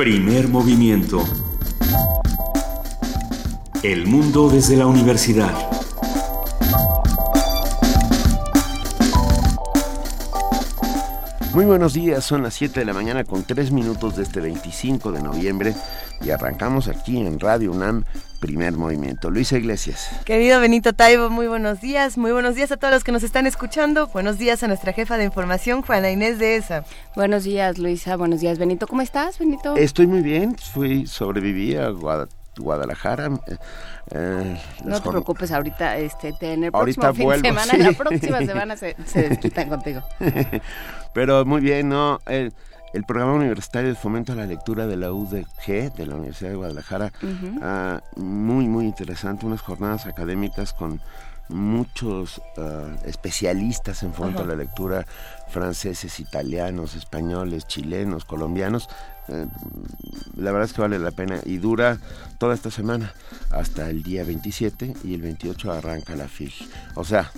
Primer movimiento. El mundo desde la universidad. Muy buenos días, son las 7 de la mañana con 3 minutos de este 25 de noviembre y arrancamos aquí en Radio UNAM Primer Movimiento. Luisa Iglesias. Querido Benito Taibo, muy buenos días. Muy buenos días a todos los que nos están escuchando. Buenos días a nuestra jefa de información, Juana Inés de ESA. Buenos días, Luisa. Buenos días, Benito. ¿Cómo estás, Benito? Estoy muy bien. Fui, sobreviví a Guadalajara. Eh, no te preocupes, ahorita este, en el próximo fin de semana, la próxima semana se, se desquitan contigo. Pero muy bien, ¿no? Eh, el programa universitario de fomento a la lectura de la UDG, de la Universidad de Guadalajara, ah, muy, muy interesante, unas jornadas académicas con muchos ah, especialistas en fomento a la lectura, franceses, italianos, españoles, chilenos, colombianos. Eh, la verdad es que vale la pena y dura toda esta semana hasta el día 27 y el 28 arranca la FIL. O sea,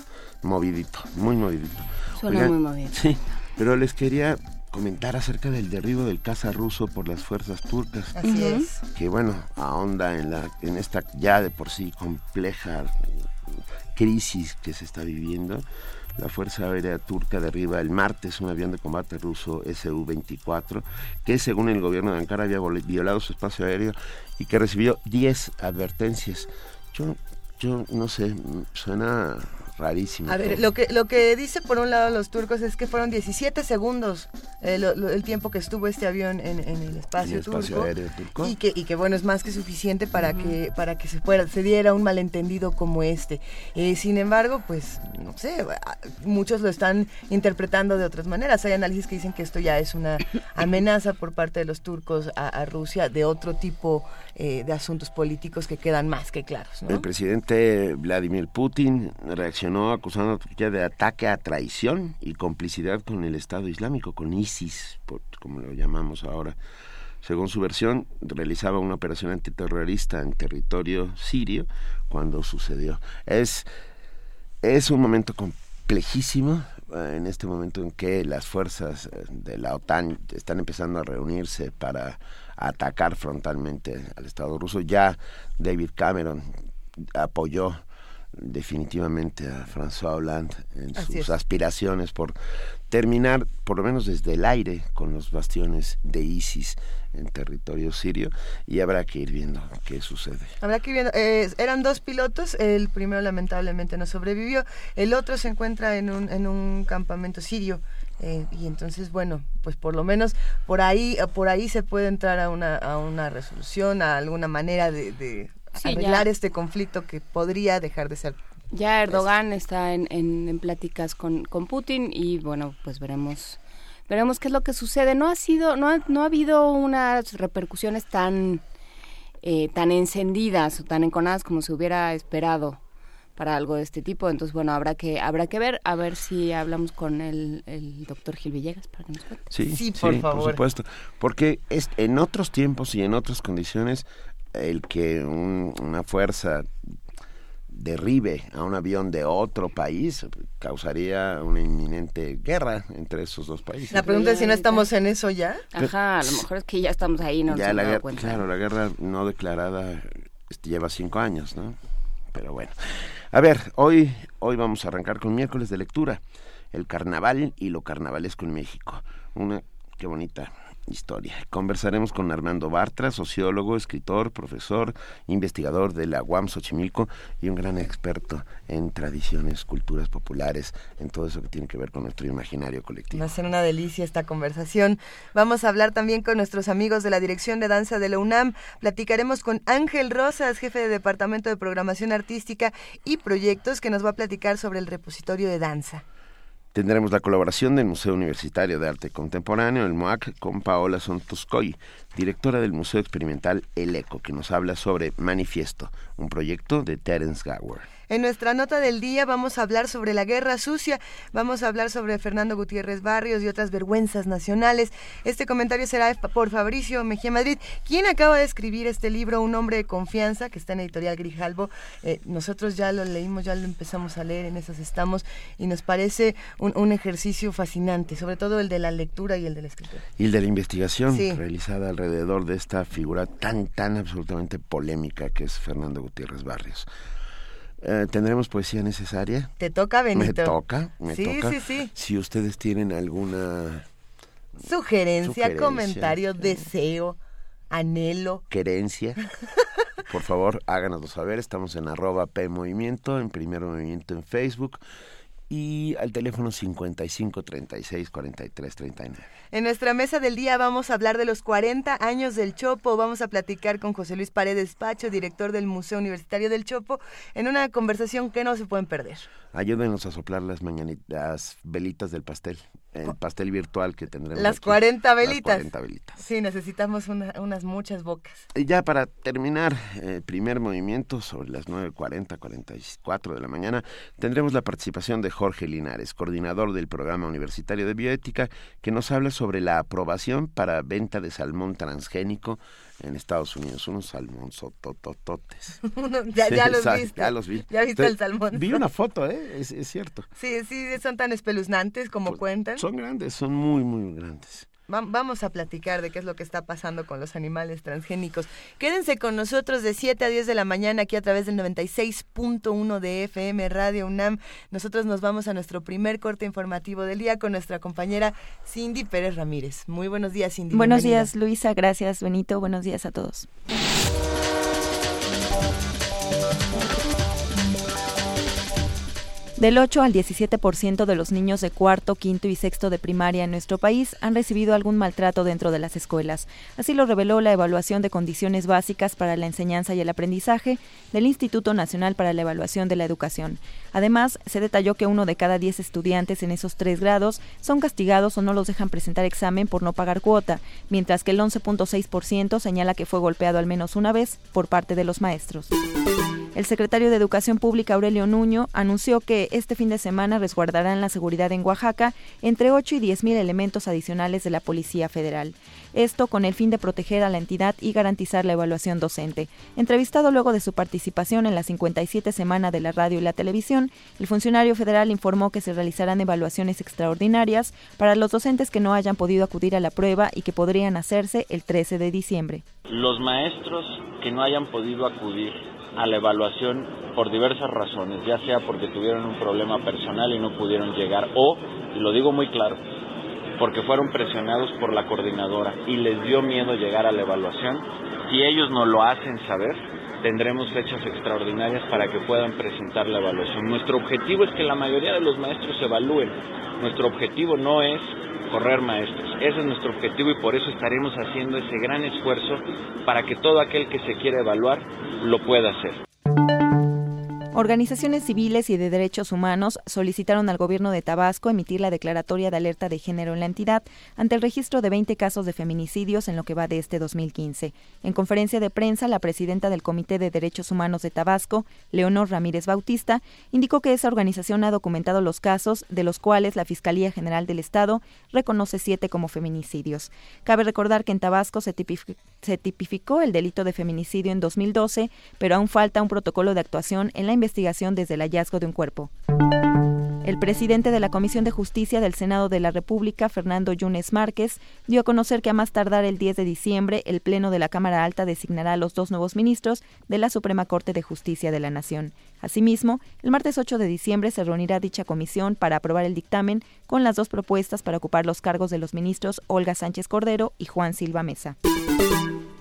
movidito, muy movidito. Suena muy movido. Sí, pero les quería comentar acerca del derribo del caza ruso por las fuerzas turcas. Así es. Que bueno, ahonda en, la, en esta ya de por sí compleja crisis que se está viviendo. La Fuerza Aérea Turca derriba el martes un avión de combate ruso Su-24 que según el gobierno de Ankara había violado su espacio aéreo y que recibió 10 advertencias. Yo, yo no sé, suena rarísimo. A ver, lo que, lo que dice por un lado los turcos es que fueron 17 segundos eh, el tiempo que estuvo este avión en, el espacio, turco, Y, que, y que bueno, es más que suficiente para que para que se, fuera, se diera un malentendido como este. Eh, sin embargo, pues, no sé, muchos lo están interpretando de otras maneras. Hay análisis que dicen que esto ya es una amenaza por parte de los turcos a, Rusia de otro tipo eh, de asuntos políticos que quedan más que claros. El presidente Vladimir Putin reaccionó acusando a Turquía de ataque a traición y complicidad con el Estado Islámico, con ISIS, como lo llamamos ahora. Según su versión, realizaba una operación antiterrorista en territorio sirio cuando sucedió. Es, es un momento complejísimo eh, en este momento en que las fuerzas eh, de la OTAN están empezando a reunirse para atacar frontalmente al Estado ruso. Ya David Cameron apoyó definitivamente a François Hollande en sus aspiraciones por terminar, por lo menos desde el aire, con los bastiones de ISIS en territorio sirio y habrá que ir viendo qué sucede. Habrá que ir viendo. Eh, eran dos pilotos, el primero lamentablemente no sobrevivió, el otro se encuentra en un, en un campamento sirio. Eh, y entonces bueno pues por lo menos por ahí por ahí se puede entrar a una a una resolución a alguna manera de arreglar este conflicto que podría dejar de ser. Ya Erdogan está en, en, pláticas con, con Putin y bueno, pues veremos veremos qué es lo que sucede. No ha sido, no ha, no ha habido unas repercusiones tan eh, tan encendidas o tan enconadas como se hubiera esperado para algo de este tipo. Entonces, bueno, habrá que habrá que ver, a ver si hablamos con el, el doctor Gil Villegas para que nos cuente. Sí, sí, por, favor. por supuesto. Porque es, en otros tiempos y en otras condiciones el que una fuerza derribe a un avión de otro país causaría una inminente guerra entre esos dos países. La pregunta es si no estamos en eso ya. Ajá, a lo mejor es que ya estamos ahí, no ya la cuenta. Claro, la guerra no declarada este, lleva cinco años, ¿no? Pero bueno. A ver, hoy, hoy vamos a arrancar con miércoles de lectura. El carnaval y lo carnavalesco en México. Una, qué bonita historia. Conversaremos con Armando Bartra, sociólogo, escritor, profesor, investigador de la UAM Xochimilco y un gran experto en tradiciones, culturas populares, en todo eso que tiene que ver con nuestro imaginario colectivo. Va a ser una delicia esta conversación. Vamos a hablar también con nuestros amigos de la Dirección de Danza de la UNAM. Platicaremos con Ángel Rosas, jefe de Departamento de Programación Artística y Proyectos, que nos va a platicar sobre el repositorio de danza. Tendremos la colaboración del Museo Universitario de Arte Contemporáneo, el MOAC, con Paola Sontoscoy, directora del Museo Experimental El Eco, que nos habla sobre Manifiesto, un proyecto de Terence Gower. En nuestra nota del día vamos a hablar sobre la guerra sucia, vamos a hablar sobre Fernando Gutiérrez Barrios y otras vergüenzas nacionales. Este comentario será por Fabricio Mejía Madrid, quien acaba de escribir este libro, Un hombre de confianza, que está en editorial Grijalbo. Eh, nosotros ya lo leímos, ya lo empezamos a leer, en esas estamos, y nos parece un, ejercicio fascinante, sobre todo el de la lectura y el de la escritura. Y el de la investigación realizada alrededor de esta figura tan, tan absolutamente polémica que es Fernando Gutiérrez Barrios. Eh, ¿Tendremos poesía necesaria? Te toca, Benito. Me toca, me sí, Sí, sí, Si ustedes tienen alguna... Sugerencia, comentario, deseo, anhelo. Querencia. Por favor, háganoslo saber. Estamos en arroba P Movimiento, en Primer Movimiento en Facebook y al teléfono 55 36 43 39. En nuestra mesa del día vamos a hablar de los 40 años del Chopo. Vamos a platicar con José Luis Paredes Pacho, director del Museo Universitario del Chopo, en una conversación que no se pueden perder. Ayúdenos a soplar las mañanitas, velitas del pastel, el pastel virtual que tendremos. Las 40 velitas. Las 40 velitas. Sí, necesitamos unas muchas bocas. Y ya para terminar el primer movimiento, sobre las 9.40, 44 de la mañana, tendremos la participación de Jorge Linares, coordinador del Programa Universitario de Bioética, que nos habla sobre la aprobación para venta de salmón transgénico en Estados Unidos, unos salmonzotototes. ya, ya los viste. Ya los vi. Ya viste el salmón. Vi una foto, ¿eh? Es, es, cierto. Sí, sí, son tan espeluznantes como pues, cuentan. Son grandes, son muy, muy grandes vamos a platicar de qué es lo que está pasando con los animales transgénicos. Quédense con nosotros de 7 a 10 de la mañana aquí a través del 96.1 de FM Radio UNAM. Nosotros nos vamos a nuestro primer corte informativo del día con nuestra compañera Cindy Pérez Ramírez. Muy buenos días, Cindy. Buenos días, Luisa. Gracias, Benito. Buenos días a todos. Del 8 al 17% de los niños de cuarto, quinto y sexto de primaria en nuestro país han recibido algún maltrato dentro de las escuelas. Así lo reveló la evaluación de condiciones básicas para la enseñanza y el aprendizaje del Instituto Nacional para la Evaluación de la Educación. Además, se detalló que uno de cada diez estudiantes en esos tres grados son castigados o no los dejan presentar examen por no pagar cuota, mientras que el 11.6% señala que fue golpeado al menos una vez por parte de los maestros. El secretario de Educación Pública, Aurelio Nuño, anunció que este fin de semana resguardarán la seguridad en Oaxaca entre 8 y 10 mil elementos adicionales de la Policía Federal. Esto con el fin de proteger a la entidad y garantizar la evaluación docente. Entrevistado luego de su participación en la 57 semana de la radio y la televisión, el funcionario federal informó que se realizarán evaluaciones extraordinarias para los docentes que no hayan podido acudir a la prueba y que podrían hacerse el 13 de diciembre. Los maestros que no hayan podido acudir a la evaluación por diversas razones, ya sea porque tuvieron un problema personal y no pudieron llegar o, y lo digo muy claro, porque fueron presionados por la coordinadora y les dio miedo llegar a la evaluación, si ellos no lo hacen saber, tendremos fechas extraordinarias para que puedan presentar la evaluación. Nuestro objetivo es que la mayoría de los maestros evalúen. Nuestro objetivo no es correr maestros. Ese es nuestro objetivo y por eso estaremos haciendo ese gran esfuerzo para que todo aquel que se quiera evaluar lo pueda hacer. Organizaciones civiles y de derechos humanos solicitaron al gobierno de Tabasco emitir la declaratoria de alerta de género en la entidad ante el registro de 20 casos de feminicidios en lo que va de este 2015. En conferencia de prensa, la presidenta del Comité de Derechos Humanos de Tabasco, Leonor Ramírez Bautista, indicó que esa organización ha documentado los casos, de los cuales la Fiscalía General del Estado reconoce siete como feminicidios. Cabe recordar que en Tabasco se, se tipificó el delito de feminicidio en 2012, pero aún falta un protocolo de actuación en la investigación desde el hallazgo de un cuerpo. El presidente de la Comisión de Justicia del Senado de la República, Fernando Yunes Márquez, dio a conocer que a más tardar el 10 de diciembre, el Pleno de la Cámara Alta designará a los dos nuevos ministros de la Suprema Corte de Justicia de la Nación. Asimismo, el martes 8 de diciembre se reunirá dicha comisión para aprobar el dictamen con las dos propuestas para ocupar los cargos de los ministros Olga Sánchez Cordero y Juan Silva Mesa.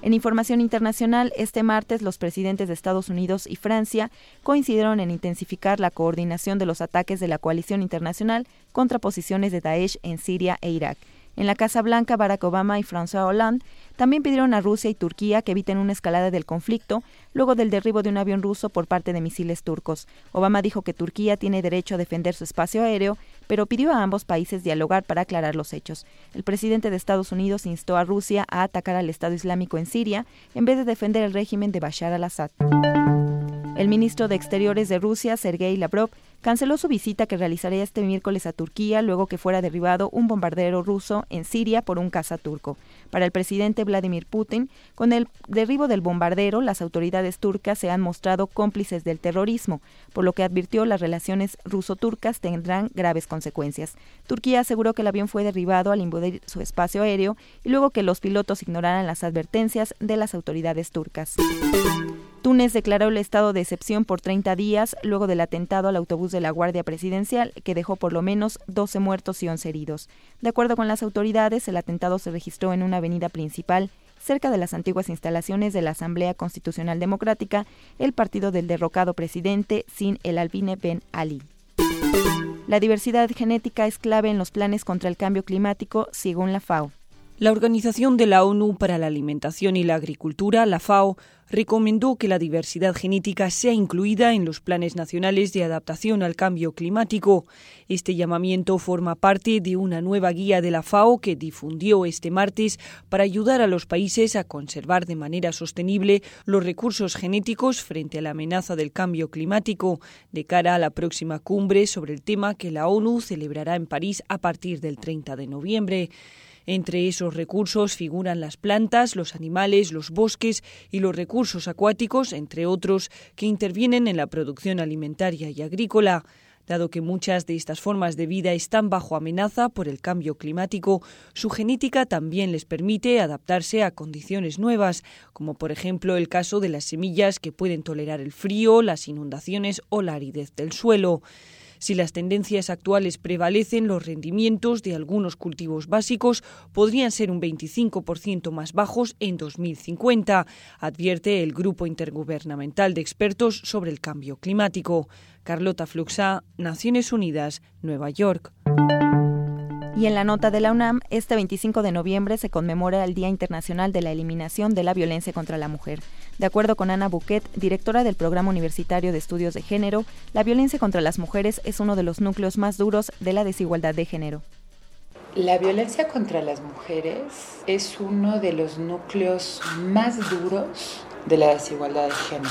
En información internacional, este martes los presidentes de Estados Unidos y Francia coincidieron en intensificar la coordinación de los ataques de la coalición internacional contra posiciones de Daesh en Siria e Irak. En la Casa Blanca, Barack Obama y François Hollande también pidieron a Rusia y Turquía que eviten una escalada del conflicto luego del derribo de un avión ruso por parte de misiles turcos. Obama dijo que Turquía tiene derecho a defender su espacio aéreo, pero pidió a ambos países dialogar para aclarar los hechos. El presidente de Estados Unidos instó a Rusia a atacar al Estado Islámico en Siria en vez de defender el régimen de Bashar al-Assad. El ministro de Exteriores de Rusia, Sergei Lavrov, canceló su visita que realizaría este miércoles a Turquía luego que fuera derribado un bombardero ruso en Siria por un caza turco. Para el presidente Vladimir Putin, con el derribo del bombardero, las autoridades turcas se han mostrado cómplices del terrorismo, por lo que advirtió las relaciones ruso-turcas tendrán graves consecuencias. Turquía aseguró que el avión fue derribado al invadir su espacio aéreo y luego que los pilotos ignoraran las advertencias de las autoridades turcas. Túnez declaró el estado de excepción por 30 días luego del atentado al autobús de la Guardia Presidencial que dejó por lo menos 12 muertos y 11 heridos. De acuerdo con las autoridades, el atentado se registró en una avenida principal cerca de las antiguas instalaciones de la Asamblea Constitucional Democrática, el partido del derrocado presidente Sin el Albine Ben Ali. La diversidad genética es clave en los planes contra el cambio climático, según la FAO. La Organización de la ONU para la Alimentación y la Agricultura, la FAO, recomendó que la diversidad genética sea incluida en los planes nacionales de adaptación al cambio climático. Este llamamiento forma parte de una nueva guía de la FAO que difundió este martes para ayudar a los países a conservar de manera sostenible los recursos genéticos frente a la amenaza del cambio climático, de cara a la próxima cumbre sobre el tema que la ONU celebrará en París a partir del 30 de noviembre. Entre esos recursos figuran las plantas, los animales, los bosques y los recursos acuáticos, entre otros, que intervienen en la producción alimentaria y agrícola. Dado que muchas de estas formas de vida están bajo amenaza por el cambio climático, su genética también les permite adaptarse a condiciones nuevas, como por ejemplo el caso de las semillas que pueden tolerar el frío, las inundaciones o la aridez del suelo. Si las tendencias actuales prevalecen, los rendimientos de algunos cultivos básicos podrían ser un 25% más bajos en 2050, advierte el Grupo Intergubernamental de Expertos sobre el Cambio Climático. Carlota Fluxá, Naciones Unidas, Nueva York. Y en la nota de la UNAM, este 25 de noviembre se conmemora el Día Internacional de la Eliminación de la Violencia contra la Mujer. De acuerdo con Ana Bouquet, directora del Programa Universitario de Estudios de Género, la violencia contra las mujeres es uno de los núcleos más duros de la desigualdad de género. La violencia contra las mujeres es uno de los núcleos más duros de la desigualdad de género.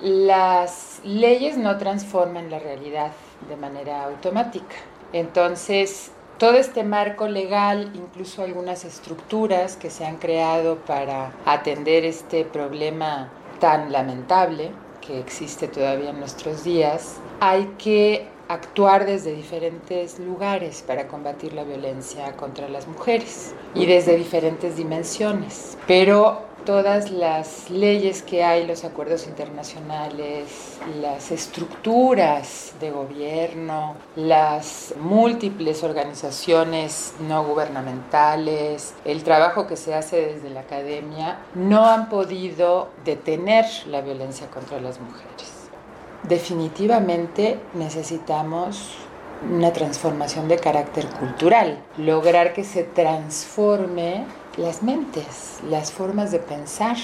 Las leyes no transforman la realidad de manera automática. Entonces, todo este marco legal, incluso algunas estructuras que se han creado para atender este problema tan lamentable que existe todavía en nuestros días, hay que actuar desde diferentes lugares para combatir la violencia contra las mujeres y desde diferentes dimensiones. Pero todas las leyes que hay, los acuerdos internacionales, las estructuras de gobierno, las múltiples organizaciones no gubernamentales, el trabajo que se hace desde la academia, no han podido detener la violencia contra las mujeres. Definitivamente necesitamos una transformación de carácter cultural, lograr que se transforme las mentes, las formas de pensar,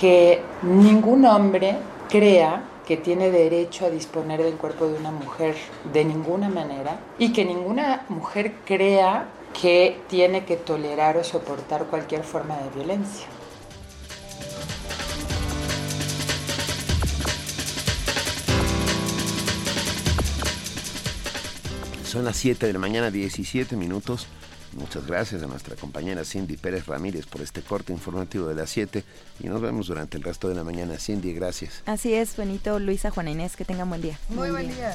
que ningún hombre crea que tiene derecho a disponer del cuerpo de una mujer de ninguna manera y que ninguna mujer crea que tiene que tolerar o soportar cualquier forma de violencia. Son las 7 de la mañana, 17 minutos. Muchas gracias a nuestra compañera Cindy Pérez Ramírez por este corte informativo de las 7 y nos vemos durante el resto de la mañana. Cindy, gracias. Así es, Benito, Luisa, Juana Inés, que tengan buen día. Muy buen día.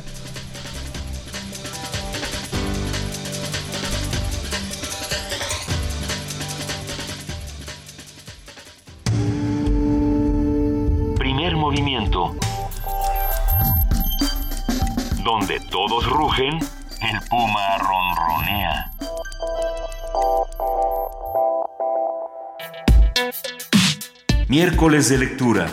Primer movimiento. Donde todos rugen, el puma ronronea. Miércoles de lectura.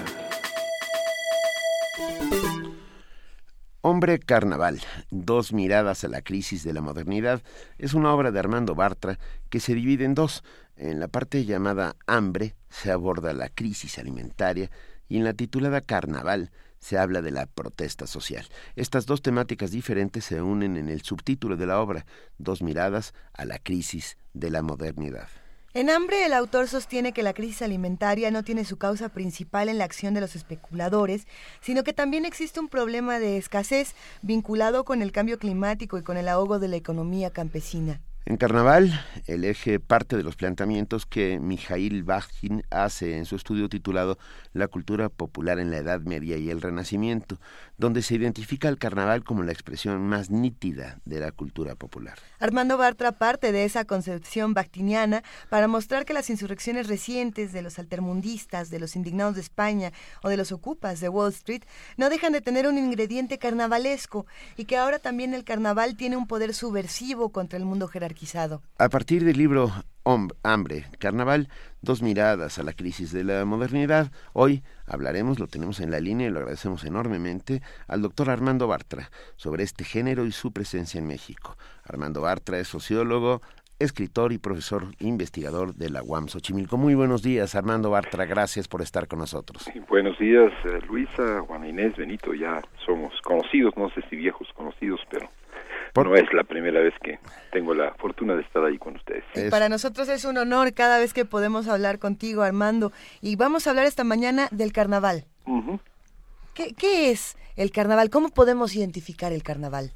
Hombre Carnaval, dos miradas a la crisis de la modernidad, es una obra de Armando Bartra que se divide en dos. En la parte llamada Hambre se aborda la crisis alimentaria y en la titulada Carnaval se habla de la protesta social. Estas dos temáticas diferentes se unen en el subtítulo de la obra, Dos miradas a la crisis de la modernidad. En Hambre, el autor sostiene que la crisis alimentaria no tiene su causa principal en la acción de los especuladores, sino que también existe un problema de escasez vinculado con el cambio climático y con el ahogo de la economía campesina. En Carnaval, el eje parte de los planteamientos que Mijail Bajin hace en su estudio titulado La cultura popular en la Edad Media y el Renacimiento, donde se identifica el carnaval como la expresión más nítida de la cultura popular. Armando Bartra parte de esa concepción bactiniana para mostrar que las insurrecciones recientes de los altermundistas, de los indignados de España o de los ocupas de Wall Street no dejan de tener un ingrediente carnavalesco y que ahora también el carnaval tiene un poder subversivo contra el mundo jerárquico a partir del libro Hambre, Carnaval, dos miradas a la crisis de la modernidad, hoy hablaremos, lo tenemos en la línea y lo agradecemos enormemente, al doctor Armando Bartra sobre este género y su presencia en México. Armando Bartra es sociólogo, escritor y profesor investigador de la UAM Xochimilco. Muy buenos días, Armando Bartra, gracias por estar con nosotros. buenos días, eh, Luisa, Juan Inés, Benito, ya somos conocidos, no sé si viejos conocidos, pero no es la primera vez que tengo la fortuna de estar ahí con ustedes. Para nosotros es un honor cada vez que podemos hablar contigo, Armando. Y vamos a hablar esta mañana del carnaval. ¿Qué, es el carnaval? ¿Cómo podemos identificar el carnaval?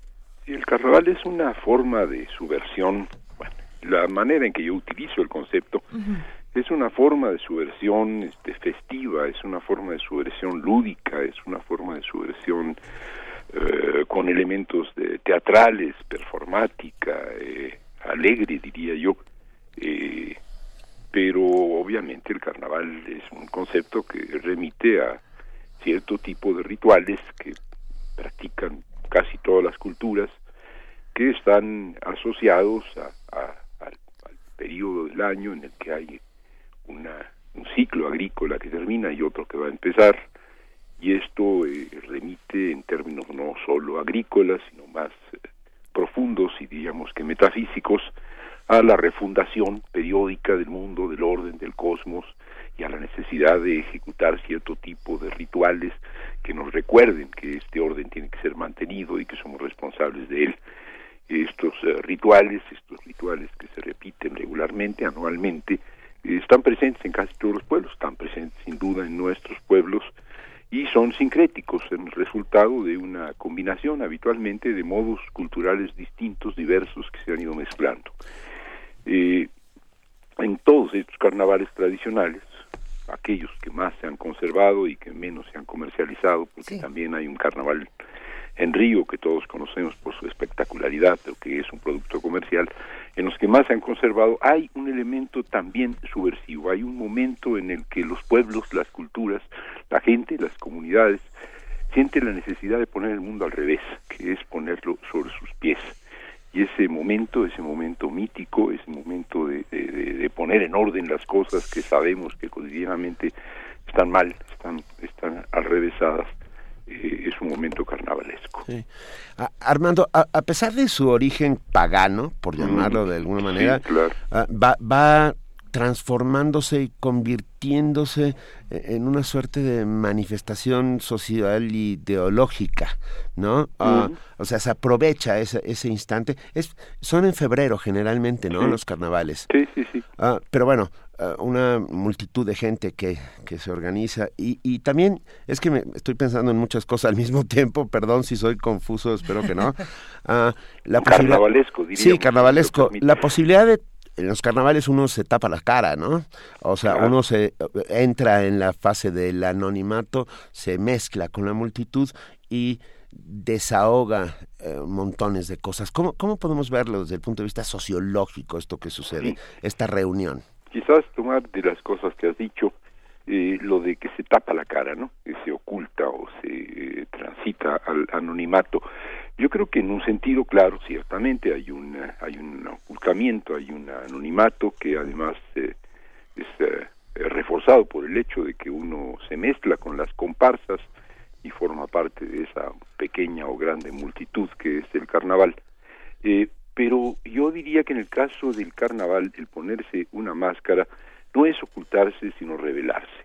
el carnaval es una forma de subversión. Bueno, la manera en que yo utilizo el concepto es una forma de subversión este, festiva, es una forma de subversión lúdica, es una forma de subversión eh, con elementos de teatrales, performática, eh, alegre diría yo, eh, pero obviamente el carnaval es un concepto que remite a cierto tipo de rituales que practican casi todas las culturas que están asociados al, periodo del año en el que hay una, un ciclo agrícola que termina y otro que va a empezar y esto eh, remite en términos no solo agrícolas, sino más eh, profundos y diríamos que metafísicos a la refundación periódica del mundo, del orden, del cosmos y a la necesidad de ejecutar cierto tipo de rituales que nos recuerden que este orden tiene que ser mantenido y que somos responsables de él. Estos eh, rituales, estos rituales que se repiten regularmente, anualmente, están presentes en casi todos los pueblos, están presentes sin duda en nuestros pueblos, y son sincréticos, en resultado de una combinación habitualmente de modos culturales distintos, diversos, que se han ido mezclando. Eh, en todos estos carnavales tradicionales, aquellos que más se han conservado y que menos se han comercializado, porque también hay un carnaval en Río, que todos conocemos por su espectacularidad, pero que es un producto comercial, en los que más se han conservado, hay un elemento también subversivo, hay un momento en el que los pueblos, las culturas, la gente, las comunidades, sienten la necesidad de poner el mundo al revés, que es ponerlo sobre sus pies. Y ese momento, ese momento mítico, ese momento de, poner en orden las cosas que sabemos que cotidianamente están mal, están, están al revésadas, eh, es un momento carnavalesco. Armando, a, pesar de su origen pagano, por llamarlo de alguna manera, ah, va, va transformándose y convirtiéndose e, en una suerte de manifestación social y ideológica, ¿no? Ah, o sea, se aprovecha ese, ese instante. Es, son en febrero generalmente, ¿no? Los carnavales. Sí, sí, sí. Ah, pero bueno, ah, una multitud de gente que, que se organiza y, y también es que me estoy pensando en muchas cosas al mismo tiempo, perdón si soy confuso, espero que no. la carnavalesco, diría. Sí, carnavalesco. La posibilidad de en los carnavales uno se tapa la cara, ¿no? O sea, uno se entra en la fase del anonimato, se mezcla con la multitud y desahoga eh, montones de cosas. ¿Cómo, ¿Cómo podemos verlo desde el punto de vista sociológico esto que sucede, esta reunión? Quizás tomar de las cosas que has dicho eh, lo de que se tapa la cara, ¿no? Que se oculta o se eh, transita al anonimato. Yo creo que en un sentido claro, ciertamente hay un hay un ocultamiento, hay un anonimato que además eh, es eh, reforzado por el hecho de que uno se mezcla con las comparsas y forma parte de esa pequeña o grande multitud que es el carnaval. Eh, pero yo diría que en el caso del carnaval el ponerse una máscara no es ocultarse sino revelarse.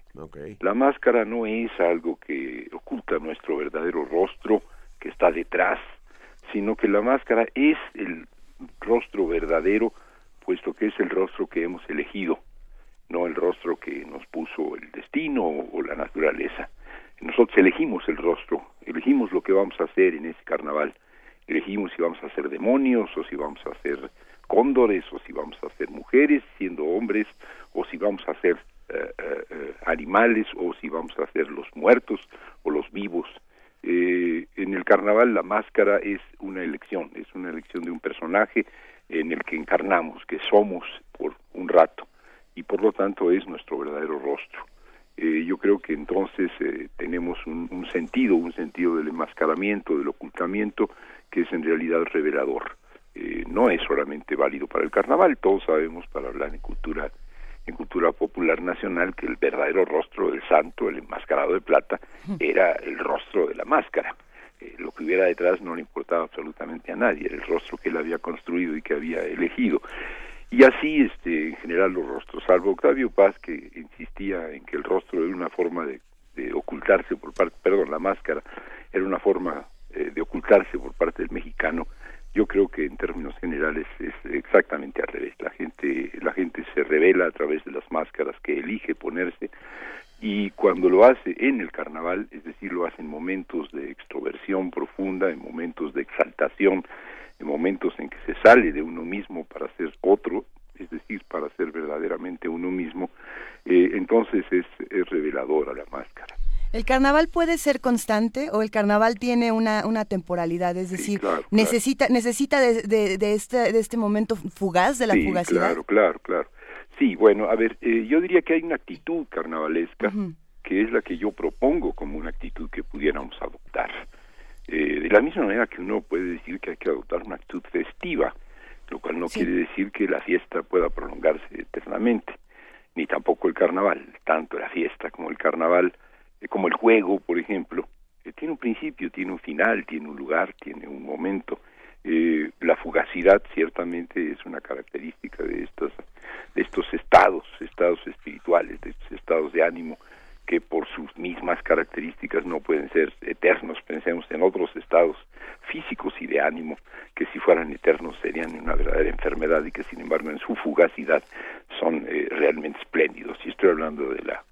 La máscara no es algo que oculta nuestro verdadero rostro que está detrás sino que la máscara es el rostro verdadero puesto que es el rostro que hemos elegido, no el rostro que nos puso el destino o, la naturaleza. Nosotros elegimos el rostro, elegimos lo que vamos a hacer en ese carnaval, elegimos si vamos a ser demonios o si vamos a ser cóndores o si vamos a ser mujeres siendo hombres o si vamos a ser eh, eh, animales o si vamos a ser los muertos o los vivos. Eh, en el carnaval la máscara es una elección, es una elección de un personaje en el que encarnamos, que somos por un rato y por lo tanto es nuestro verdadero rostro. Eh, yo creo que entonces eh, tenemos un, sentido, un sentido del enmascaramiento, del ocultamiento, que es en realidad revelador. Eh, no es solamente válido para el carnaval, todos sabemos para hablar en cultura, en cultura popular nacional que el verdadero rostro del santo, el enmascarado de plata, era el rostro de la máscara. lo que hubiera detrás no le importaba absolutamente a nadie, era el rostro que él había construido y que había elegido. Y así, este, en general, los rostros, salvo Octavio Paz, que insistía en que el rostro era una forma de, ocultarse por parte, perdón, la máscara era una forma eh, de ocultarse por parte del mexicano. Yo creo que en términos generales es exactamente al revés. La gente, la gente se revela a través de las máscaras que elige ponerse y cuando lo hace en el carnaval, es decir, lo hace en momentos de extroversión profunda, en momentos de exaltación, en momentos en que se sale de uno mismo para ser otro, es decir, para ser verdaderamente uno mismo, eh, entonces es, es reveladora la máscara. ¿El carnaval puede ser constante o el carnaval tiene una, una temporalidad? Es decir, necesita necesita de, de, este, de este momento fugaz, de la sí, fugacidad. Claro, claro, claro. Sí, bueno, a ver, eh, yo diría que hay una actitud carnavalesca que es la que yo propongo como una actitud que pudiéramos adoptar. Eh, de la misma manera que uno puede decir que hay que adoptar una actitud festiva, lo cual no quiere decir que la fiesta pueda prolongarse eternamente, ni tampoco el carnaval, tanto la fiesta como el carnaval, como el juego, por ejemplo, eh, tiene un principio, tiene un final, tiene un lugar, tiene un momento. la fugacidad ciertamente es una característica de estos, de estos estados, estados espirituales, de estos estados de ánimo que por sus mismas características no pueden ser eternos. Pensemos en otros estados físicos y de ánimo que si fueran eternos serían una verdadera enfermedad y que sin embargo en su fugacidad son eh, realmente espléndidos. Y estoy hablando de la,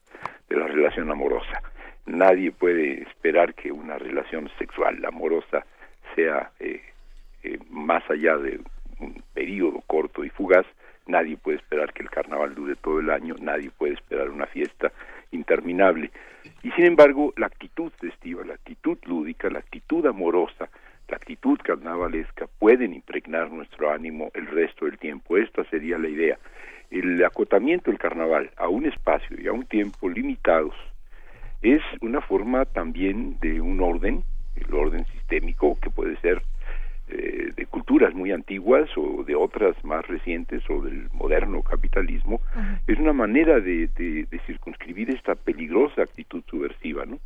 de la relación amorosa. Nadie puede esperar que una relación sexual amorosa sea eh, eh, más allá de un periodo corto y fugaz. Nadie puede esperar que el carnaval dure todo el año, nadie puede esperar una fiesta interminable. Y sin embargo, la actitud festiva, la actitud lúdica, la actitud amorosa, la actitud carnavalesca pueden impregnar nuestro ánimo el resto del tiempo. Esta sería la idea. El acotamiento del carnaval a un espacio y a un tiempo limitados es una forma también de un orden, el orden sistémico que puede ser eh, de culturas muy antiguas o de otras más recientes o del moderno capitalismo, es una manera de, de, circunscribir esta peligrosa actitud subversiva, ¿no?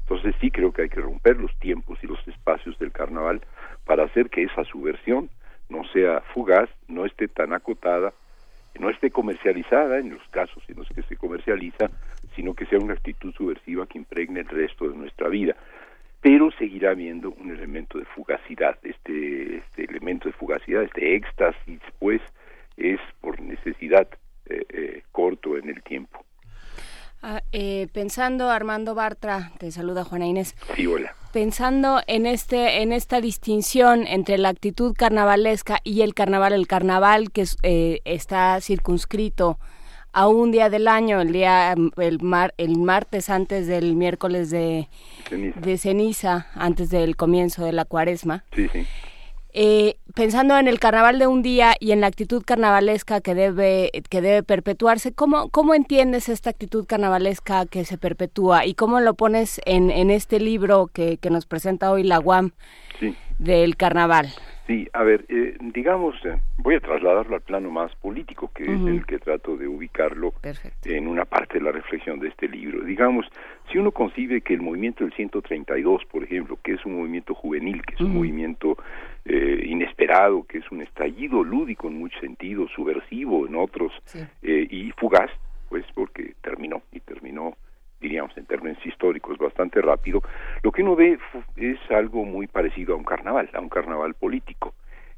Entonces sí creo que hay que romper los tiempos y los espacios del carnaval para hacer que esa subversión no sea fugaz, no esté tan acotada, no esté comercializada en los casos en los que se comercializa, sino que sea una actitud subversiva que impregne el resto de nuestra vida pero seguirá habiendo un elemento de fugacidad. Este, este elemento de fugacidad, este éxtasis, pues, es por necesidad eh, eh, corto en el tiempo. Ah, eh, pensando, Armando Bartra, te saluda Juana Inés. Sí, hola. Pensando en este, en esta distinción entre la actitud carnavalesca y el carnaval, el carnaval que está circunscrito a un día del año, el día el mar, el martes antes del miércoles de ceniza. de ceniza, antes del comienzo de la cuaresma. Sí, sí. Eh, pensando en el carnaval de un día y en la actitud carnavalesca que debe que debe perpetuarse, ¿cómo, cómo entiendes esta actitud carnavalesca que se perpetúa y cómo lo pones en, en este libro que, que nos presenta hoy la UAM del carnaval? Sí, a ver, eh, digamos, eh, voy a trasladarlo al plano más político, que es el que trato de ubicarlo en una parte de la reflexión de este libro. Digamos, si uno concibe que el movimiento del 132, por ejemplo, que es un movimiento juvenil, que es un movimiento eh, inesperado, que es un estallido lúdico en muchos sentidos, subversivo en otros, y fugaz, pues porque terminó, y terminó diríamos en términos históricos bastante rápido, lo que uno ve es algo muy parecido a un carnaval, a un carnaval político.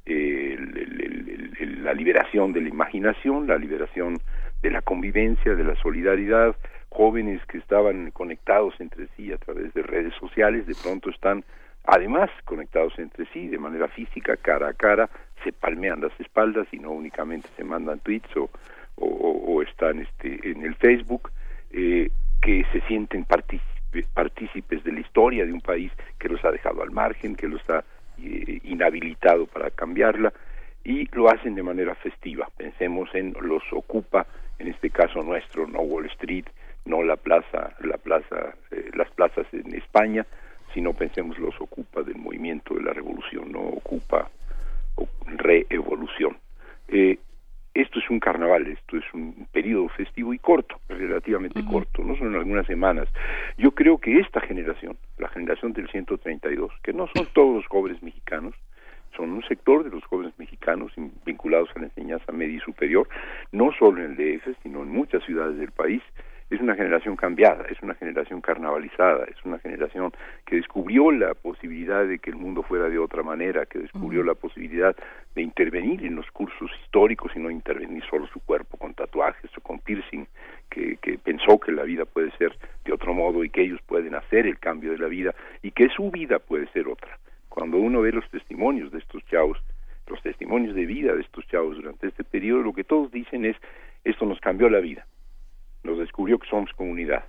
la liberación de la imaginación, la liberación de la convivencia, de la solidaridad, jóvenes que estaban conectados entre sí a través de redes sociales, de pronto están además conectados entre sí de manera física, cara a cara, se palmean las espaldas y no únicamente se mandan tweets o, están este, en el Facebook, eh, que se sienten partícipes de la historia de un país que los ha dejado al margen, que los ha eh, inhabilitado para cambiarla y lo hacen de manera festiva. Pensemos en los ocupa, en este caso nuestro, no Wall Street, no la plaza, la plaza, eh, las plazas en España, sino pensemos los ocupa del movimiento de la revolución, no ocupa reevolución. Eh, esto es un carnaval, esto es un periodo festivo y corto, relativamente corto, no son algunas semanas. Yo creo que esta generación, la generación del 132, que no son todos los jóvenes mexicanos, son un sector de los jóvenes mexicanos vinculados a la enseñanza media y superior, no solo en el DF, sino en muchas ciudades del país, es una generación cambiada, es una generación carnavalizada, es una generación que descubrió la posibilidad de que el mundo fuera de otra manera, que descubrió la posibilidad de intervenir en los cursos históricos y no intervenir solo su cuerpo con tatuajes o con piercing, que, que pensó que la vida puede ser de otro modo y que ellos pueden hacer el cambio de la vida y que su vida puede ser otra. Cuando uno ve los testimonios de estos chavos, los testimonios de vida de estos chavos durante este periodo, lo que todos dicen es, esto nos cambió la vida nos descubrió que somos comunidad.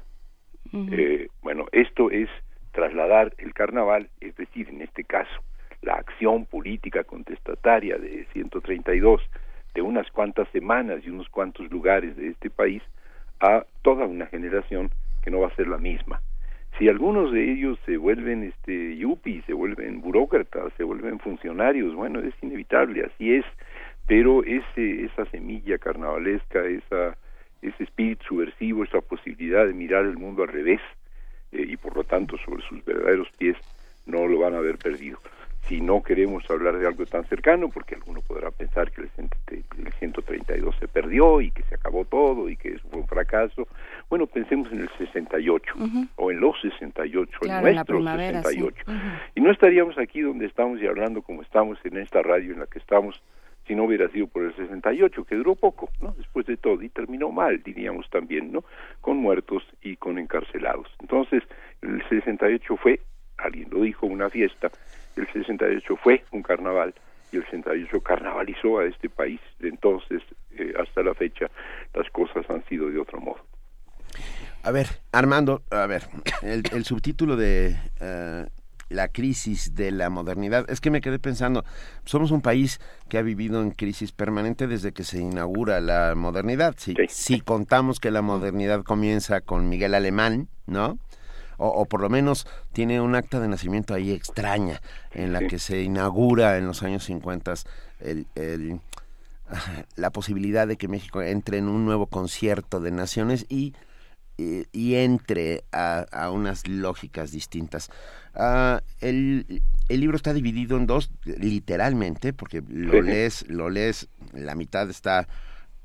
Eh, bueno, esto es trasladar el carnaval, es decir, en este caso, la acción política contestataria de 132 de unas cuantas semanas y unos cuantos lugares de este país a toda una generación que no va a ser la misma. Si algunos de ellos se vuelven este yuppies, se vuelven burócratas, se vuelven funcionarios, bueno, es inevitable, así es, pero ese esa semilla carnavalesca, esa ese espíritu subversivo, esa posibilidad de mirar el mundo al revés eh, y por lo tanto sobre sus verdaderos pies, no lo van a haber perdido. Si no queremos hablar de algo tan cercano, porque alguno podrá pensar que el, 132 se perdió y que se acabó todo y que eso fue un fracaso, bueno, pensemos en el 68 o en los 68, en nuestro 68. Y no estaríamos aquí donde estamos y hablando como estamos en esta radio en la que estamos si no hubiera sido por el 68, que duró poco, ¿no? Después de todo, y terminó mal, diríamos también, ¿no? Con muertos y con encarcelados. Entonces, el 68 fue, alguien lo dijo, una fiesta, el 68 fue un carnaval, y el 68 carnavalizó a este país. De entonces eh, hasta la fecha, las cosas han sido de otro modo. A ver, Armando, a ver, el, subtítulo de eh, la crisis de la modernidad. Es que me quedé pensando, somos un país que ha vivido en crisis permanente desde que se inaugura la modernidad. Si, si contamos que la modernidad comienza con Miguel Alemán, ¿no? O, por lo menos tiene un acta de nacimiento ahí extraña, en la que se inaugura en los años 50 el, el, la posibilidad de que México entre en un nuevo concierto de naciones y y, entre a, unas lógicas distintas. Ah, el, el, libro está dividido en dos, literalmente, porque lo lees, lo lees, la mitad está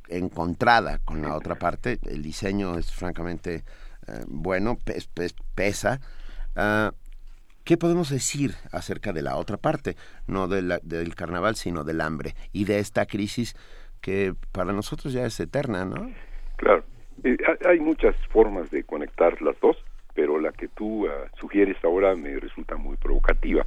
encontrada con la otra parte. El diseño es francamente eh, bueno, pesa. Ah, ¿Qué podemos decir acerca de la otra parte? No del carnaval, sino del hambre y de esta crisis que para nosotros ya es eterna, ¿no? Claro. Eh, hay muchas formas de conectar las dos, pero la que tú ah, sugieres ahora me resulta muy provocativa.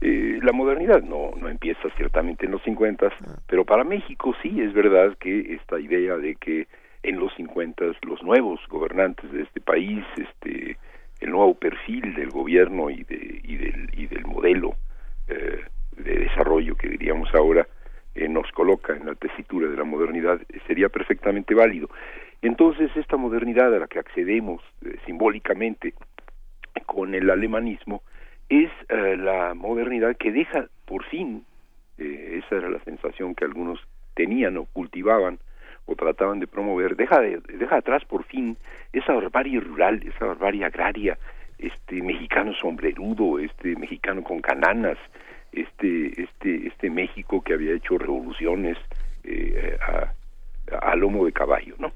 Eh, la modernidad no, no empieza ciertamente en los 50, ah. pero para México sí es verdad que esta idea de que en los 50 los nuevos gobernantes de este país, este, el nuevo perfil del gobierno y, de, y, del, y del modelo eh, de desarrollo que diríamos ahora, nos coloca en la tesitura de la modernidad, sería perfectamente válido. Entonces, esta modernidad a la que accedemos eh, simbólicamente con el alemanismo es eh, la modernidad que deja por fin, eh, esa era la sensación que algunos tenían o cultivaban o trataban de promover, deja, de, deja atrás por fin esa barbarie rural, esa barbarie agraria, este mexicano sombrerudo, este mexicano con cananas, este, este, este México que había hecho revoluciones a, a lomo de caballo, ¿no?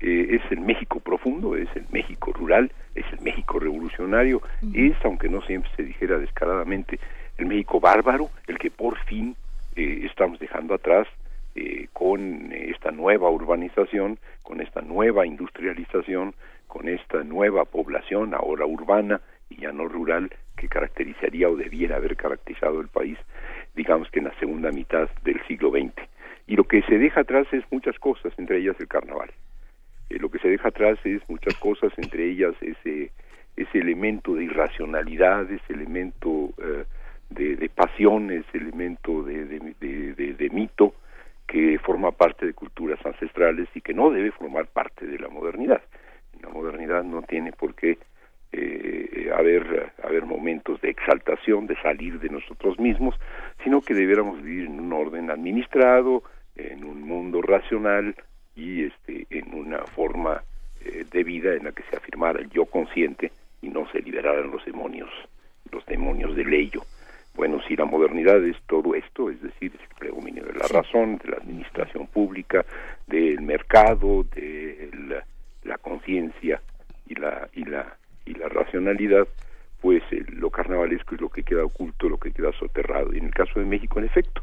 Eh, es el México profundo, es el México rural, es el México revolucionario, es, aunque no siempre se dijera descaradamente, el México bárbaro, el que por fin eh, estamos dejando atrás eh, con esta nueva urbanización, con esta nueva industrialización, con esta nueva población ahora urbana y ya no rural que caracterizaría o debiera haber caracterizado el país, digamos que en la segunda mitad del siglo XX. Y lo que se deja atrás es muchas cosas, entre ellas el carnaval. Eh, lo que se deja atrás es muchas cosas, entre ellas ese, ese elemento de irracionalidad, ese elemento eh, de, de, pasión, ese elemento de, de, mito que forma parte de culturas ancestrales y que no debe formar parte de la modernidad. La modernidad no tiene por qué eh, haber, haber momentos de exaltación, de salir de nosotros mismos, sino que debiéramos vivir en un orden administrado, en un mundo racional y este, en una forma eh, de vida en la que se afirmara el yo consciente y no se liberaran los demonios, los demonios del ello. Bueno, si la modernidad es todo esto, es decir, el predominio de la razón, de la administración pública, del mercado, de la, la conciencia y la, y la y la racionalidad, pues eh, lo carnavalesco es lo que queda oculto, lo que queda soterrado. Y en el caso de México, en efecto,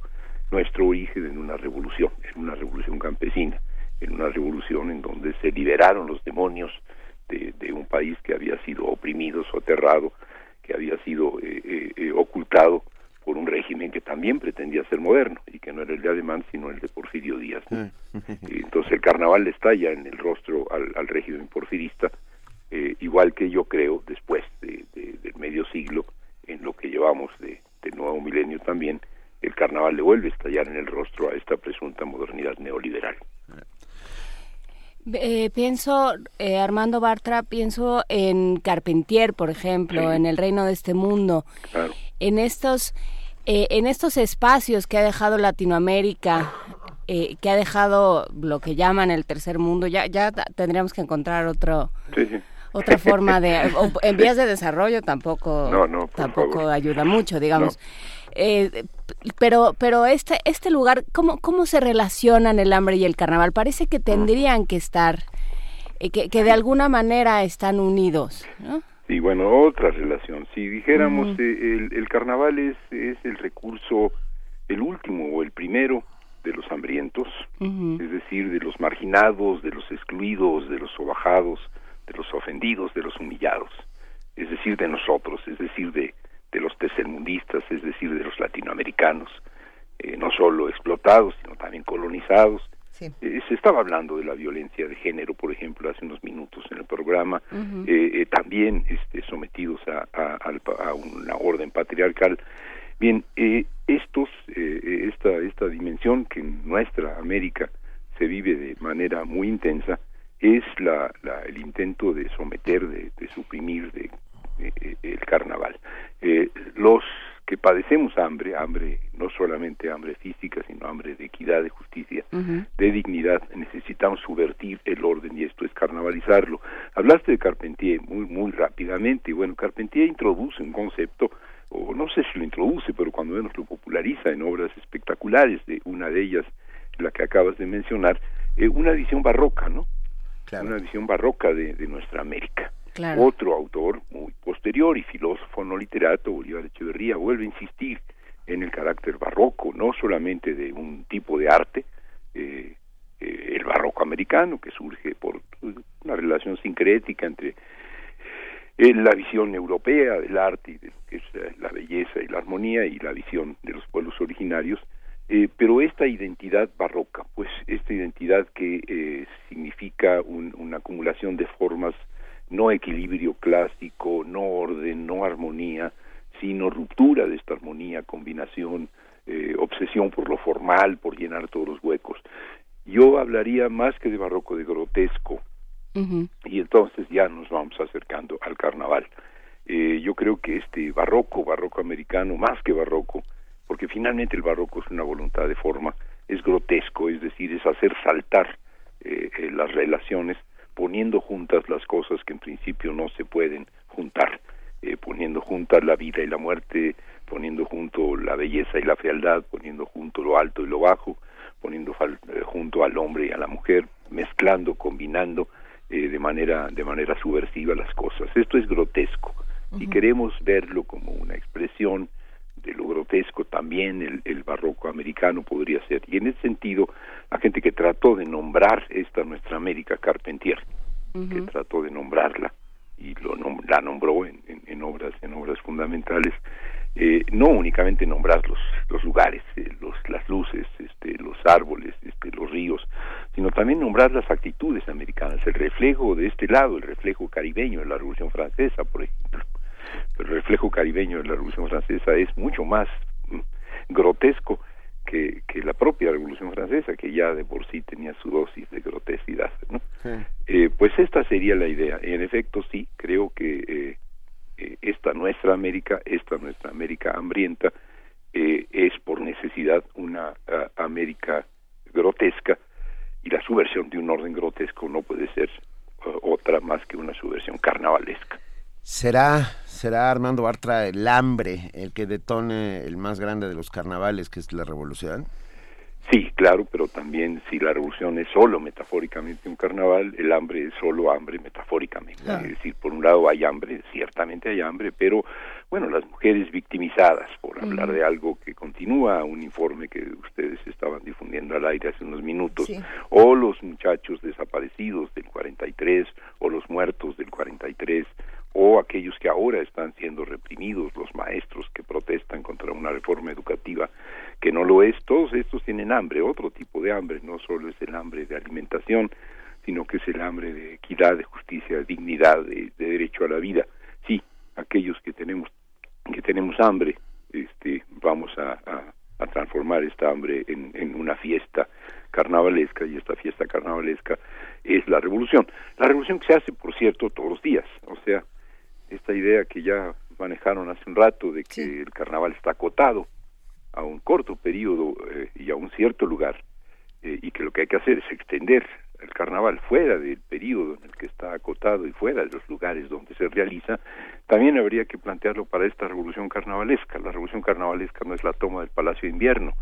nuestro origen en una revolución, en una revolución campesina, en una revolución en donde se liberaron los demonios de, un país que había sido oprimido, soterrado, que había sido eh, eh, ocultado por un régimen que también pretendía ser moderno y que no era el de Alemán sino el de Porfirio Díaz. Entonces el carnaval está ya en el rostro al, al régimen porfirista eh, igual que yo creo después de, del medio siglo, en lo que llevamos de, del nuevo milenio también, el carnaval le vuelve a estallar en el rostro a esta presunta modernidad neoliberal. Eh, pienso, eh, Armando Bartra, pienso en Carpentier, por ejemplo, en El Reino de este Mundo, en estos, en estos espacios que ha dejado Latinoamérica, que ha dejado lo que llaman el tercer mundo, ya, ya tendríamos que encontrar otro, otra forma de en vías de desarrollo tampoco tampoco ayuda mucho digamos. Eh, pero pero este este lugar cómo cómo se relacionan el hambre y el carnaval parece que tendrían que estar eh, que, que, de alguna manera están unidos ¿no? y bueno otra relación. Si dijéramos eh, el, el carnaval es es el recurso el último o el primero de los hambrientos, es decir, de los marginados, de los excluidos, de los sobajados, de los ofendidos, de los humillados, es decir, de nosotros, es decir, de, de los tercermundistas, es decir, de los latinoamericanos, eh, no solo explotados, sino también colonizados. Eh, se estaba hablando de la violencia de género, por ejemplo, hace unos minutos en el programa, eh, también este, sometidos a, a, una orden patriarcal. Bien, estos, esta, esta dimensión que en nuestra América se vive de manera muy intensa, es la, el intento de someter, de, suprimir de, el carnaval. Eh, los que padecemos hambre, hambre, no solamente hambre física, sino hambre de equidad, de justicia, de dignidad, necesitamos subvertir el orden y esto es carnavalizarlo. Hablaste de Carpentier muy, muy rápidamente, y bueno, Carpentier introduce un concepto, o no sé si lo introduce, pero cuando menos lo populariza en obras espectaculares, de una de ellas, la que acabas de mencionar, eh, una visión barroca, ¿no? una visión barroca de, nuestra América. Otro autor muy posterior y filósofo no literato, Bolívar Echeverría, vuelve a insistir en el carácter barroco, no solamente de un tipo de arte, eh, eh, el barroco americano, que surge por una relación sincrética entre eh, la visión europea del arte y de lo que es la belleza y la armonía y la visión de los pueblos originarios, eh, pero esta identidad barroca, pues esta identidad que significa una acumulación de formas, no equilibrio clásico, no orden, no armonía, sino ruptura de esta armonía, combinación, eh, obsesión por lo formal, por llenar todos los huecos. Yo hablaría más que de barroco, de grotesco, y entonces ya nos vamos acercando al carnaval. yo creo que este barroco, barroco americano, más que barroco, porque finalmente el barroco es una voluntad de forma, es grotesco, es decir, es hacer saltar eh, eh, las relaciones poniendo juntas las cosas que en principio no se pueden juntar, eh, poniendo juntas la vida y la muerte, poniendo junto la belleza y la fealdad, poniendo junto lo alto y lo bajo, poniendo junto al hombre y a la mujer, mezclando, combinando de manera de manera subversiva las cosas. Esto es grotesco y queremos verlo como una expresión de lo grotesco, también el, el, barroco americano podría ser. Y en ese sentido, la gente que trató de nombrar esta nuestra América Carpentier, que trató de nombrarla y lo la nombró en, en, obras en obras fundamentales, eh, no únicamente nombrar los, los lugares, eh, los, las luces, este, los árboles, este, los ríos, sino también nombrar las actitudes americanas, el reflejo de este lado, el reflejo caribeño de la Revolución Francesa, por ejemplo el reflejo caribeño de la Revolución Francesa es mucho más mm, grotesco que, que la propia Revolución Francesa, que ya de por sí tenía su dosis de grotesquidad. ¿no? Eh, pues esta sería la idea. En efecto, sí, creo que eh, eh, esta nuestra América, esta nuestra América hambrienta, es por necesidad una América grotesca y la subversión de un orden grotesco no puede ser otra más que una subversión carnavalesca. ¿Será, será Armando Bartra el hambre el que detone el más grande de los carnavales, que es la revolución? Sí, claro, pero también si la revolución es solo metafóricamente un carnaval, el hambre es solo hambre metafóricamente. Es decir, por un lado hay hambre, ciertamente hay hambre, pero bueno, las mujeres victimizadas, por hablar de algo que continúa, un informe que ustedes estaban difundiendo al aire hace unos minutos, o los muchachos desaparecidos del 43, o los muertos del 43, o aquellos que ahora están siendo reprimidos, los maestros que protestan contra una reforma educativa que no lo es, todos estos tienen hambre, otro tipo de hambre, no solo es el hambre de alimentación, sino que es el hambre de equidad, de justicia, de dignidad, de, derecho a la vida. Sí, aquellos que tenemos que tenemos hambre, este, vamos a, transformar esta hambre en una fiesta carnavalesca y esta fiesta carnavalesca es la revolución. La revolución que se hace, por cierto, todos los días, o sea, esta idea que ya manejaron hace un rato de que el carnaval está acotado a un corto periodo eh, y a un cierto lugar eh, y que lo que hay que hacer es extender el carnaval fuera del periodo en el que está acotado y fuera de los lugares donde se realiza, también habría que plantearlo para esta revolución carnavalesca. La revolución carnavalesca no es la toma del Palacio de Invierno,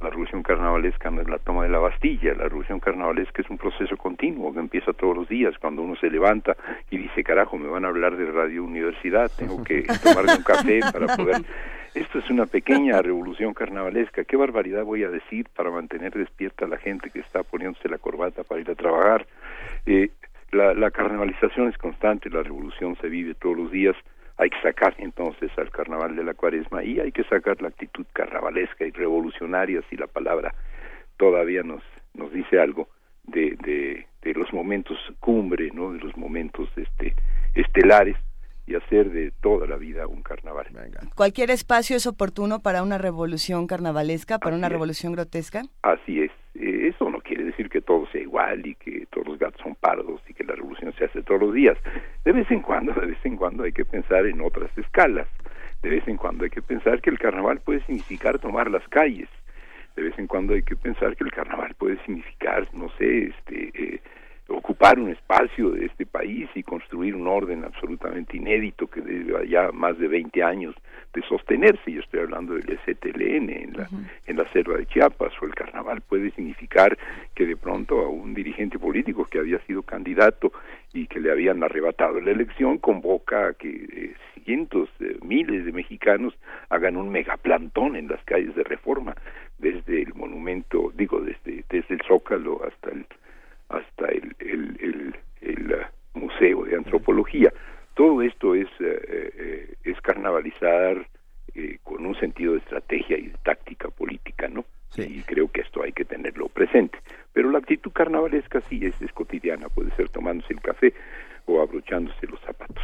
la revolución carnavalesca no es la toma de la Bastilla, la revolución carnavalesca es un proceso continuo que empieza todos los días, cuando uno se levanta y dice, carajo, me van a hablar de Radio Universidad, tengo que tomarme un café para poder... Esto es una pequeña revolución carnavalesca, qué barbaridad voy a decir para mantener despierta a la gente que está poniéndose la corbata para ir a trabajar. Eh, la, la carnavalización es constante, la revolución se vive todos los días, hay que sacar entonces al carnaval de la cuaresma y hay que sacar la actitud carnavalesca y revolucionaria si la palabra todavía nos nos dice algo de, de, los momentos cumbre no de los momentos este estelares y hacer de toda la vida un carnaval. ¿Cualquier espacio es oportuno para una revolución carnavalesca, para una revolución grotesca? Así es. Eh, eso no quiere decir que todo sea igual y que todos los gatos son pardos y que la revolución se hace todos los días. De vez en cuando, de vez en cuando hay que pensar en otras escalas. De vez en cuando hay que pensar que el carnaval puede significar tomar las calles. De vez en cuando hay que pensar que el carnaval puede significar, no sé, este, eh, ocupar un espacio de este país y construir un orden absolutamente inédito que desde ya más de 20 años de sostenerse. Yo estoy hablando del STLN en la, en la selva de Chiapas o el carnaval puede significar que de pronto a un dirigente político que había sido candidato y que le habían arrebatado la elección convoca a que eh, cientos, miles de mexicanos hagan un megaplantón en las calles de reforma desde el monumento, digo, desde, desde el Zócalo hasta el hasta el, el, el, uh, Museo de Antropología. Todo esto es, uh, uh, es carnavalizar con un sentido de estrategia y de táctica política, ¿no? Y creo que esto hay que tenerlo presente. Pero la actitud carnavalesca sí es, es cotidiana, puede ser tomándose el café o abrochándose los zapatos.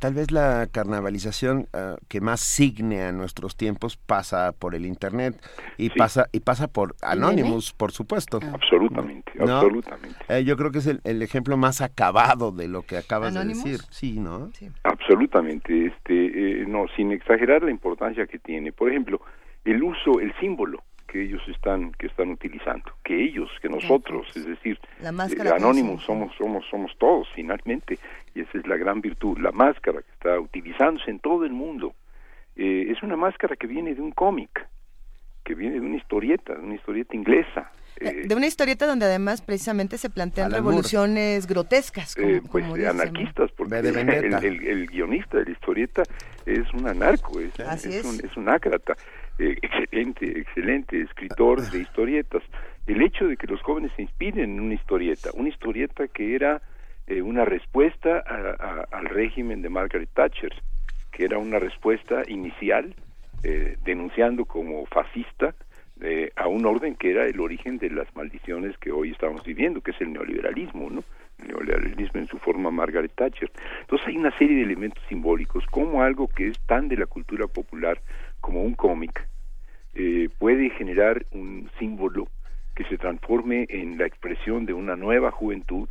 Tal vez la carnavalización ah, que más signe a nuestros tiempos pasa por el internet y pasa y pasa por Anonymous, por supuesto. Ah. Absolutamente, absolutamente. Eh, yo creo que es el, ejemplo más acabado de lo que acabas de decir, sí, ¿no? Absolutamente, este, eh, no, sin exagerar la importancia que tiene. Por ejemplo, el uso, el símbolo que ellos están que están utilizando que ellos que nosotros es decir eh, anónimos somos somos somos todos finalmente y esa es la gran virtud la máscara que está utilizándose en todo el mundo eh, es una máscara que viene de un cómic que viene de una historieta de una historieta inglesa eh, de una historieta donde además precisamente se plantean revoluciones grotescas. Como, pues anarquistas, porque el, el, guionista de la historieta es un anarco, es, es, Un, es un ácrata. Eh, excelente, excelente escritor de historietas. El hecho de que los jóvenes se inspiren en una historieta, una historieta que era eh, una respuesta al régimen de Margaret Thatcher, que era una respuesta inicial eh, denunciando como fascista a un orden que era el origen de las maldiciones que hoy estamos viviendo, que es el neoliberalismo, ¿no? El neoliberalismo en su forma Margaret Thatcher. Entonces hay una serie de elementos simbólicos, como algo que es tan de la cultura popular como un cómic, eh, puede generar un símbolo que se transforme en la expresión de una nueva juventud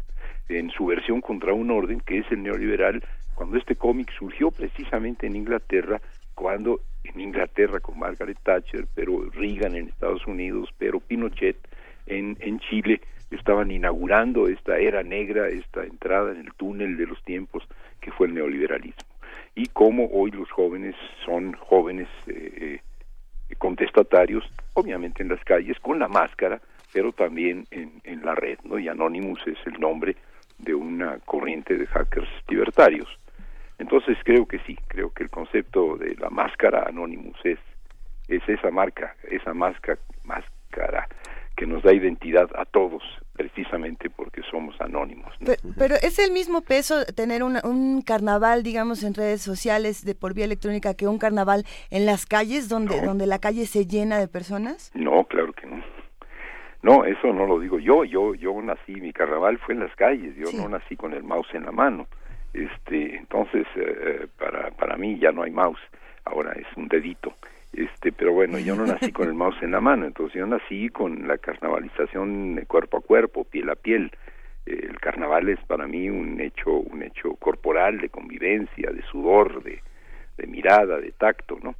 en su versión contra un orden que es el neoliberal, cuando este cómic surgió precisamente en Inglaterra, cuando en Inglaterra con Margaret Thatcher, pero Reagan en Estados Unidos, pero Pinochet en, Chile, estaban inaugurando esta era negra, esta entrada en el túnel de los tiempos que fue el neoliberalismo. Y cómo hoy los jóvenes son jóvenes eh, eh contestatarios, obviamente en las calles, con la máscara, pero también en, en la red, ¿no? Y Anonymous es el nombre de una corriente de hackers libertarios. Entonces creo que sí, creo que el concepto de la máscara Anonymous es, es esa marca, esa máscara, máscara que nos da identidad a todos, precisamente porque somos anónimos. Pero, es el mismo peso tener un carnaval, digamos, en redes sociales de por vía electrónica que un carnaval en las calles, donde, donde la calle se llena de personas. No, claro que no. No, eso no lo digo yo. Yo, yo nací, mi carnaval fue en las calles. Yo no nací con el mouse en la mano. Este, entonces, eh, eh, para para mí ya no hay mouse. Ahora es un dedito este pero bueno yo no nací con el mouse en la mano entonces yo nací con la carnavalización cuerpo a cuerpo piel a piel. El carnaval es para mí un hecho un hecho corporal de convivencia de sudor de, de mirada de tacto no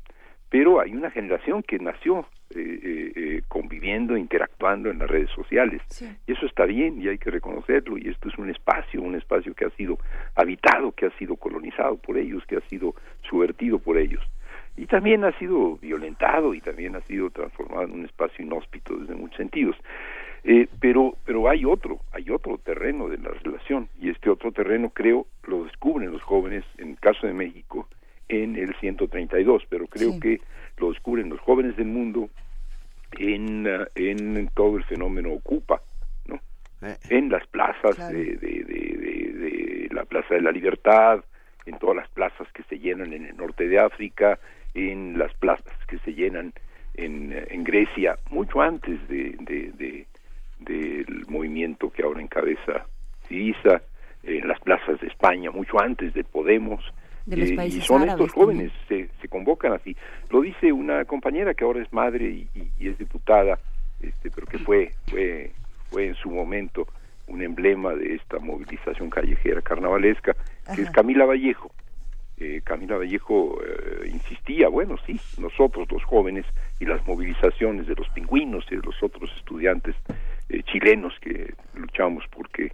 pero hay una generación que nació eh, eh, eh, conviviendo interactuando en las redes sociales. Y eso está bien y hay que reconocerlo y esto es un espacio un espacio que ha sido habitado que ha sido colonizado por ellos que ha sido subvertido por ellos y también ha sido violentado y también ha sido transformado en un espacio inhóspito desde muchos sentidos. Eh, pero pero hay otro, hay otro terreno de la relación y este otro terreno creo lo descubren los jóvenes en el caso de México en el 132, pero creo que lo descubren los jóvenes del mundo en, uh, en todo el fenómeno Ocupa, ¿no? Eh. En las plazas de, de, de, de, la Plaza de la Libertad, en todas las plazas que se llenan en el norte de África, en las plazas que se llenan en, en Grecia, mucho antes de, de, del movimiento que ahora encabeza Siriza, en las plazas de España, mucho antes de Podemos, eh, y son estos jóvenes, se, se, convocan así. Lo dice una compañera que ahora es madre y, y, es diputada, este, pero que fue, fue, fue en su momento un emblema de esta movilización callejera carnavalesca, que es Camila Vallejo. Eh, Camila Vallejo eh, insistía, bueno, sí, nosotros los jóvenes y las movilizaciones de los pingüinos y de los otros estudiantes eh, chilenos que luchamos porque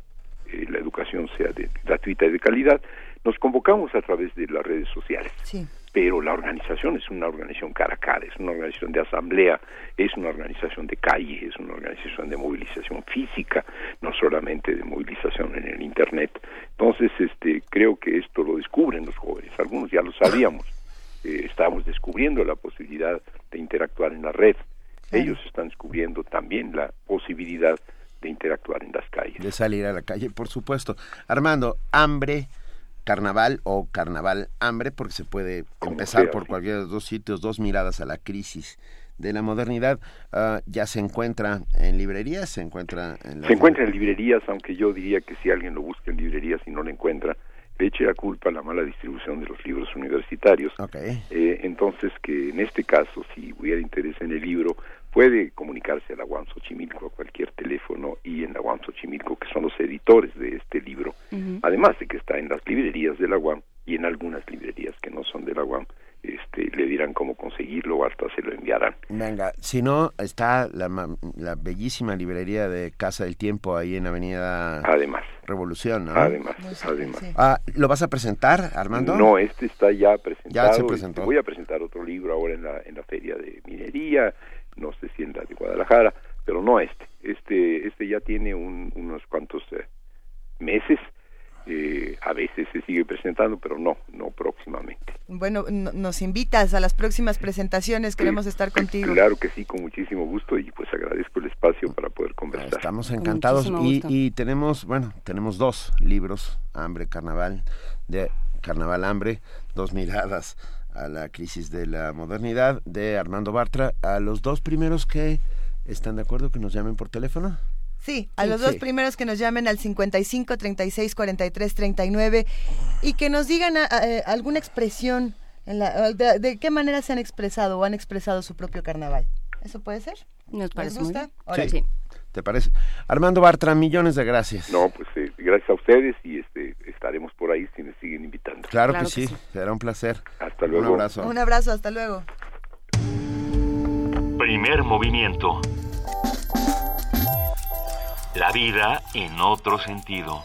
la educación sea de, gratuita y de calidad, nos convocamos a través de las redes sociales. Sí pero la organización es una organización cara a cara, es una organización de asamblea, es una organización de calle, es una organización de movilización física, no solamente de movilización en el Internet. Entonces, este, creo que esto lo descubren los jóvenes, algunos ya lo sabíamos, eh, estamos descubriendo la posibilidad de interactuar en la red, ellos están descubriendo también la posibilidad de interactuar en las calles. De salir a la calle, por supuesto. Armando, hambre, carnaval o carnaval hambre, porque se puede empezar por cualquiera de los dos sitios, dos miradas a la crisis de la modernidad. Ah, ya se encuentra en librerías, se encuentra en... Se encuentra en librerías, aunque yo diría que si alguien lo busca en librerías y no lo encuentra, le eche la culpa a la mala distribución de los libros universitarios. Eh, entonces, que en este caso, si hubiera interés en el libro, puede comunicarse a la UAM Xochimilco a cualquier teléfono y en la UAM Xochimilco, que son los editores de este libro, además de que está en las librerías de la UAM y en algunas librerías que no son de la UAM, este, le dirán cómo conseguirlo o hasta se lo enviarán. Venga, si no, está la, la bellísima librería de Casa del Tiempo ahí en Avenida además, Revolución, ¿no? Además, además. Ah, ¿Lo vas a presentar, Armando? No, este está ya presentado. Ya se presentó. Voy a presentar otro libro ahora en la, en la Feria de Minería, no sé si en la de Guadalajara, pero no este. Este, este ya tiene unos cuantos eh, meses Eh, a veces se sigue presentando, pero no, no próximamente. Bueno, nos invitas a las próximas presentaciones, queremos estar contigo. Claro que sí, con muchísimo gusto y pues agradezco el espacio para poder conversar. Estamos encantados y, y, tenemos, bueno, tenemos dos libros, Hambre, Carnaval, de Carnaval Hambre, dos miradas a la crisis de la modernidad de Armando Bartra, a los dos primeros que están de acuerdo que nos llamen por teléfono. Sí, a los dos primeros que nos llamen al 55 36 43 39 y que nos digan eh, alguna expresión, en la, de, qué manera se han expresado o han expresado su propio carnaval. ¿Eso puede ser? Nos parece gusta? sí. ¿Te parece? Armando Bartra, millones de gracias. No, pues eh, gracias a ustedes y este estaremos por ahí si me siguen invitando. Claro, que, sí. será un placer. Hasta luego. Un abrazo. Un abrazo, hasta luego. Primer movimiento. La vida en otro sentido.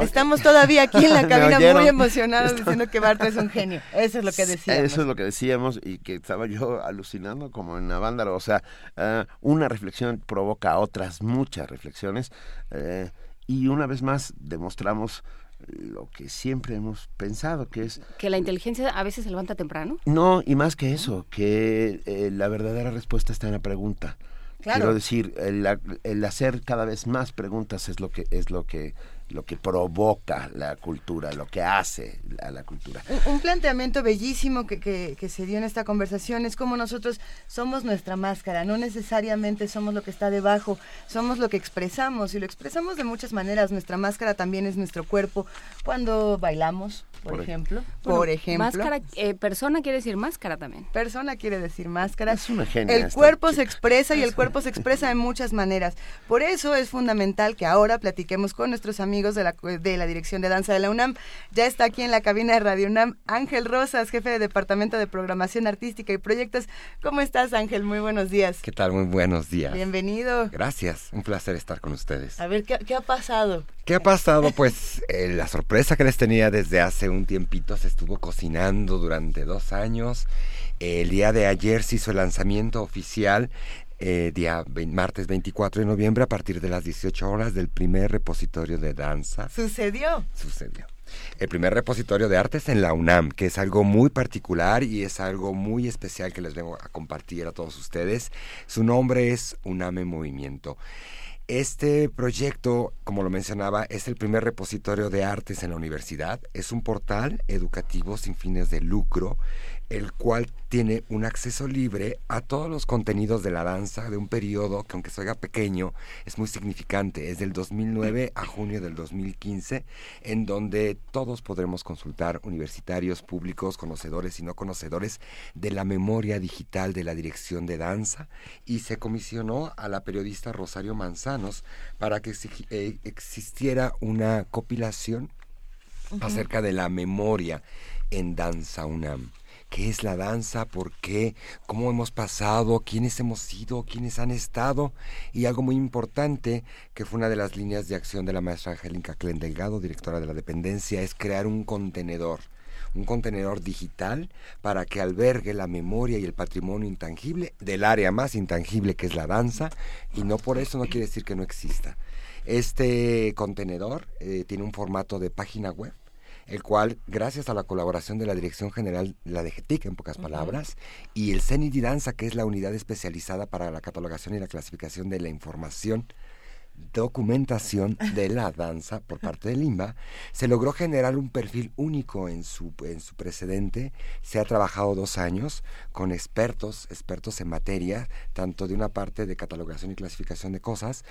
Estamos todavía aquí en la cabina muy emocionados diciendo que Bartra es un genio. Eso es lo que decíamos. Eso es lo que decíamos y que estaba yo alucinando como en Navándaro. O sea, eh, una reflexión provoca otras muchas reflexiones eh, y una vez más demostramos lo que siempre hemos pensado, que es... Que la inteligencia a veces se levanta temprano. No, y más que eso, que eh, la verdadera respuesta está en la pregunta. Quiero decir, el, el, hacer cada vez más preguntas es lo que es lo que lo que provoca la cultura, lo que hace a la cultura. Un, planteamiento bellísimo que, que, se dio en esta conversación es como nosotros somos nuestra máscara, no necesariamente somos lo que está debajo, somos lo que expresamos y lo expresamos de muchas maneras. Nuestra máscara también es nuestro cuerpo cuando bailamos, por, ejemplo. por ejemplo. Máscara, eh, persona quiere decir máscara también. Persona quiere decir máscara. Es una genia El cuerpo se expresa y el cuerpo se expresa de muchas maneras. Por eso es fundamental que ahora platiquemos con nuestros amigos de la, de la Dirección de Danza de la UNAM. Ya está aquí en la cabina de Radio UNAM Ángel Rosas, jefe de Departamento de Programación Artística y Proyectos. ¿Cómo estás, Ángel? Muy buenos días. ¿Qué tal? Muy buenos días. Bienvenido. Gracias. Un placer estar con ustedes. A ver, ¿qué, qué ha pasado? ¿Qué ha pasado? Pues eh, la sorpresa que les tenía desde hace un tiempito se estuvo cocinando durante dos años. El día de ayer se hizo el lanzamiento oficial eh, día martes 24 de noviembre a partir de las 18 horas del primer repositorio de danza. ¿Sucedió? Sucedió. El primer repositorio de artes en la UNAM, que es algo muy particular y es algo muy especial que les vengo a compartir a todos ustedes. Su nombre es UNAM Movimiento. Este proyecto, como lo mencionaba, es el primer repositorio de artes en la universidad. Es un portal educativo sin fines de lucro el cual tiene un acceso libre a todos los contenidos de la danza de un periodo que aunque se oiga pequeño es muy significante, es del 2009 a junio del 2015, en donde todos podremos consultar universitarios, públicos, conocedores y no conocedores de la memoria digital de la dirección de danza. Y se comisionó a la periodista Rosario Manzanos para que eh, existiera una compilación acerca de la memoria en Danza UNAM qué es la danza, por qué, cómo hemos pasado, quiénes hemos sido, quiénes han estado. Y algo muy importante, que fue una de las líneas de acción de la maestra Angélica Clen Delgado, directora de la dependencia, es crear un contenedor un contenedor digital para que albergue la memoria y el patrimonio intangible del área más intangible que es la danza y no por eso no quiere decir que no exista. Este contenedor eh, tiene un formato de página web el cual, gracias a la colaboración de la Dirección General, la DGTIC en pocas palabras, y el CENIDI Danza, que es la unidad especializada para la catalogación y la clasificación de la información, documentación de la danza por parte del IMBA, se logró generar un perfil único en su, en su precedente. Se ha trabajado dos años con expertos, expertos en materia, tanto de una parte de catalogación y clasificación de cosas,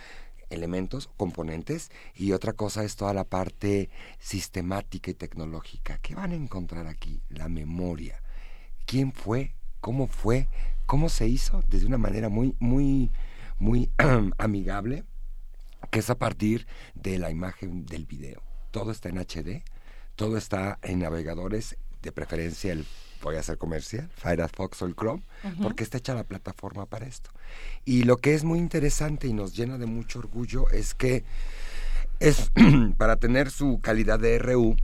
elementos, componentes, y otra cosa es toda la parte sistemática y tecnológica. ¿Qué van a encontrar aquí? La memoria. ¿Quién fue? ¿Cómo fue? ¿Cómo se hizo? Desde una manera muy, muy, muy amigable, que es a partir de la imagen del video. Todo está en HD, todo está en navegadores, de preferencia el voy a hacer comercial, Firefox o el Chrome, porque está hecha la plataforma para esto. Y lo que es muy interesante y nos llena de mucho orgullo es que es para tener su calidad de RU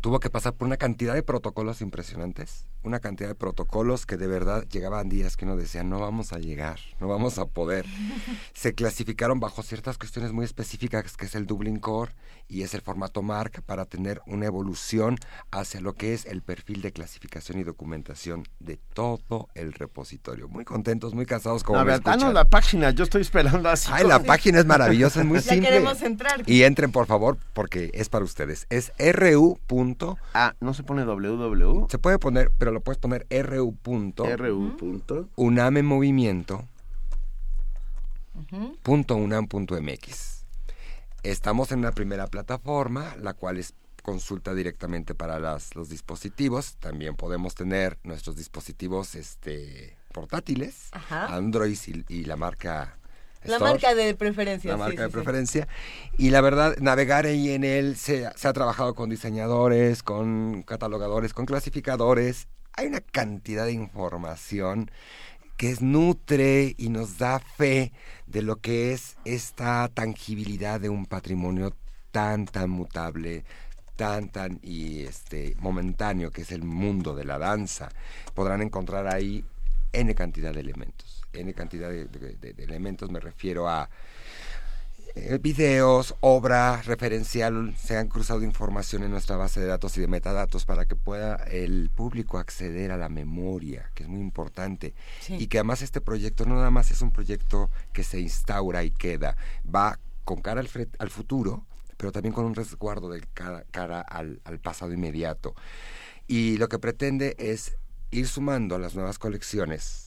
tuvo que pasar por una cantidad de protocolos impresionantes una cantidad de protocolos que de verdad llegaban días que uno decía, no vamos a llegar, no vamos a poder. Se clasificaron bajo ciertas cuestiones muy específicas, que es el Dublin Core y es el formato marca para tener una evolución hacia lo que es el perfil de clasificación y documentación de todo el repositorio. Muy contentos, muy cansados como a ver, danos la página, yo estoy esperando así. Ay, la página es maravillosa, es muy ya simple. queremos entrar. Y entren, por favor, porque es para ustedes. Es ru. Ah, no se pone www. Se puede poner, pero lo puedes poner ru. ru. Uname Movimiento. punto unam.mx. Estamos en una primera plataforma, la cual es consulta directamente para las, los dispositivos. También podemos tener nuestros dispositivos este, portátiles, Android y, y la marca la marca de preferencia. La marca de preferencia. Y la verdad, navegar ahí en él, se, se, ha trabajado con diseñadores, con catalogadores, con clasificadores. Hay una cantidad de información que es nutre y nos da fe de lo que es esta tangibilidad de un patrimonio tan, tan mutable, tan, tan y este momentáneo que es el mundo de la danza. Podrán encontrar ahí N cantidad de elementos. N cantidad de, elementos me refiero a eh, videos, obra referencial, se han cruzado información en nuestra base de datos y de metadatos para que pueda el público acceder a la memoria, que es muy importante. Y que además este proyecto no nada más es un proyecto que se instaura y queda, va con cara al, al futuro, pero también con un resguardo de cara, cara al, al pasado inmediato. Y lo que pretende es ir sumando las nuevas colecciones,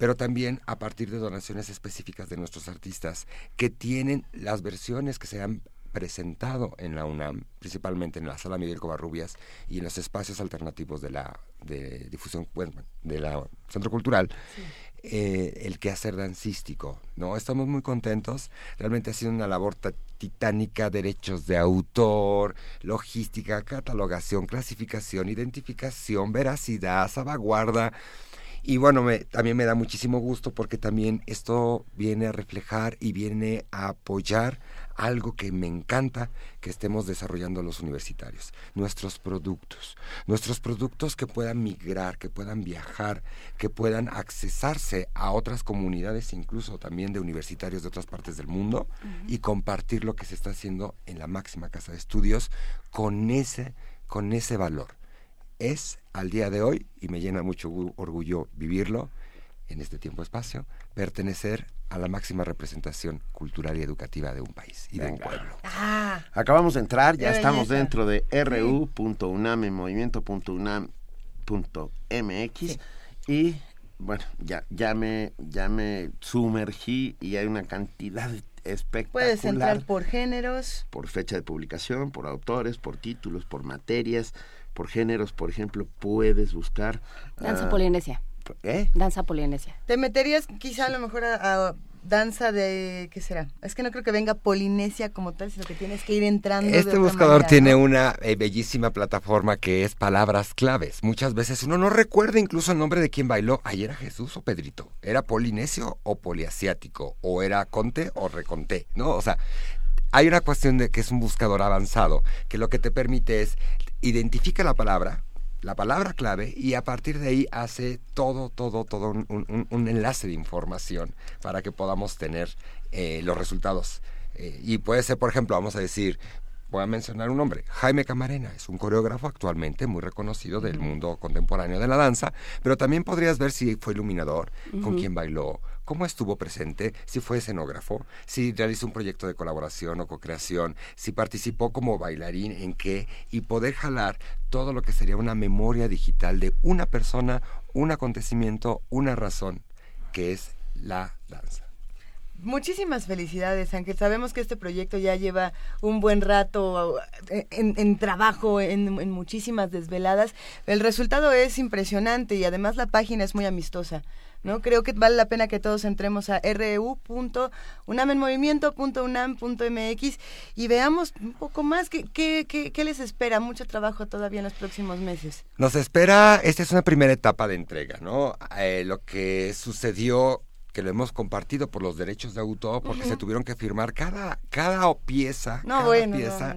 pero también a partir de donaciones específicas de nuestros artistas que tienen las versiones que se han presentado en la UNAM, principalmente en la sala Miguel Covarrubias y en los espacios alternativos de la de difusión bueno, de la centro cultural, eh, el quehacer dancístico, ¿no? Estamos muy contentos, realmente ha sido una labor titánica, derechos de autor, logística, catalogación, clasificación, identificación, veracidad, salvaguarda, y bueno, me, también me da muchísimo gusto porque también esto viene a reflejar y viene a apoyar algo que me encanta que estemos desarrollando los universitarios, nuestros productos, nuestros productos que puedan migrar, que puedan viajar, que puedan accesarse a otras comunidades, incluso también de universitarios de otras partes del mundo, y compartir lo que se está haciendo en la máxima casa de estudios con ese, con ese valor es al día de hoy, y me llena mucho orgullo vivirlo en este tiempo-espacio, pertenecer a la máxima representación cultural y educativa de un país y de un pueblo. Ah. Acabamos de entrar, ya estamos dentro de ru.unam, movimiento.unam.mx y bueno, ya, ya, me, ya me sumergí y hay una cantidad espectacular. Puedes entrar por géneros. Por fecha de publicación, por autores, por títulos, por materias por géneros, por ejemplo, puedes buscar... Danza uh, polinesia. ¿Eh? Danza polinesia. ¿Te meterías quizá a lo mejor a, danza de qué será es que no creo que venga Polinesia como tal sino que tienes que ir entrando este buscador tiene una eh, bellísima plataforma que es palabras claves. Muchas veces uno no recuerda incluso el nombre de quien bailó. Ayer era Jesús o Pedrito. Era polinesio o poliasiático o era conte o reconté no o sea hay una cuestión de que es un buscador avanzado, que lo que te permite es identifica la palabra, la palabra clave, y a partir de ahí hace todo, todo, todo un, enlace de información para que podamos tener eh, los resultados. Eh, y puede ser, por ejemplo, vamos a decir, voy a mencionar un nombre, Jaime Camarena, es un coreógrafo actualmente muy reconocido del mundo contemporáneo de la danza, pero también podrías ver si fue iluminador, con quién bailó, cómo estuvo presente, si fue escenógrafo, si realizó un proyecto de colaboración o co-creación, si participó como bailarín en qué, y poder jalar todo lo que sería una memoria digital de una persona, un acontecimiento, una razón, que es la danza. Muchísimas felicidades, Ángel. Sabemos que este proyecto ya lleva un buen rato eh, en, trabajo, en, en, muchísimas desveladas. El resultado es impresionante y además la página es muy amistosa. ¿No? Creo que vale la pena que todos entremos a ru.unamenmovimiento.unam.mx y veamos un poco más qué, qué, qué, les espera. Mucho trabajo todavía en los próximos meses. Nos espera, esta es una primera etapa de entrega, ¿no? Eh, lo que sucedió que lo hemos compartido por los derechos de autor, porque se tuvieron que firmar cada, cada pieza. No, cada pieza.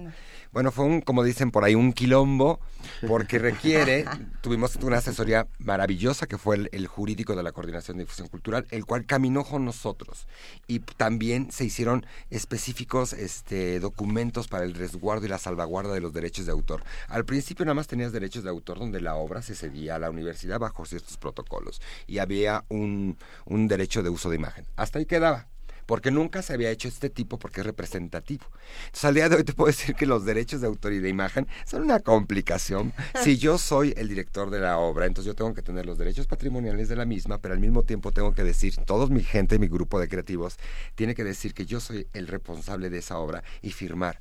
Bueno, fue un, como dicen por ahí, un quilombo, porque requiere, tuvimos una asesoría maravillosa que fue el, jurídico de la Coordinación de Difusión Cultural, el cual caminó con nosotros. Y también se hicieron específicos este, documentos para el resguardo y la salvaguarda de los derechos de autor. Al principio nada más tenías derechos de autor donde la obra se cedía a la universidad bajo ciertos protocolos y había un, un derecho de uso de imagen. Hasta ahí quedaba porque nunca se había hecho este tipo porque es representativo. Entonces, al día de hoy te puedo decir que los derechos de autor y de imagen son una complicación. Si yo soy el director de la obra, entonces yo tengo que tener los derechos patrimoniales de la misma, pero al mismo tiempo tengo que decir, todos mi gente, mi grupo de creativos, tiene que decir que yo soy el responsable de esa obra y firmar.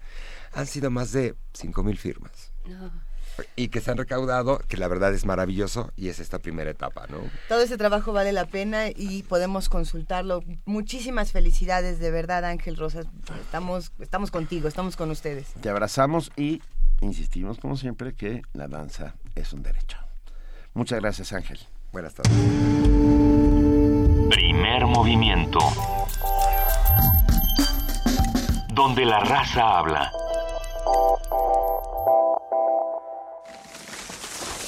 Han sido más de 5.000 firmas y que se han recaudado, que la verdad es maravilloso y es esta primera etapa, ¿no? Todo ese trabajo vale la pena y podemos consultarlo. Muchísimas felicidades, de verdad, Ángel Rosas. Estamos, estamos contigo, estamos con ustedes. Te abrazamos y insistimos, como siempre, que la danza es un derecho. Muchas gracias, Ángel. Buenas tardes. Primer movimiento. Donde la raza habla.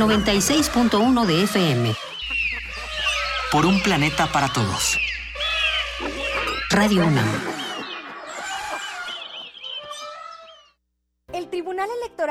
96.1 de FM. Por un planeta para todos. Radio UNAM. El Tribunal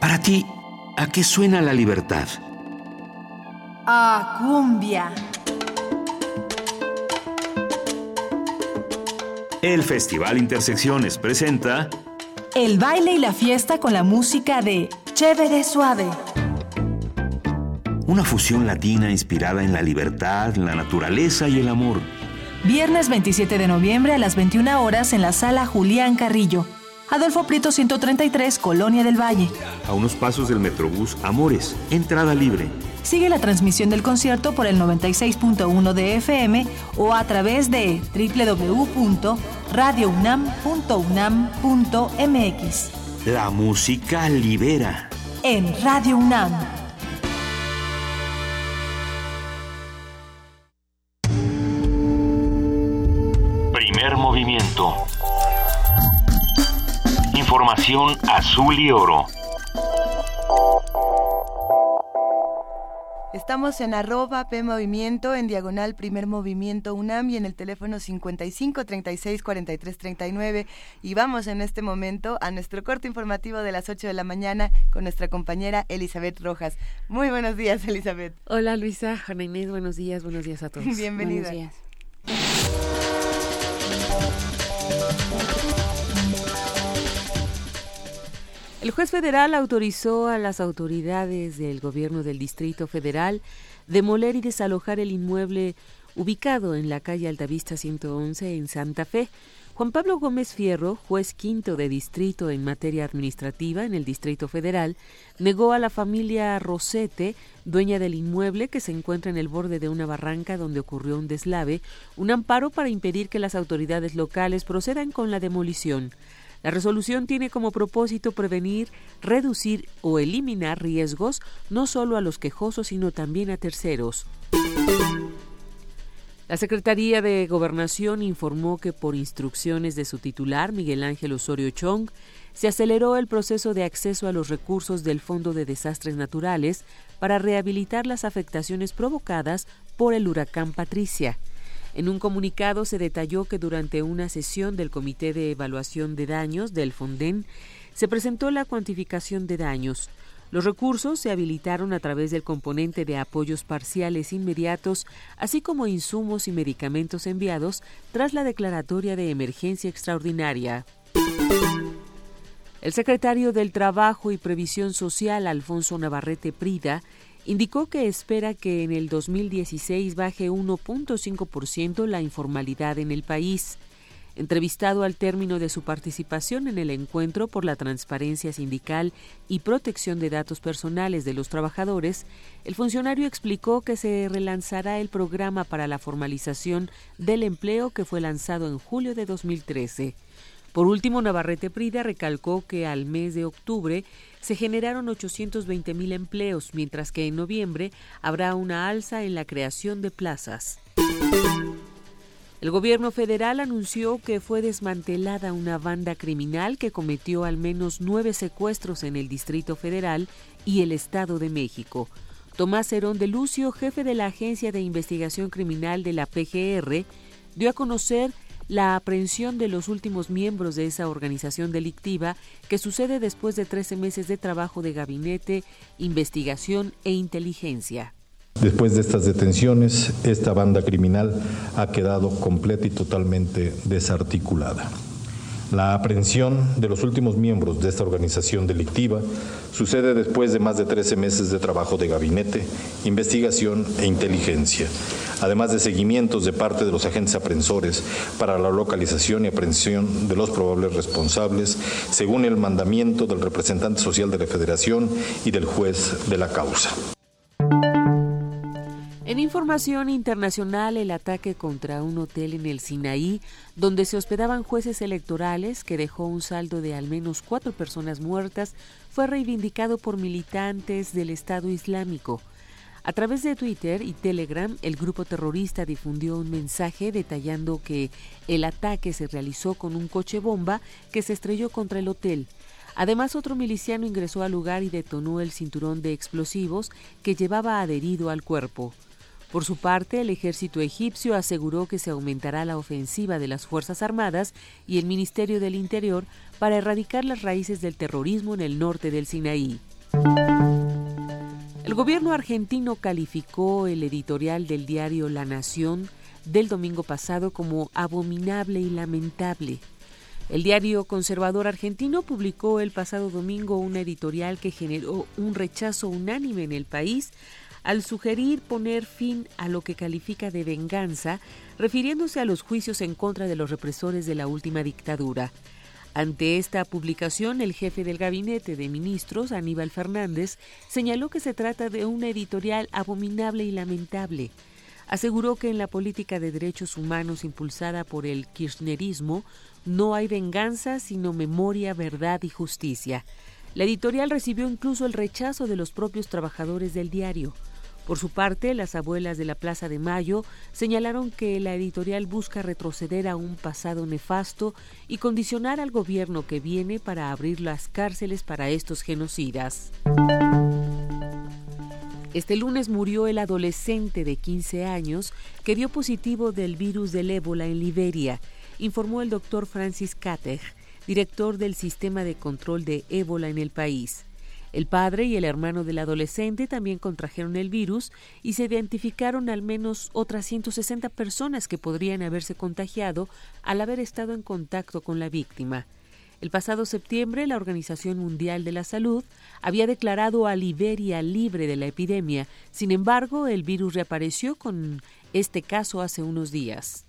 Para ti, ¿a qué suena la libertad? A cumbia. El Festival Intersecciones presenta El baile y la fiesta con la música de Chévere Suave. Una fusión latina inspirada en la libertad, la naturaleza y el amor. Viernes 27 de noviembre a las 21 horas en la sala Julián Carrillo. Adolfo Prieto 133, Colonia del Valle. A unos pasos del Metrobús Amores, entrada libre. Sigue la transmisión del concierto por el 96.1 de FM o a través de www.radiounam.unam.mx. La música libera. En Radio UNAM. Primer movimiento Información azul y oro. Estamos en arroba P Movimiento, en diagonal Primer Movimiento UNAM y en el teléfono 55 36 43 39. Y vamos en este momento a nuestro corte informativo de las 8 de la mañana con nuestra compañera Elizabeth Rojas. Muy buenos días, Elizabeth. Hola, Luisa, Juana Inés, buenos días, buenos días a todos. Bienvenida. Buenos días. El juez federal autorizó a las autoridades del gobierno del Distrito Federal demoler y desalojar el inmueble ubicado en la calle Altavista 111 en Santa Fe. Juan Pablo Gómez Fierro, juez quinto de distrito en materia administrativa en el Distrito Federal, negó a la familia Rosete, dueña del inmueble que se encuentra en el borde de una barranca donde ocurrió un deslave, un amparo para impedir que las autoridades locales procedan con la demolición. La resolución tiene como propósito prevenir, reducir o eliminar riesgos no solo a los quejosos, sino también a terceros. La Secretaría de Gobernación informó que por instrucciones de su titular, Miguel Ángel Osorio Chong, se aceleró el proceso de acceso a los recursos del Fondo de Desastres Naturales para rehabilitar las afectaciones provocadas por el huracán Patricia. En un comunicado se detalló que durante una sesión del Comité de Evaluación de Daños del Fonden se presentó la cuantificación de daños. Los recursos se habilitaron a través del componente de apoyos parciales inmediatos, así como insumos y medicamentos enviados tras la declaratoria de emergencia extraordinaria. El secretario del Trabajo y Previsión Social, Alfonso Navarrete Prida, indicó que espera que en el 2016 baje 1.5% la informalidad en el país. Entrevistado al término de su participación en el encuentro por la transparencia sindical y protección de datos personales de los trabajadores, el funcionario explicó que se relanzará el programa para la formalización del empleo que fue lanzado en julio de 2013. Por último, Navarrete Prida recalcó que al mes de octubre se generaron 820 mil empleos, mientras que en noviembre habrá una alza en la creación de plazas. El gobierno federal anunció que fue desmantelada una banda criminal que cometió al menos nueve secuestros en el Distrito Federal y el Estado de México. Tomás Herón de Lucio, jefe de la Agencia de Investigación Criminal de la PGR, dio a conocer la aprehensión de los últimos miembros de esa organización delictiva que sucede después de 13 meses de trabajo de gabinete, investigación e inteligencia. Después de estas detenciones, esta banda criminal ha quedado completa y totalmente desarticulada. La aprehensión de los últimos miembros de esta organización delictiva sucede después de más de 13 meses de trabajo de gabinete, investigación e inteligencia, además de seguimientos de parte de los agentes aprensores para la localización y aprehensión de los probables responsables, según el mandamiento del representante social de la Federación y del juez de la causa. En información internacional, el ataque contra un hotel en el Sinaí, donde se hospedaban jueces electorales, que dejó un saldo de al menos cuatro personas muertas, fue reivindicado por militantes del Estado Islámico. A través de Twitter y Telegram, el grupo terrorista difundió un mensaje detallando que el ataque se realizó con un coche bomba que se estrelló contra el hotel. Además, otro miliciano ingresó al lugar y detonó el cinturón de explosivos que llevaba adherido al cuerpo. Por su parte, el ejército egipcio aseguró que se aumentará la ofensiva de las Fuerzas Armadas y el Ministerio del Interior para erradicar las raíces del terrorismo en el norte del Sinaí. El gobierno argentino calificó el editorial del diario La Nación del domingo pasado como abominable y lamentable. El diario conservador argentino publicó el pasado domingo una editorial que generó un rechazo unánime en el país al sugerir poner fin a lo que califica de venganza, refiriéndose a los juicios en contra de los represores de la última dictadura. Ante esta publicación, el jefe del gabinete de ministros, Aníbal Fernández, señaló que se trata de una editorial abominable y lamentable. Aseguró que en la política de derechos humanos impulsada por el kirchnerismo no hay venganza, sino memoria, verdad y justicia. La editorial recibió incluso el rechazo de los propios trabajadores del diario. Por su parte, las abuelas de la Plaza de Mayo señalaron que la editorial busca retroceder a un pasado nefasto y condicionar al gobierno que viene para abrir las cárceles para estos genocidas. Este lunes murió el adolescente de 15 años que dio positivo del virus del ébola en Liberia, informó el doctor Francis Kateg, director del sistema de control de ébola en el país. El padre y el hermano del adolescente también contrajeron el virus y se identificaron al menos otras 160 personas que podrían haberse contagiado al haber estado en contacto con la víctima. El pasado septiembre, la Organización Mundial de la Salud había declarado a Liberia libre de la epidemia. Sin embargo, el virus reapareció con este caso hace unos días.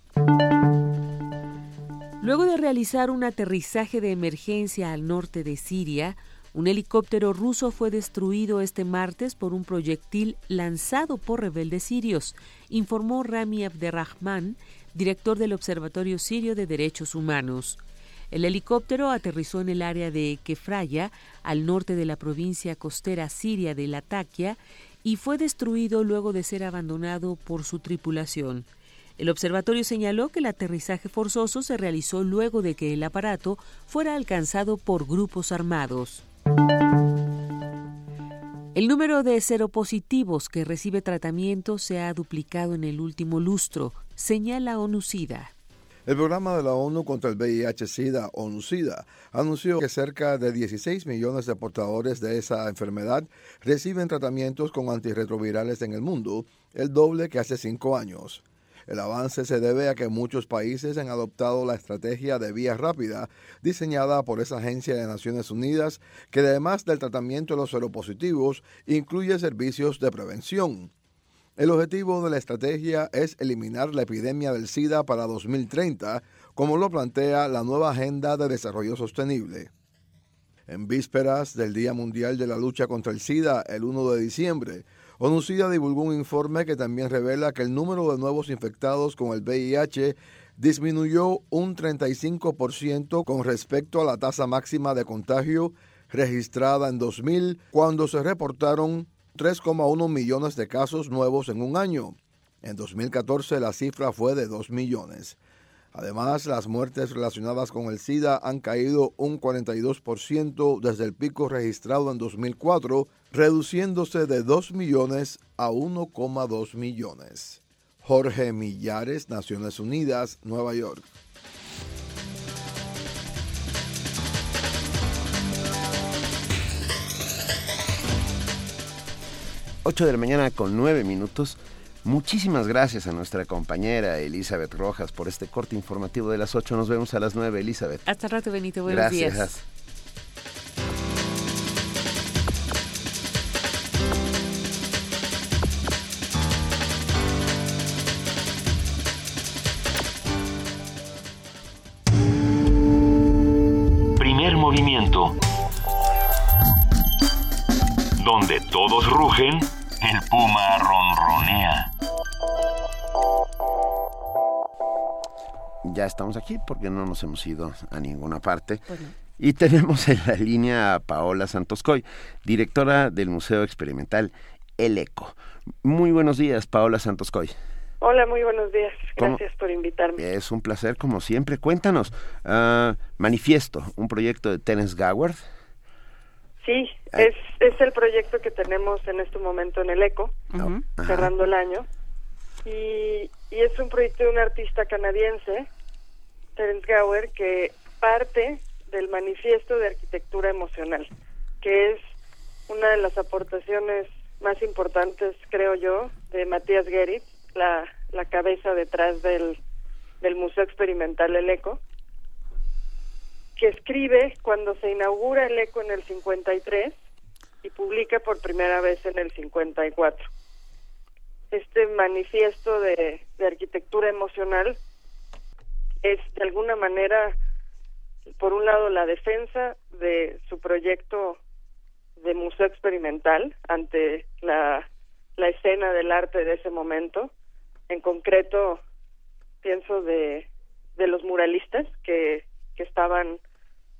Luego de realizar un aterrizaje de emergencia al norte de Siria, un helicóptero ruso fue destruido este martes por un proyectil lanzado por rebeldes sirios, informó Rami Abderrahman, director del Observatorio Sirio de Derechos Humanos. El helicóptero aterrizó en el área de Kefraya, al norte de la provincia costera siria de Latakia, y fue destruido luego de ser abandonado por su tripulación. El observatorio señaló que el aterrizaje forzoso se realizó luego de que el aparato fuera alcanzado por grupos armados. El número de seropositivos que recibe tratamiento se ha duplicado en el último lustro, señala ONUCIDA. El programa de la ONU contra el VIH-Sida, ONU-SIDA, anunció que cerca de 16 millones de portadores de esa enfermedad reciben tratamientos con antirretrovirales en el mundo, el doble que hace cinco años. El avance se debe a que muchos países han adoptado la estrategia de vía rápida diseñada por esa agencia de Naciones Unidas que además del tratamiento de los seropositivos incluye servicios de prevención. El objetivo de la estrategia es eliminar la epidemia del SIDA para 2030, como lo plantea la nueva Agenda de Desarrollo Sostenible. En vísperas del Día Mundial de la Lucha contra el SIDA, el 1 de diciembre, ONUCIDA divulgó un informe que también revela que el número de nuevos infectados con el VIH disminuyó un 35% con respecto a la tasa máxima de contagio registrada en 2000, cuando se reportaron 3,1 millones de casos nuevos en un año. En 2014 la cifra fue de 2 millones. Además, las muertes relacionadas con el SIDA han caído un 42% desde el pico registrado en 2004, reduciéndose de 2 millones a 1,2 millones. Jorge Millares, Naciones Unidas, Nueva York. 8 de la mañana con 9 minutos. Muchísimas gracias a nuestra compañera Elizabeth Rojas por este corte informativo de las 8. Nos vemos a las 9, Elizabeth. Hasta el rato, Benito. Buenos gracias. días. Donde todos rugen el puma ronronea. Ya estamos aquí porque no nos hemos ido a ninguna parte. Y tenemos en la línea a Paola Santoscoy, directora del Museo Experimental El Eco. Muy buenos días, Paola Santoscoy. Hola, muy buenos días. Gracias por invitarme. Es un placer, como siempre. Cuéntanos, uh, Manifiesto, un proyecto de Terence Goward, Sí, es, es el proyecto que tenemos en este momento en el ECO, cerrando el año. Y, y, es un proyecto de un artista canadiense, Terence Gower, que parte del manifiesto de arquitectura emocional, que es una de las aportaciones más importantes, creo yo, de Matías Geritz, la, la cabeza detrás del, del Museo Experimental El ECO que escribe cuando se inaugura el ECO en el 53 y publica por primera vez en el 54. Este manifiesto de, arquitectura emocional es de alguna manera, por un lado, la defensa de su proyecto de museo experimental ante la, la escena del arte de ese momento. En concreto, pienso de, de los muralistas que, que estaban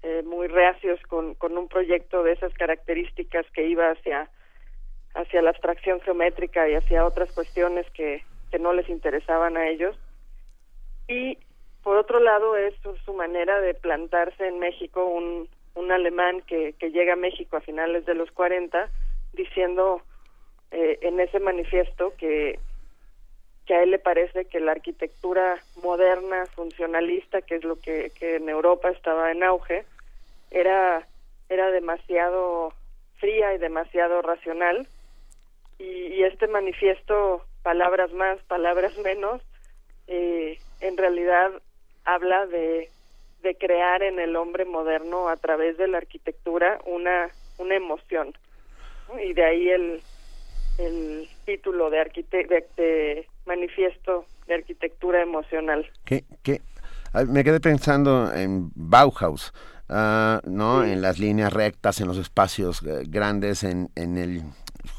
eh, muy reacios con, con un proyecto de esas características que iba hacia hacia la abstracción geométrica y hacia otras cuestiones que, que no les interesaban a ellos. Y por otro lado es su, manera de plantarse en México un, un alemán que, que llega a México a finales de los 40 diciendo eh, en ese manifiesto que, que a él le parece que la arquitectura moderna, funcionalista, que es lo que, que en Europa estaba en auge, era, era demasiado fría y demasiado racional. Y, este manifiesto, palabras más, palabras menos, eh, en realidad habla de, de crear en el hombre moderno a través de la arquitectura una, una emoción. Y de ahí el, el título de, de, manifiesto de arquitectura emocional. ¿Qué, qué? Me quedé pensando en Bauhaus, uh, ¿no? En las líneas rectas, en los espacios eh, grandes, en, en el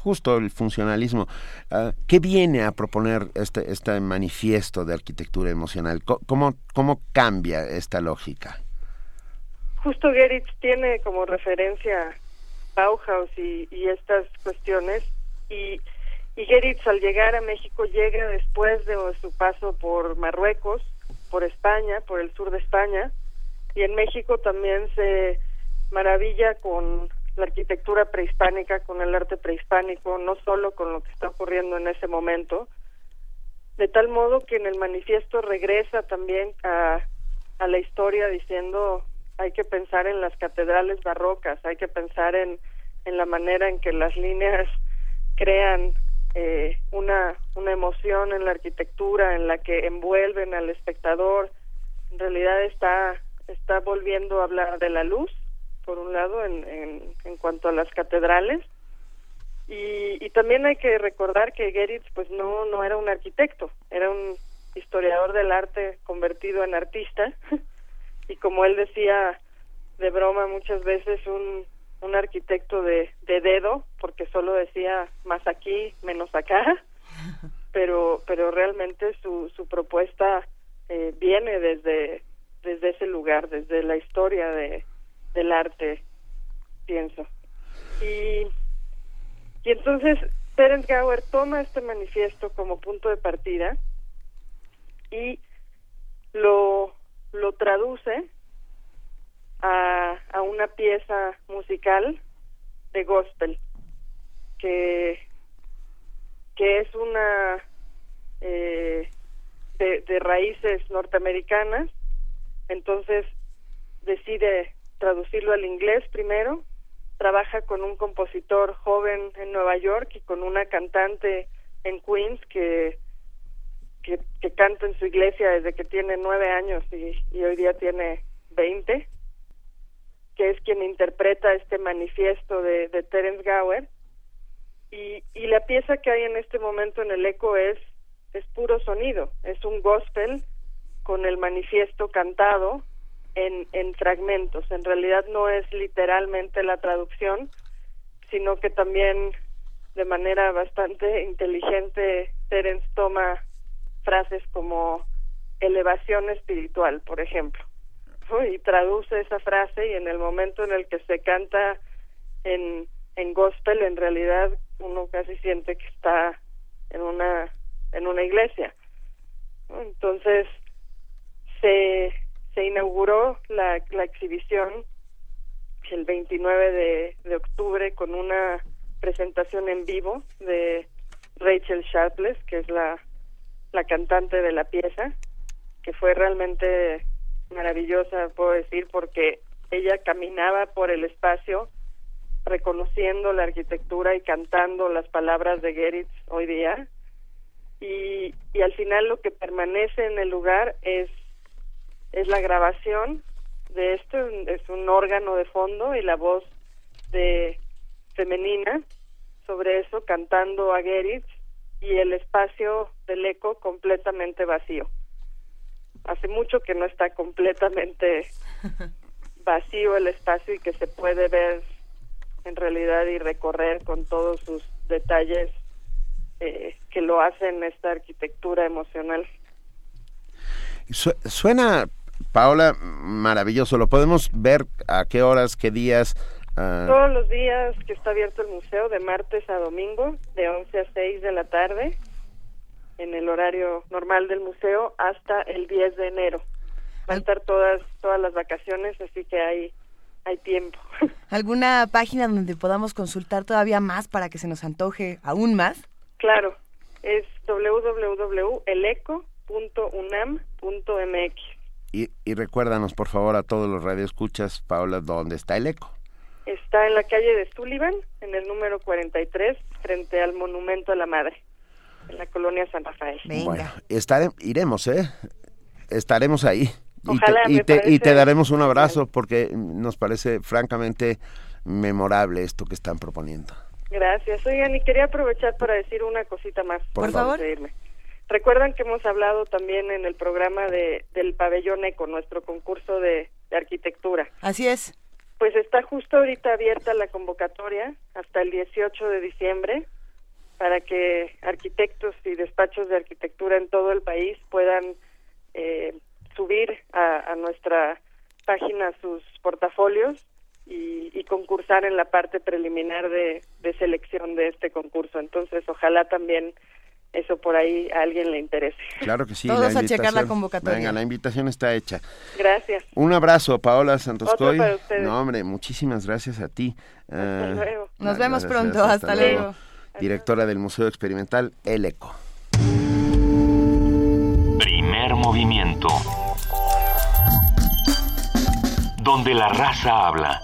justo el funcionalismo. Uh, ¿Qué viene a proponer este, este manifiesto de arquitectura emocional? ¿Cómo, ¿Cómo cambia esta lógica? Justo Geritz tiene como referencia Bauhaus y, y estas cuestiones y, Y Geritz al llegar a México llega después de su paso por Marruecos, por España, por el sur de España, y en México también se maravilla con la arquitectura prehispánica, con el arte prehispánico, no solo con lo que está ocurriendo en ese momento, de tal modo que en el manifiesto regresa también a, la historia diciendo hay que pensar en las catedrales barrocas, hay que pensar en, en la manera en que las líneas crean eh, una, una emoción en la arquitectura, en la que envuelven al espectador. En realidad está, está volviendo a hablar de la luz, por un lado, en, en, en cuanto a las catedrales. Y, y también hay que recordar que Geritz pues no, no era un arquitecto, era un historiador del arte convertido en artista. y como él decía de broma muchas veces, un, un arquitecto de, de dedo, porque solo decía más aquí, menos acá, pero, pero realmente su, su propuesta eh, viene desde, desde ese lugar, desde la historia de, del arte, pienso. Y, y entonces Terence Gower toma este manifiesto como punto de partida y lo, lo traduce a, a una pieza musical de gospel que, que es una eh, de, raíces norteamericanas. Entonces decide traducirlo al inglés primero. Trabaja con un compositor joven en Nueva York y con una cantante en Queens que que, canta en su iglesia desde que tiene nueve años y hoy día tiene veinte que es quien interpreta este manifiesto de, Terence Gower. Y, y la pieza que hay en este momento en el eco es, es puro sonido, es un gospel con el manifiesto cantado en, en fragmentos. En realidad no es literalmente la traducción, sino que también de manera bastante inteligente Terence toma frases como elevación espiritual, por ejemplo y traduce esa frase y en el momento en el que se canta en, en gospel en realidad uno casi siente que está en una en una iglesia entonces se se inauguró la, la exhibición el 29 de, de octubre con una presentación en vivo de Rachel Sharpless que es la la cantante de la pieza que fue realmente maravillosa, puedo decir, porque ella caminaba por el espacio reconociendo la arquitectura y cantando las palabras de Geritz hoy día. Y, y al final lo que permanece en el lugar es, es la grabación de esto, es un órgano de fondo y la voz de femenina sobre eso cantando a Geritz y el espacio del eco completamente vacío hace mucho que no está completamente vacío el espacio y que se puede ver en realidad y recorrer con todos sus detalles eh, que lo hacen esta arquitectura emocional. suena, Paola, maravilloso. ¿Lo podemos ver a qué horas, qué días? Ah? Todos los días que está abierto el museo, de martes a domingo, de 11 a 6 de la tarde en el horario normal del museo hasta el 10 de enero. Va a estar todas todas las vacaciones, así que hay hay tiempo. ¿Alguna página donde podamos consultar todavía más para que se nos antoje aún más? Claro, es www.eleco.unam.mx. Y, y recuérdanos, por favor, a todos los radioescuchas, Paola, ¿dónde está el eco? Está en la calle de Sullivan, en el número 43, frente al Monumento a la Madre en la colonia San Rafael. Bueno, iremos, ¿eh? Estaremos ahí. y, te, y, te, daremos un abrazo porque nos parece francamente memorable esto que están proponiendo. Gracias. Oigan, y quería aprovechar para decir una cosita más. Por, favor. Recuerdan que hemos hablado también en el programa de, del pabellón ECO, nuestro concurso de, de arquitectura. Así es. Pues está justo ahorita abierta la convocatoria hasta el 18 de diciembre para que arquitectos y despachos de arquitectura en todo el país puedan eh, subir a, nuestra página sus portafolios y, concursar en la parte preliminar de, selección de este concurso. Entonces, ojalá también eso por ahí a alguien le interese. Claro que sí. Todos a checar la convocatoria. Venga, la invitación está hecha. Gracias. Un abrazo, Paola Santoscoy. No, hombre, muchísimas gracias a ti. Hasta ah, luego. Nos vemos pronto. Hasta, luego. Directora del Museo Experimental El Eco. Primer movimiento. Donde la raza habla.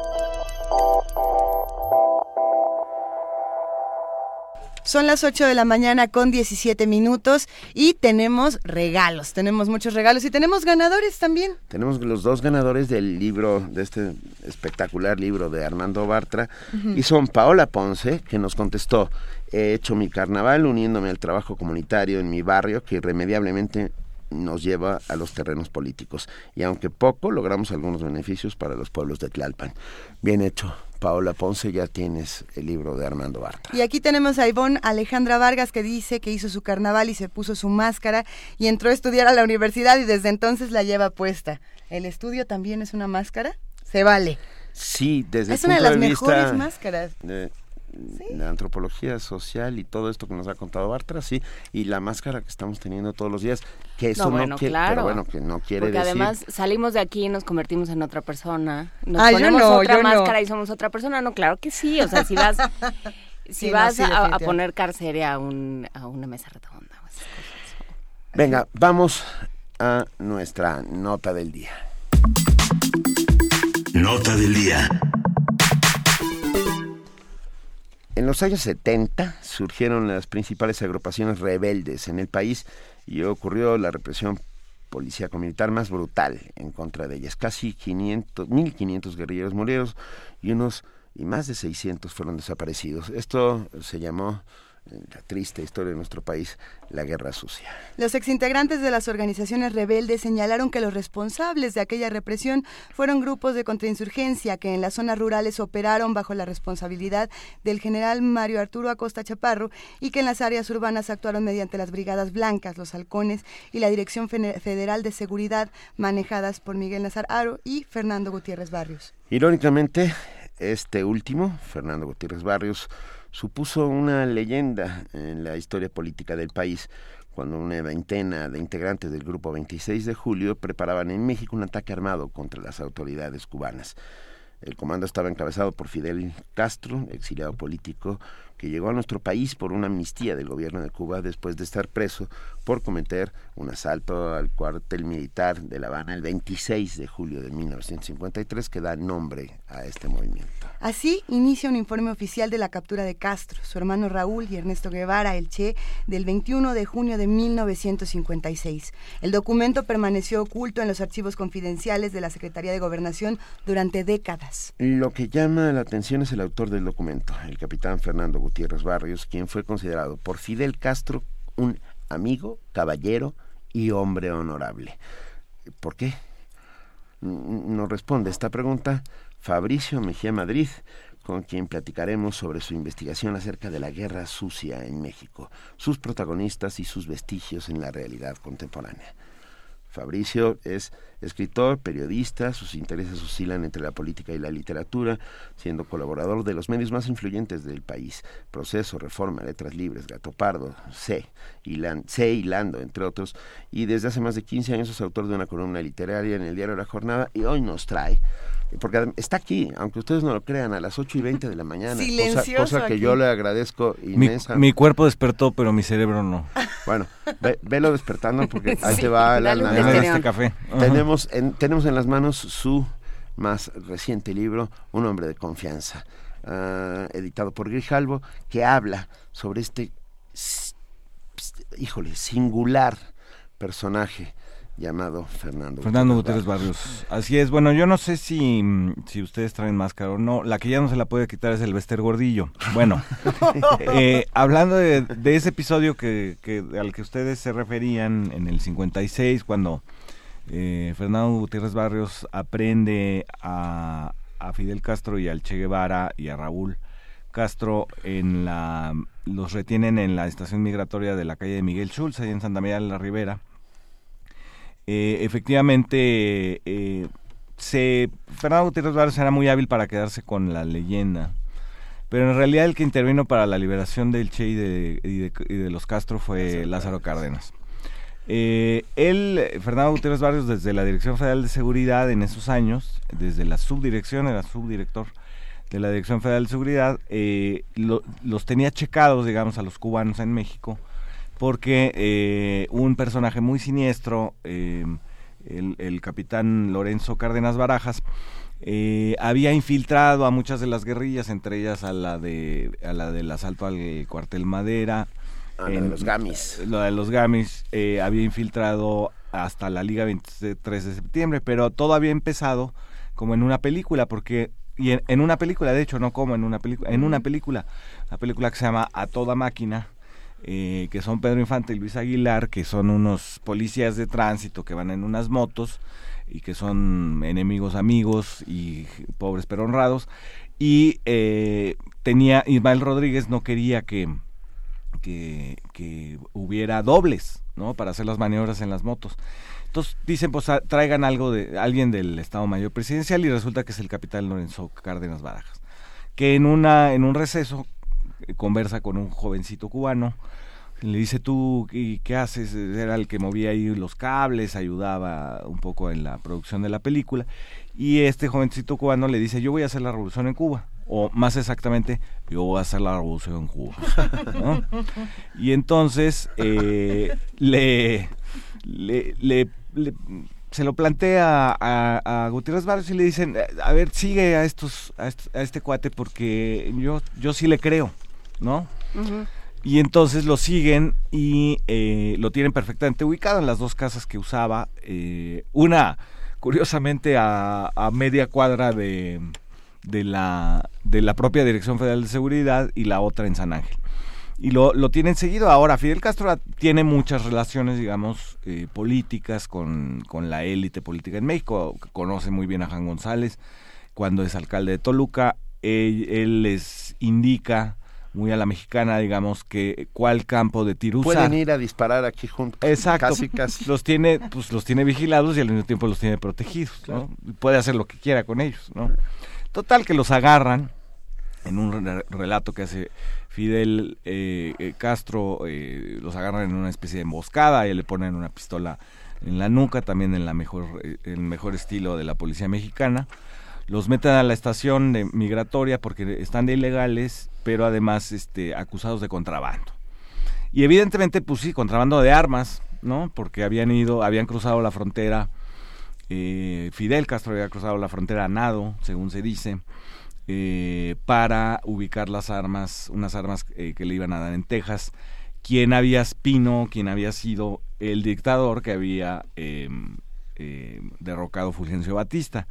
Son las 8 de la mañana con 17 minutos y tenemos regalos, tenemos muchos regalos y tenemos ganadores también. Tenemos los dos ganadores del libro, de este espectacular libro de Armando Bartra, y son Paola Ponce, que nos contestó, he hecho mi carnaval uniéndome al trabajo comunitario en mi barrio que irremediablemente nos lleva a los terrenos políticos. Y aunque poco, logramos algunos beneficios para los pueblos de Tlalpan. Bien hecho. Paola Ponce, ya tienes el libro de Armando Barta. Y aquí tenemos a Ivonne Alejandra Vargas que dice que hizo su carnaval y se puso su máscara y entró a estudiar a la universidad y desde entonces la lleva puesta. ¿El estudio también es una máscara? Se vale. Sí, desde Es una de las mejores máscaras la antropología social y todo esto que nos ha contado Bartra, sí, y la máscara que estamos teniendo todos los días, que eso no, quiere, pero bueno, que no quiere Porque además salimos de aquí y nos convertimos en otra persona, nos ponemos otra máscara y somos otra persona, no, claro que sí, o sea, si vas si vas a, poner carceria a, un, a una mesa redonda. Venga, vamos a nuestra nota del día. Nota del día. En los años 70 surgieron las principales agrupaciones rebeldes en el país y ocurrió la represión policíaco-militar más brutal en contra de ellas. Casi 500, 1.500 guerrilleros murieron y unos y más de 600 fueron desaparecidos. Esto se llamó la triste historia de nuestro país, la guerra sucia. Los exintegrantes de las organizaciones rebeldes señalaron que los responsables de aquella represión fueron grupos de contrainsurgencia que en las zonas rurales operaron bajo la responsabilidad del general Mario Arturo Acosta Chaparro y que en las áreas urbanas actuaron mediante las Brigadas Blancas, los Halcones y la Dirección Federal de Seguridad manejadas por Miguel Nazar Aro y Fernando Gutiérrez Barrios. Irónicamente, este último, Fernando Gutiérrez Barrios, supuso una leyenda en la historia política del país cuando una veintena de integrantes del Grupo 26 de Julio preparaban en México un ataque armado contra las autoridades cubanas. El comando estaba encabezado por Fidel Castro, exiliado político, que llegó a nuestro país por una amnistía del gobierno de Cuba después de estar preso por cometer un asalto al cuartel militar de La Habana el 26 de julio de 1953 que da nombre a este movimiento. Así inicia un informe oficial de la captura de Castro, su hermano Raúl y Ernesto Guevara, el Che, del 21 de junio de 1956. El documento permaneció oculto en los archivos confidenciales de la Secretaría de Gobernación durante décadas. Lo que llama la atención es el autor del documento, el capitán Fernando Gutiérrez Barrios, quien fue considerado por Fidel Castro un amigo, caballero y hombre honorable. ¿Por qué? Nos responde esta pregunta Fabricio Mejía Madrid, con quien platicaremos sobre su investigación acerca de la guerra sucia en México, sus protagonistas y sus vestigios en la realidad contemporánea. Fabricio es escritor, periodista, sus intereses oscilan entre la política y la literatura, siendo colaborador de los medios más influyentes del país, Proceso, Reforma, Letras Libres, Gato Pardo, C, C Hilando, entre otros, y desde hace más de 15 años es autor de una columna literaria en el diario La Jornada y hoy nos trae porque está aquí, aunque ustedes no lo crean, a las 8 y 20 de la mañana. Silencioso cosa, que yo le agradezco inmensa. Mi, cuerpo despertó, pero mi cerebro no. Bueno, velo despertando porque ahí te va la, este café. Tenemos en, tenemos en las manos su más reciente libro, Un hombre de confianza, ah, editado por Grijalvo, que habla sobre este, híjole, singular personaje llamado Fernando. Fernando Gutiérrez Barrios. Así es. Bueno, yo no sé si, si ustedes traen máscara o no. La que ya no se la puede quitar es el Bester Gordillo. Bueno, eh, hablando de, ese episodio que, que, al que ustedes se referían en el 56, cuando eh, Fernando Gutiérrez Barrios aprende a, a Fidel Castro y al Che Guevara y a Raúl Castro en la los retienen en la estación migratoria de la calle de Miguel Schultz, ahí en Santa María de la Ribera eh, efectivamente, eh, se, Fernando Gutiérrez Barrios era muy hábil para quedarse con la leyenda. Pero en realidad el que intervino para la liberación del Che y de, de, los Castro fue Lázaro Cárdenas. Eh, él, Fernando Gutiérrez Barrios, desde la Dirección Federal de Seguridad en esos años, desde la subdirección, era subdirector de la Dirección Federal de Seguridad, eh, los tenía checados, digamos, a los cubanos en México, porque eh, un personaje muy siniestro, el, el, capitán Lorenzo Cárdenas Barajas, había infiltrado a muchas de las guerrillas, entre ellas a la de a la del asalto al cuartel Madera, Ah, en, los Gamis. Lo de los Gamis eh, había infiltrado hasta la Liga 23 de septiembre, pero todo había empezado como en una película, porque y en, una película, de hecho, no como en una película, en una película, la película que se llama A Toda Máquina, eh, que son Pedro Infante y Luis Aguilar, que son unos policías de tránsito que van en unas motos y que son enemigos amigos y pobres pero honrados. Y eh, tenía, Ismael Rodríguez no quería que, que, hubiera dobles, ¿no? Para hacer las maniobras en las motos. Entonces dicen, pues traigan algo de alguien del Estado Mayor Presidencial y resulta que es el capitán Lorenzo Cárdenas Barajas, que en una en un receso eh, conversa con un jovencito cubano, le dice tú ¿y qué haces, era el que movía ahí los cables, ayudaba un poco en la producción de la película y este jovencito cubano le dice yo voy a hacer la revolución en Cuba o más exactamente, yo voy a hacer la revolución en Cuba. Y entonces eh, le, le, se lo plantea a, Gutiérrez Barrios y le dicen, a ver, sigue a estos, a este, cuate porque yo, yo sí le creo, ¿no? Y entonces lo siguen y eh, lo tienen perfectamente ubicado en las dos casas que usaba. Eh, una, curiosamente, a media cuadra de, de la, de la propia Dirección Federal de Seguridad y la otra en San Ángel. Y lo, lo tienen seguido. Ahora, Fidel Castro tiene muchas relaciones, digamos, eh, políticas con, con la élite política en México. Conoce muy bien a Juan González. Cuando es alcalde de Toluca, él, les indica muy a la mexicana, digamos, que cuál campo de tiro Pueden ir a disparar aquí juntos. Exacto. Casi, casi. Los tiene, pues los tiene vigilados y al mismo tiempo los tiene protegidos, ¿no? Puede hacer lo que quiera con ellos, ¿no? Total que los agarran en un relato que hace Fidel eh, eh, Castro, eh, los agarran en una especie de emboscada y le ponen una pistola en la nuca, también en la mejor, el mejor estilo de la policía mexicana. Los meten a la estación de migratoria porque están de ilegales, pero además este, acusados de contrabando. Y evidentemente, pues sí, contrabando de armas, ¿no? Porque habían ido, habían cruzado la frontera eh, Fidel Castro había cruzado la frontera a nado, según se dice, eh, para ubicar las armas, unas armas eh, que le iban a dar en Texas. Quien había Spino, quien había sido el dictador que había em, derrocado Fulgencio Batista.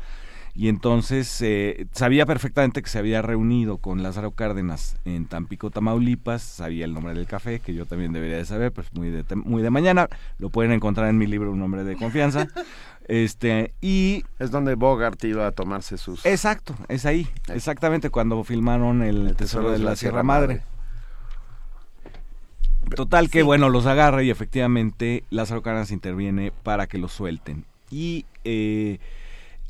Y entonces sabía perfectamente que se había reunido con Lázaro Cárdenas en Tampico, Tamaulipas, sabía el nombre del café, que yo también debería de saber, pues muy de, muy de mañana, lo pueden encontrar en mi libro Un nombre de confianza. Este, y... Es donde Bogart iba a tomarse sus... Exacto, es ahí, exactamente cuando filmaron El, Tesoro, de, la, Sierra, Madre. Total que, bueno, los agarra y efectivamente Lázaro Cárdenas interviene para que los suelten. Y eh,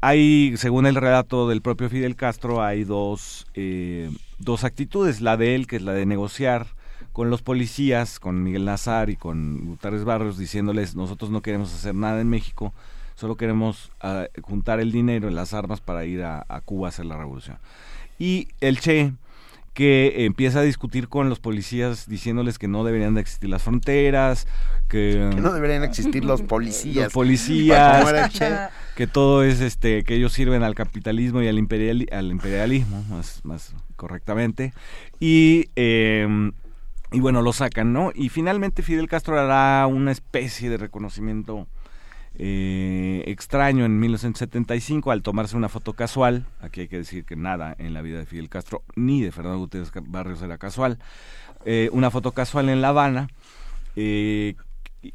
hay, según el relato del propio Fidel Castro, hay dos, eh, dos actitudes. La de él, que es la de negociar con los policías, con Miguel Nazar y con Gutiérrez Barrios, diciéndoles, nosotros no queremos hacer nada en México, solo queremos ah, juntar el dinero las armas para ir a, Cuba a hacer la revolución. Y el Che, que empieza a discutir con los policías diciéndoles que no deberían de existir las fronteras, que, no deberían existir los policías. Los policías, que todo es este que ellos sirven al capitalismo y al, imperial, al imperialismo, más, más correctamente. Y em, y bueno, lo sacan, ¿no? Y finalmente Fidel Castro hará una especie de reconocimiento eh, extraño en 1975 al tomarse una foto casual. Aquí hay que decir que nada en la vida de Fidel Castro ni de Fernando Gutiérrez Barrios era casual. Eh, una foto casual en La Habana eh,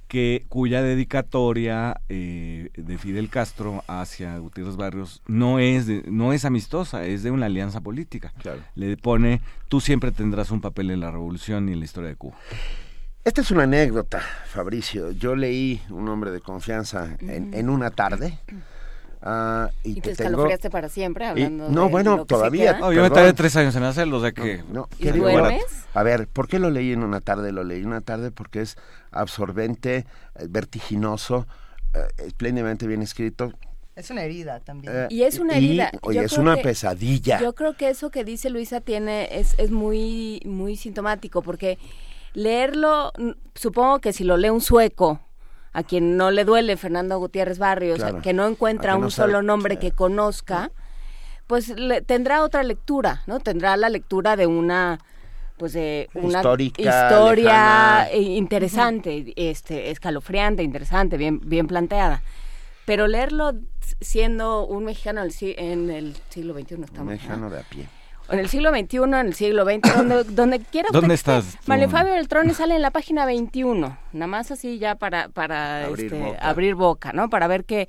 que cuya dedicatoria de Fidel Castro hacia Gutiérrez Barrios no es no es amistosa, es de una alianza política. Le pone tú siempre tendrás un papel en la revolución y en la historia de Cuba. Esta es una anécdota, Fabricio. Yo leí Un hombre de confianza en, una tarde, Ah, y, te escalofriaste para siempre hablando No, bueno, todavía. yo me tardé tres años en hacerlo, de que... No, ¿Y duermes? A ver, ¿por qué lo leí en una tarde? Lo leí en una tarde porque es absorbente, eh, vertiginoso, eh, espléndidamente bien escrito. Es una herida también. Eh, y es una herida. Y, es una pesadilla. Yo creo que eso que dice Luisa tiene es, es muy, muy sintomático porque leerlo, supongo que si lo lee un sueco a quien no le duele Fernando Gutiérrez Barrios, que no encuentra un solo nombre que conozca, pues tendrá otra lectura, ¿no? Tendrá la lectura de una pues de una historia interesante, este escalofriante, interesante, bien bien planteada. Pero leerlo siendo un mexicano en el siglo XXI estamos. Un mexicano de a pie en el siglo XXI, en el siglo XX, donde, donde quiera. ¿Dónde estás? Mario Fabio Beltrón sale en la página 21, nada más así ya para, para abrir, este, boca. abrir boca, ¿no? Para ver que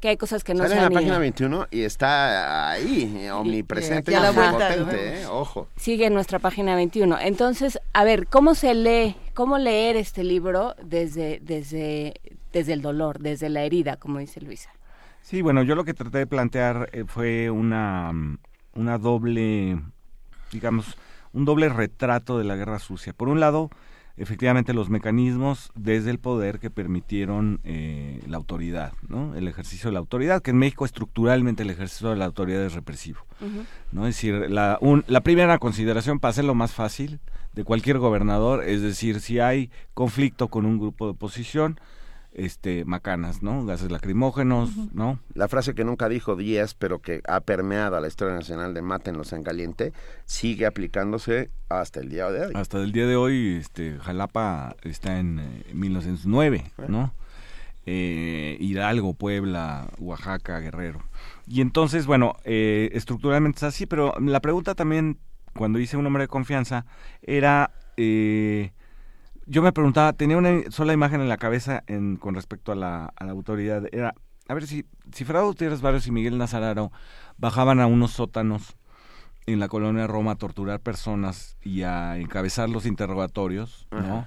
que hay cosas que no Sale en la página 21 y está ahí, omnipresente y, y potente, ¿eh? ojo. Sigue en nuestra página 21. Entonces, a ver, ¿cómo se lee, cómo leer este libro desde, desde, desde el dolor, desde la herida, como dice Luisa? Sí, bueno, yo lo que traté de plantear eh, fue una, una doble, digamos, un doble retrato de la guerra sucia. Por un lado, efectivamente los mecanismos desde el poder que permitieron eh, la autoridad, ¿no? El ejercicio de la autoridad, que en México estructuralmente el ejercicio de la autoridad es represivo, ¿no? Es decir, la, la primera consideración para lo más fácil de cualquier gobernador, es decir, si hay conflicto con un grupo de oposición, este macanas, ¿no? Gases lacrimógenos, ¿no? La frase que nunca dijo Díaz, pero que ha permeado a la historia nacional de Mátenlos en caliente, sigue aplicándose hasta el día de hoy. Hasta el día de hoy, este Jalapa está en 1909, eh, ¿no? Eh, Hidalgo, Puebla, Oaxaca, Guerrero. Y entonces, bueno, eh, estructuralmente es así, pero la pregunta también, cuando hice un hombre de confianza, era... Eh, yo me preguntaba, tenía una sola imagen en la cabeza en, con respecto a la, autoridad. Era, a ver si, si Fernando Gutiérrez Barrios y Miguel Nazararo bajaban a unos sótanos en la colonia Roma a torturar personas y a encabezar los interrogatorios, ¿no?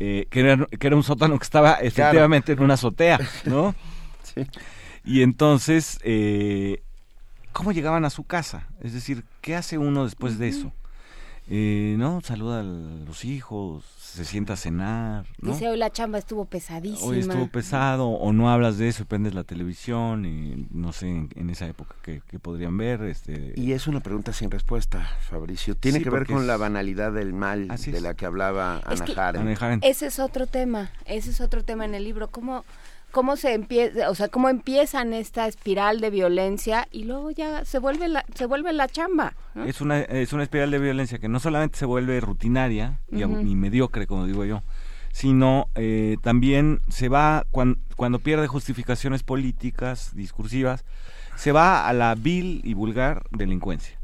Eh, que, era, que, era, un sótano que estaba efectivamente en una azotea, ¿no? sí. Y entonces, eh, ¿cómo llegaban a su casa? Es decir, ¿qué hace uno después de eso? Eh, ¿No? Saluda a los hijos, se sienta a cenar. ¿no? Dice, hoy la chamba estuvo pesadísima. Hoy estuvo pesado, o no hablas de eso, prendes la televisión y no sé en, esa época que, podrían ver. este Y es una pregunta sin respuesta, Fabricio. Tiene que ver con la banalidad del mal de la que hablaba Ana, Jaren. Ese es otro tema, ese es otro tema en el libro. ¿Cómo, cómo se empieza, o sea, cómo empiezan esta espiral de violencia y luego ya se vuelve la, se vuelve la chamba. Es una es una espiral de violencia que no solamente se vuelve rutinaria y, mediocre, como digo yo, sino eh, también se va cuando, cuando pierde justificaciones políticas, discursivas, se va a la vil y vulgar delincuencia,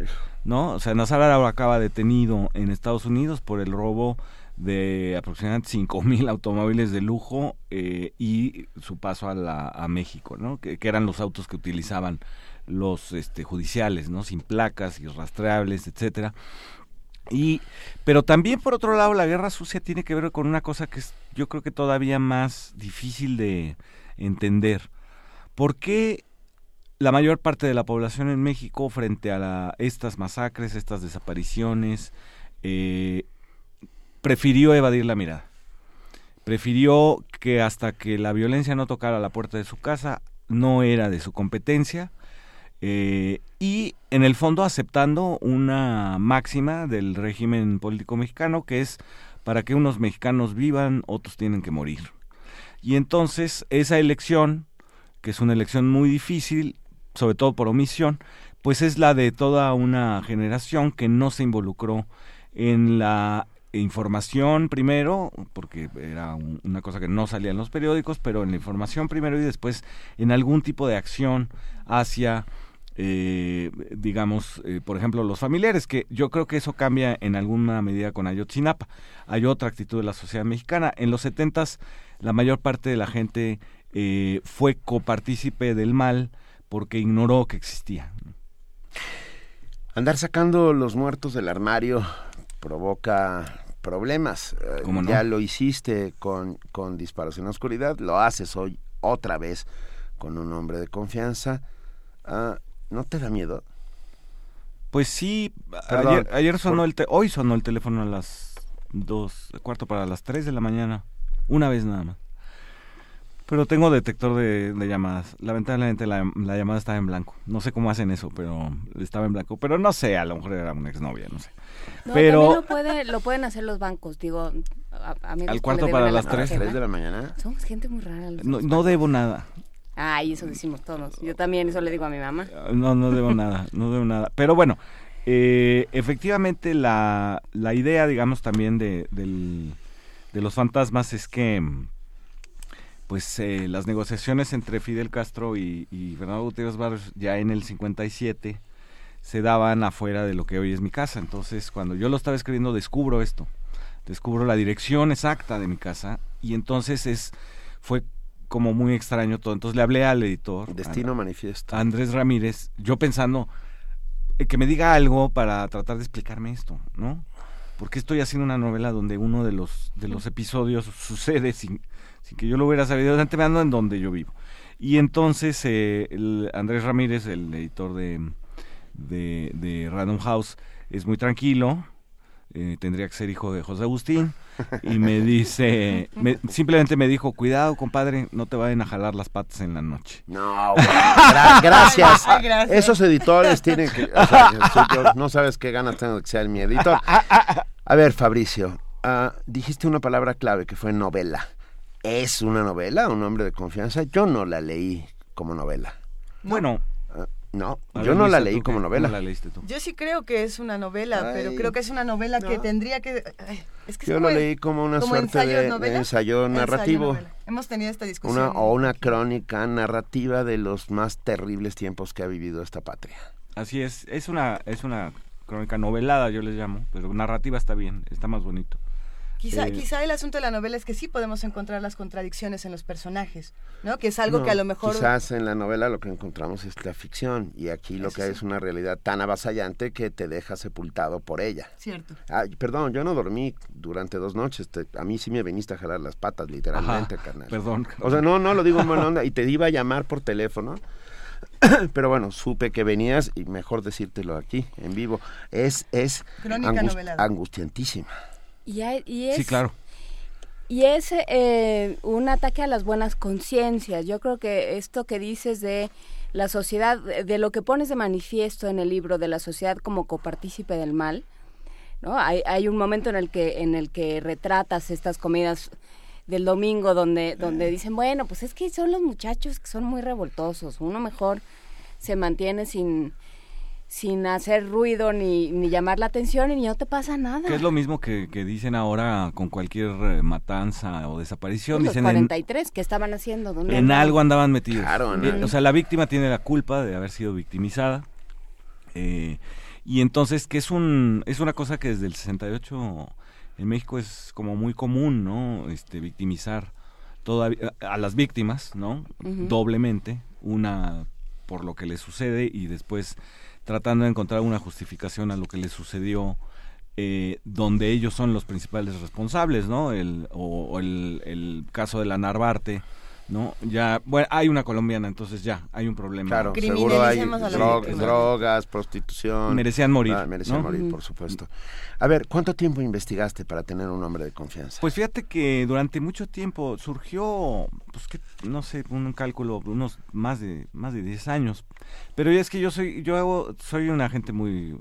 ¿no? O sea, Nazar ahora acaba detenido en Estados Unidos por el robo de aproximadamente 5.000 automóviles de lujo eh, y su paso a, la, a México, ¿no? Que, eran los autos que utilizaban los este, judiciales, ¿no? Sin placas, y rastreables, etcétera. Y, pero también por otro lado la guerra sucia tiene que ver con una cosa que yo creo que todavía más difícil de entender. ¿Por qué la mayor parte de la población en México frente a estas masacres, estas desapariciones, eh, prefirió evadir la mirada. Prefirió que hasta que la violencia no tocara la puerta de su casa, no era de su competencia. Eh, y en el fondo aceptando una máxima del régimen político mexicano que es para que unos mexicanos vivan, otros tienen que morir. Y entonces esa elección, que es una elección muy difícil, sobre todo por omisión, pues es la de toda una generación que no se involucró en la información primero, porque era una cosa que no salía en los periódicos, pero en la información primero y después en algún tipo de acción hacia, eh, digamos, eh, por ejemplo, los familiares, que yo creo que eso cambia en alguna medida con Ayotzinapa. Hay otra actitud de la sociedad mexicana. En los setentas, la mayor parte de la gente eh, fue copartícipe del mal porque ignoró que existía. Andar sacando los muertos del armario provoca problemas. Ya lo hiciste con, con Disparos en la Oscuridad, lo haces hoy otra vez con un hombre de confianza. Ah, ¿No te da miedo? Pues sí, ayer, ayer, sonó el hoy sonó el teléfono a las dos, cuarto para las tres de la mañana, una vez nada más. Pero tengo detector de, llamadas. Lamentablemente la, llamada estaba en blanco. No sé cómo hacen eso, pero estaba en blanco. Pero no sé, a lo mejor era una exnovia, no sé. Pero también lo, puede, lo pueden hacer los bancos, digo. Al cuarto para las tres. de la mañana. Somos gente muy rara. No, no debo nada. Ay, eso decimos todos. Yo también eso le digo a mi mamá. No, no debo nada, no debo nada. Pero bueno, eh, efectivamente la, la idea, digamos, también de, del, de los fantasmas es que pues eh, las negociaciones entre Fidel Castro y, y, Bernardo Gutiérrez Barrios ya en el 57 se daban afuera de lo que hoy es mi casa. Entonces, cuando yo lo estaba escribiendo, descubro esto, descubro la dirección exacta de mi casa y entonces es fue como muy extraño todo. Entonces le hablé al editor. Destino manifiesto. Andrés Ramírez, yo pensando eh, que me diga algo para tratar de explicarme esto, ¿no? Porque estoy haciendo una novela donde uno de los de los episodios sucede sin sin que yo lo hubiera sabido de antemano en donde yo vivo. Y entonces eh, el Andrés Ramírez, el editor de, de, Random House, es muy tranquilo, eh, tendría que ser hijo de José Agustín, y me dice, simplemente me dijo, cuidado compadre, no te vayan a jalar las patas en la noche. No, gracias. Esos editores tienen que, no sabes qué ganas tengo de que sea mi editor. A ver, Fabricio, ah, dijiste una palabra clave que fue novela es una novela, un hombre de confianza. Yo no la leí como novela. Bueno. No, yo no la leí como novela. la leíste tú? Yo sí creo que es una novela, pero creo que es una novela que tendría que... es que yo lo leí como una suerte de, ensayo narrativo. Hemos tenido esta discusión. o una crónica narrativa de los más terribles tiempos que ha vivido esta patria. Así es, es una, es una crónica novelada, yo les llamo, pero narrativa está bien, está más bonito. Quizá, eh, quizá el asunto de la novela es que sí podemos encontrar las contradicciones en los personajes, ¿no? Que es algo que a lo mejor... Quizás en la novela lo que encontramos es la ficción y aquí lo que hay es una realidad tan avasallante que te deja sepultado por ella. Cierto. perdón, yo no dormí durante dos noches. a mí sí me viniste a jalar las patas, literalmente, carnal. Perdón. O sea, no, no lo digo en buena onda. Y te iba a llamar por teléfono. Pero bueno, supe que venías y mejor decírtelo aquí, en vivo. Es, es angustiantísima. Y, es, sí, claro. Y es eh, un ataque a las buenas conciencias. Yo creo que esto que dices de la sociedad, de lo que pones de manifiesto en el libro de la sociedad como copartícipe del mal, ¿no? Hay, hay un momento en el que en el que retratas estas comidas del domingo donde donde dicen, bueno, pues es que son los muchachos que son muy revoltosos, uno mejor se mantiene sin sin hacer ruido ni, ni llamar la atención y no te pasa nada. Que es lo mismo que, que dicen ahora con cualquier eh, matanza o desaparición. Los 43, ¿qué estaban haciendo? en algo andaban metidos. Claro, O sea, la víctima tiene la culpa de haber sido victimizada. Eh, y entonces, que es, un, es una cosa que desde el 68 en México es como muy común, ¿no? Este, victimizar todavía a las víctimas, ¿no? Doblemente, una por lo que les sucede y después tratando de encontrar una justificación a lo que les sucedió, eh, donde ellos son los principales responsables, ¿no? El, o, el, el, caso de la Narvarte, ¿no? Ya, bueno, hay una colombiana, entonces ya, hay un problema. Claro, seguro hay drogas, prostitución. Merecían morir. Ah, merecían morir, por supuesto. A ver, ¿cuánto tiempo investigaste para tener un hombre de confianza? Pues fíjate que durante mucho tiempo surgió, pues que, no sé, un cálculo, unos más de, más de 10 años. Pero es que yo soy, yo hago, soy una gente muy,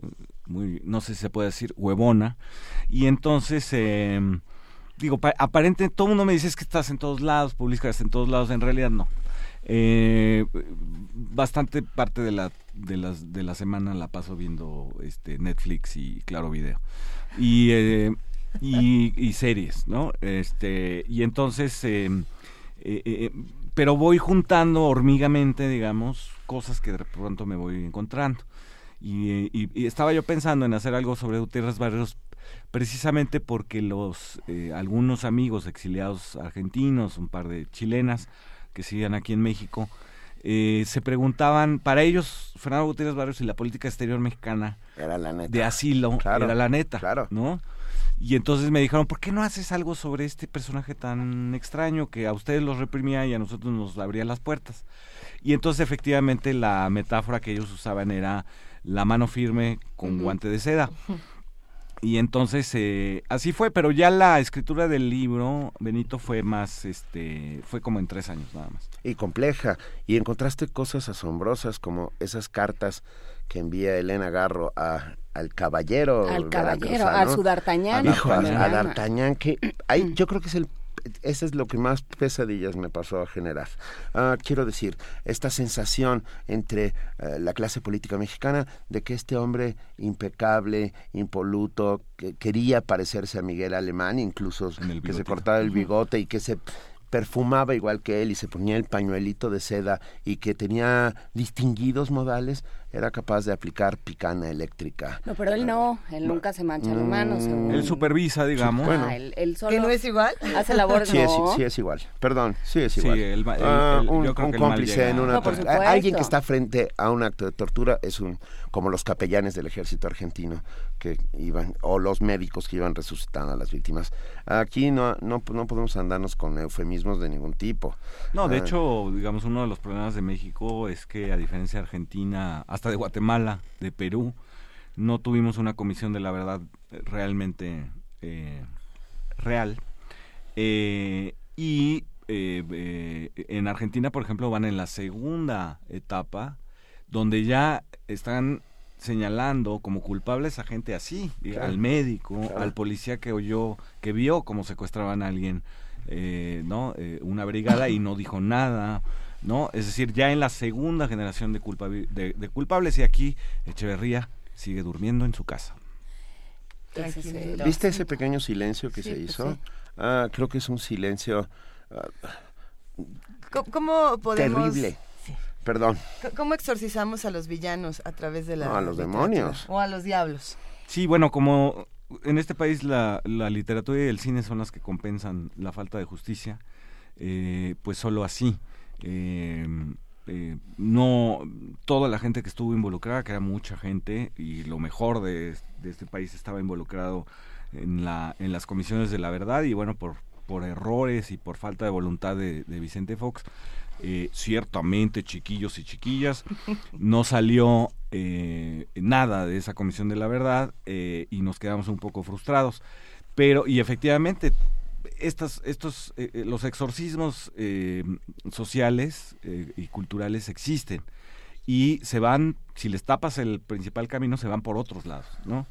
muy, no sé si se puede decir, huevona. Y entonces, eh, digo, aparente, todo el mundo me dice es que estás en todos lados, publicas en todos lados, en realidad no. Eh, bastante parte de la de las de la semana la paso viendo este Netflix y Claro Video. Y eh, y, series no este y entonces em, eh, eh, pero voy juntando hormigamente digamos cosas que de pronto me voy encontrando. Y, y, estaba yo pensando en hacer algo sobre Gutiérrez Barrios precisamente porque los eh, algunos amigos exiliados argentinos, un par de chilenas que siguen aquí en México, eh, se preguntaban, para ellos, Fernando Gutiérrez Barrios y la política exterior mexicana era la neta. de asilo era la neta, claro. ¿no? Y entonces me dijeron, ¿por qué no haces algo sobre este personaje tan extraño que a ustedes los reprimía y a nosotros nos abría las puertas? Y entonces efectivamente la metáfora que ellos usaban era la mano firme con guante de seda. Y entonces eh, así fue, pero ya la escritura del libro, Benito, fue más, este, fue como en tres años nada más. Y compleja. Y encontraste cosas asombrosas como esas cartas que envía Elena Garro a, al caballero. Al caballero, a su D'Artagnan. A, D'Artagnan, que hay, yo creo que es el eso es lo que más pesadillas me pasó a generar. Ah, quiero decir, esta sensación entre eh, la clase política mexicana de que este hombre impecable, impoluto, que quería parecerse a Miguel Alemán, incluso que se cortaba el bigote y que se perfumaba igual que él y se ponía el pañuelito de seda y que tenía distinguidos modales, era capaz de aplicar picana eléctrica. No, pero él no, él nunca se mancha las manos. Mm. Él supervisa, digamos. bueno. Ah, él, solo ¿Que no es igual? Hace labores, sí, es, sí es igual, perdón, sí es igual. Sí, ah, un, cómplice en una... alguien que está frente a un acto de tortura es un como los capellanes del ejército argentino que iban, o los médicos que iban resucitando a las víctimas. Aquí no, no, no podemos andarnos con eufemismos de ningún tipo. No, de ah. hecho, digamos, uno de los problemas de México es que a diferencia de Argentina, hasta de Guatemala, de Perú, no tuvimos una comisión de la verdad realmente eh, real. Eh, y eh, en Argentina, por ejemplo, van en la segunda etapa, donde ya están señalando como culpables a gente así, al médico, al policía que oyó, que vio cómo secuestraban a alguien, ¿no? una brigada y no dijo nada. ¿No? Es decir, ya en la segunda generación de, de, culpables y aquí Echeverría sigue durmiendo en su casa. ¿Viste ese pequeño silencio que se pues hizo? ah, creo que es un silencio... Ah, ¿Cómo podemos... Terrible. Perdón. ¿Cómo exorcizamos a los villanos a través de la... No, a los demonios. O a los diablos. Sí, bueno, como en este país la, la literatura y el cine son las que compensan la falta de justicia, eh, pues solo así eh, eh, no toda la gente que estuvo involucrada, que era mucha gente, y lo mejor de, este país estaba involucrado en, la, en las comisiones de la verdad, y bueno, por, por errores y por falta de voluntad de, Vicente Fox, eh, ciertamente chiquillos y chiquillas, no salió eh, nada de esa comisión de la verdad y nos quedamos un poco frustrados. Pero, y efectivamente, estas, estos, eh, eh, los exorcismos eh, sociales y culturales existen y se van, si les tapas el principal camino, se van por otros lados, ¿no?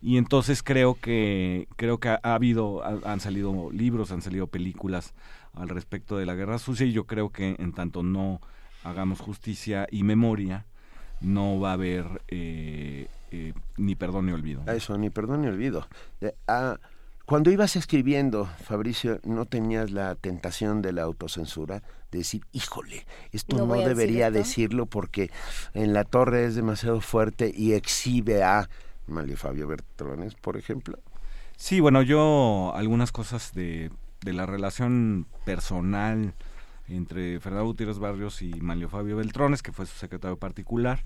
Y entonces creo que creo que ha, habido, han salido libros, han salido películas al respecto de la guerra sucia y yo creo que en tanto no hagamos justicia y memoria, no va a haber ni perdón ni olvido. Eso, ni perdón ni olvido. Ah, cuando ibas escribiendo, Fabricio, ¿no tenías la tentación de la autocensura? De decir, híjole, esto no, debería decirlo porque en la torre es demasiado fuerte y exhibe a Mario Fabio Bertrones, por ejemplo. Sí, bueno, yo algunas cosas de, de la relación personal entre Fernando Gutiérrez Barrios y Mario Fabio Beltrones, que fue su secretario particular,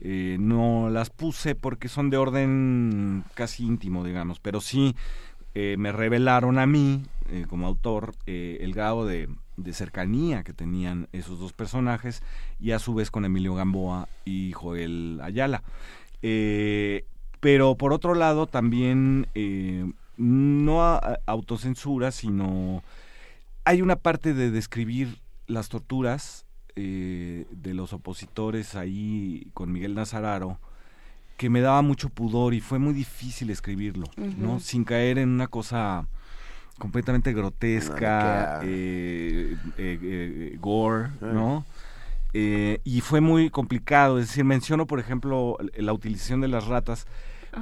eh, no las puse porque son de orden casi íntimo, digamos, pero sí eh, me revelaron a mí, eh, como autor, eh, el grado de, cercanía que tenían esos dos personajes y a su vez con Emilio Gamboa y Joel Ayala. pero por otro lado también no autocensura, sino hay una parte de describir las torturas de los opositores ahí con Miguel Nazararo que me daba mucho pudor y fue muy difícil escribirlo, ¿no? Sin caer en una cosa completamente grotesca, eh, eh, eh, gore, ¿no? y fue muy complicado, es decir, menciono por ejemplo la utilización de las ratas,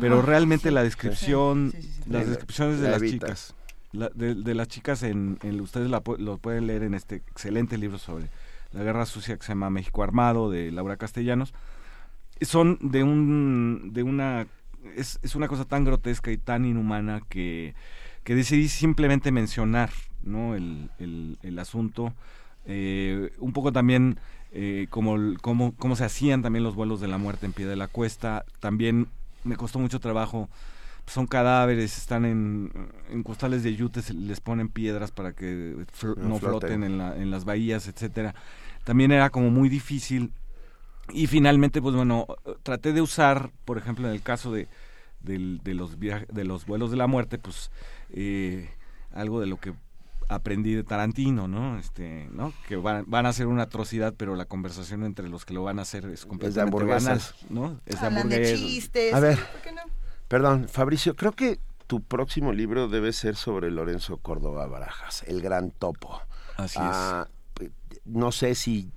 pero realmente la descripción, las descripciones de las chicas, de, las chicas en, ustedes lo pueden leer en este excelente libro sobre la guerra sucia que se llama México Armado de Laura Castellanos, son de un de una es, es, una cosa tan grotesca y tan inhumana que, que decidí simplemente mencionar no el, el, asunto eh, un poco también eh, como, como, cómo se hacían también los vuelos de la muerte en pie de la cuesta. También me costó mucho trabajo son cadáveres, están en, en costales de yute, les ponen piedras para que no, floten. en, en las bahías, etcétera. También era como muy difícil y finalmente, pues bueno, traté de usar, por ejemplo, en el caso de, de los de los vuelos de la muerte, pues eh, algo de lo que aprendí de Tarantino, ¿no? Este, ¿no? Que van, van a hacer una atrocidad, pero la conversación entre los que lo van a hacer es completamente banal, ¿no? Es de chistes. A ver, perdón, Fabricio, creo que tu próximo libro debe ser sobre Lorenzo Córdoba Barajas, el gran topo. Así es. Ah, no sé si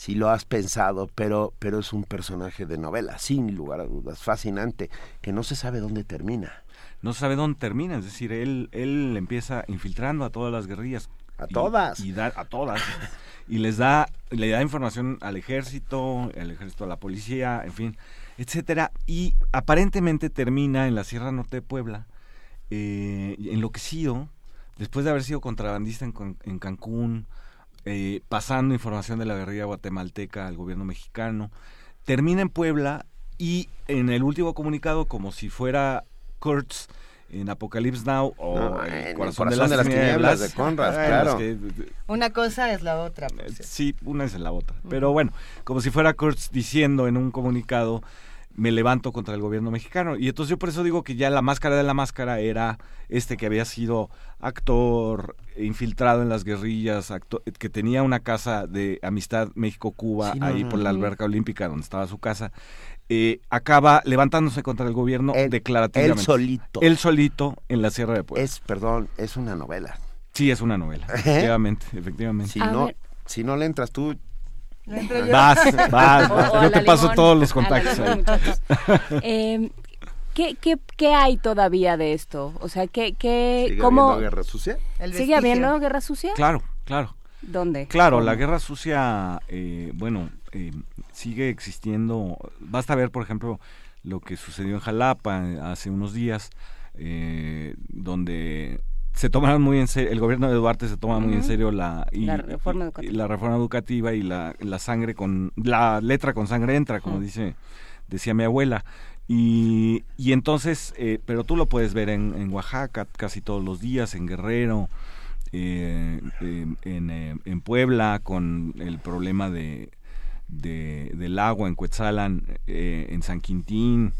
si lo has pensado, pero, pero es un personaje de novela, sin lugar a dudas, fascinante, que no se sabe dónde termina. No sabe dónde termina, es decir, él, él empieza infiltrando a todas las guerrillas. A todas. Y da, a todas. y les da, le da información al ejército, al ejército a la policía, en fin, etcétera. Y aparentemente termina en la Sierra Norte de Puebla, eh, enloquecido, después de haber sido contrabandista en, en Cancún, eh, pasando información de la guerrilla guatemalteca al gobierno mexicano. Termina en Puebla y en el último comunicado, como si fuera Kurtz en Apocalypse Now o en Corazón, de, las, tinieblas, de Conrad, claro. una cosa es la otra. Pues, sí, una es la otra. Pero bueno, como si fuera Kurtz diciendo en un comunicado me levanto contra el gobierno mexicano. Y entonces yo por eso digo que ya la máscara de la máscara era este que había sido actor infiltrado en las guerrillas, que tenía una casa de amistad México-Cuba ahí por la alberca olímpica donde estaba su casa. Eh, acaba levantándose contra el gobierno declarativamente. Él solito. Él solito en la Sierra de Puebla. Es, perdón, es una novela. Sí, es una novela, ¿Eh? efectivamente, efectivamente. Si no, si no le entras tú, Vas, vas, Yo te paso todos los contactos. eh, ¿qué, qué, qué, hay todavía de esto? O sea, ¿qué, qué, ¿Sigue cómo... habiendo guerra sucia? ¿Sigue habiendo guerra sucia? Claro, claro. ¿Dónde? Claro, la guerra sucia, eh, bueno, eh, sigue existiendo. Basta ver, por ejemplo, lo que sucedió en Jalapa eh, hace unos días, eh, donde se tomaron muy en serio, el gobierno de Duarte se toma muy en serio la, la, reforma educativa. la reforma educativa y la, la sangre con, la letra con sangre entra, como dice, decía mi abuela. Y, y entonces, eh, pero tú lo puedes ver en, en, Oaxaca casi todos los días, en Guerrero, eh, en, eh, en, Puebla, con el problema de, de del agua, en Cuetzalan, en San Quintín,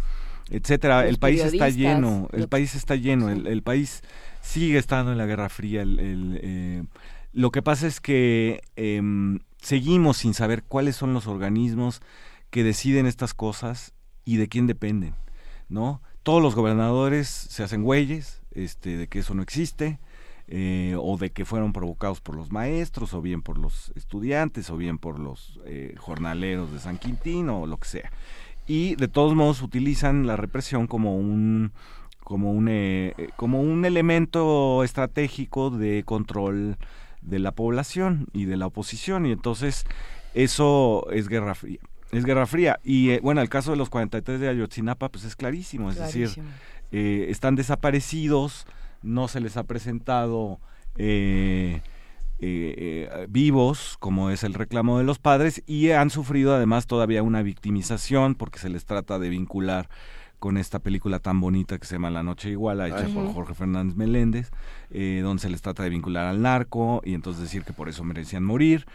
etcétera. el país está lleno, el país está lleno, el, el país sigue estando en la Guerra Fría. El, eh, lo que pasa es que em, seguimos sin saber cuáles son los organismos que deciden estas cosas y de quién dependen, ¿no? Todos los gobernadores se hacen güeyes este, de que eso no existe, eh, o de que fueron provocados por los maestros, o bien por los estudiantes, o bien por los eh, jornaleros de San Quintín, o lo que sea. Y de todos modos utilizan la represión como un como un, eh, eh, como un elemento estratégico de control de la población y de la oposición y entonces eso es guerra fría. Es guerra fría. Y eh, bueno, el caso de los 43 de Ayotzinapa pues es clarísimo, es decir, están desaparecidos, no se les ha presentado vivos, como es el reclamo de los padres, y han sufrido además todavía una victimización porque se les trata de vincular con esta película tan bonita que se llama La Noche Iguala, hecha por Jorge Fernández Meléndez, eh, donde se les trata de vincular al narco y entonces decir que por eso merecían morir.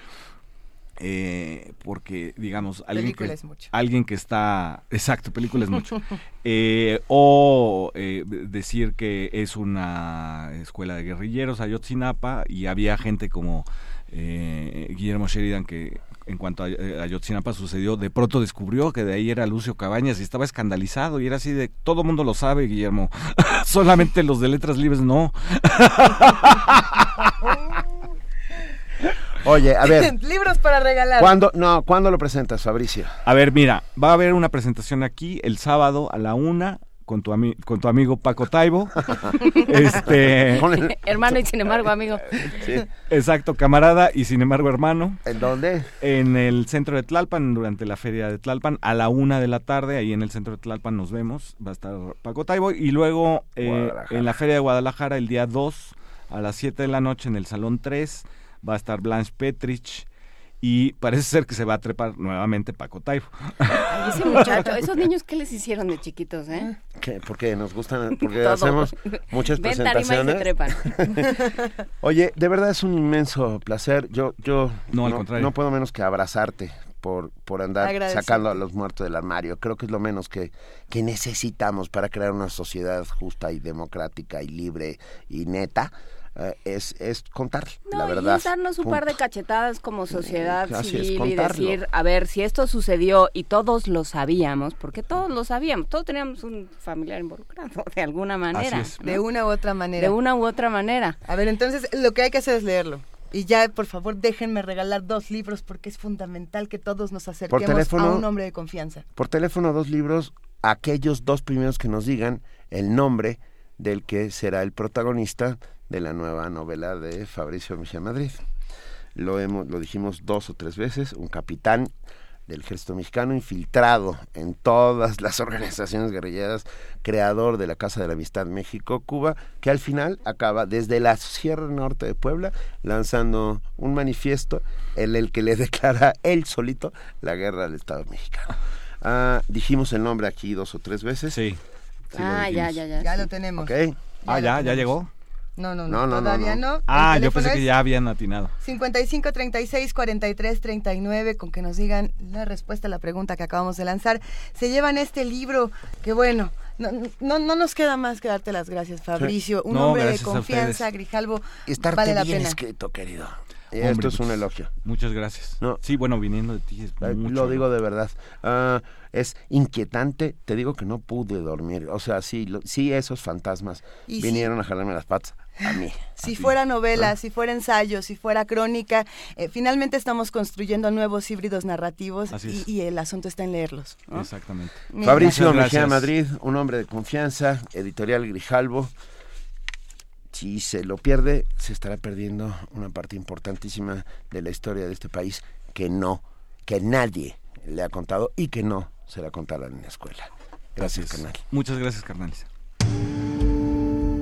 Eh, porque digamos alguien que, alguien que está exacto película es mucho. Eh, o decir que es una escuela de guerrilleros Ayotzinapa y había gente como Guillermo Sheridan que en cuanto a eh, Ayotzinapa sucedió, de pronto descubrió que de ahí era Lucio Cabañas y estaba escandalizado y era así de, todo mundo lo sabe, Guillermo, solamente los de letras libres no. Oye, a ver. Libros para regalar. ¿Cuándo, no, ¿Cuándo lo presentas, Fabricio? A ver, mira, va a haber una presentación aquí el sábado a la una con tu, con tu amigo Paco Taibo. este, hermano y sin embargo amigo. Exacto, camarada y sin embargo hermano. ¿En dónde? En el centro de Tlalpan, durante la feria de Tlalpan, a la una de la tarde, ahí en el centro de Tlalpan nos vemos, va a estar Paco Taibo. Y luego eh, en la feria de Guadalajara, el día 2, a las 7 de la noche, en el Salón 3, va a estar Blanche Petrich y parece ser que se va a trepar nuevamente Paco Taibo. Ay, ese muchacho, esos niños qué les hicieron de chiquitos, ¿eh? ¿Qué? Porque nos gustan, porque hacemos muchas Ven, presentaciones. y se trepan. Oye, de verdad es un inmenso placer. Yo, yo no, al contrario. no puedo menos que abrazarte por, por andar sacando a los muertos del armario. Creo que es lo menos que, que necesitamos para crear una sociedad justa y democrática y libre y neta. Eh, es, es contar la verdad. Y es darnos un par de cachetadas como sociedad Así es, civil y decir, a ver, si esto sucedió y todos lo sabíamos, porque todos lo sabíamos, todos teníamos un familiar involucrado de alguna manera. es. ¿no? De una u otra manera. De una u otra manera. A ver, entonces lo que hay que hacer es leerlo. Y ya, por favor, déjenme regalar dos libros porque es fundamental que todos nos acerquemos teléfono? a un hombre de confianza. Por teléfono, dos libros, aquellos dos primeros que nos digan el nombre del que será el protagonista de la nueva novela de Fabricio Michel Madrid. Lo, hemos, lo dijimos dos o tres veces, un capitán del ejército mexicano infiltrado en todas las organizaciones guerrilleras, creador de la Casa de la Amistad México-Cuba, que al final acaba desde la Sierra Norte de Puebla lanzando un manifiesto en el que le declara él solito la guerra al Estado mexicano. Ah, dijimos el nombre aquí dos o tres veces. Sí. Ah, ya, ya, ya. Ya sí. lo tenemos. Ok. Ah, ya, ya llegó. No, no, No, no, no, no, todavía no. Ah, yo pensé que ya habían atinado. 55 36 43 39 con que nos digan la respuesta a la pregunta que acabamos de lanzar. Se llevan este libro que bueno, no, no, no nos queda más que darte las gracias, Fabricio. Un No, hombre de confianza. Grijalvo. Estarte vale la bien pena. escrito, querido. Hombre, Esto es un elogio. Muchas gracias. No. Sí, bueno, viniendo de ti es mucho. Lo digo de verdad. Ah, es inquietante. Te digo que no pude dormir. O sea, sí, lo- sí esos fantasmas Y vinieron a jalarme las patas a mí. Si a fuera novela, Ah. si fuera ensayo, si fuera crónica, eh, finalmente estamos construyendo nuevos híbridos narrativos y, el asunto está en leerlos. ¿no? Exactamente. Mira. Fabricio Mejía. Madrid, un hombre de confianza, editorial Grijalvo. Si se lo pierde, se estará perdiendo una parte importantísima de la historia de este país que no, que nadie le ha contado y que no se la contarán en la escuela. Gracias, canal. Muchas gracias, carnales.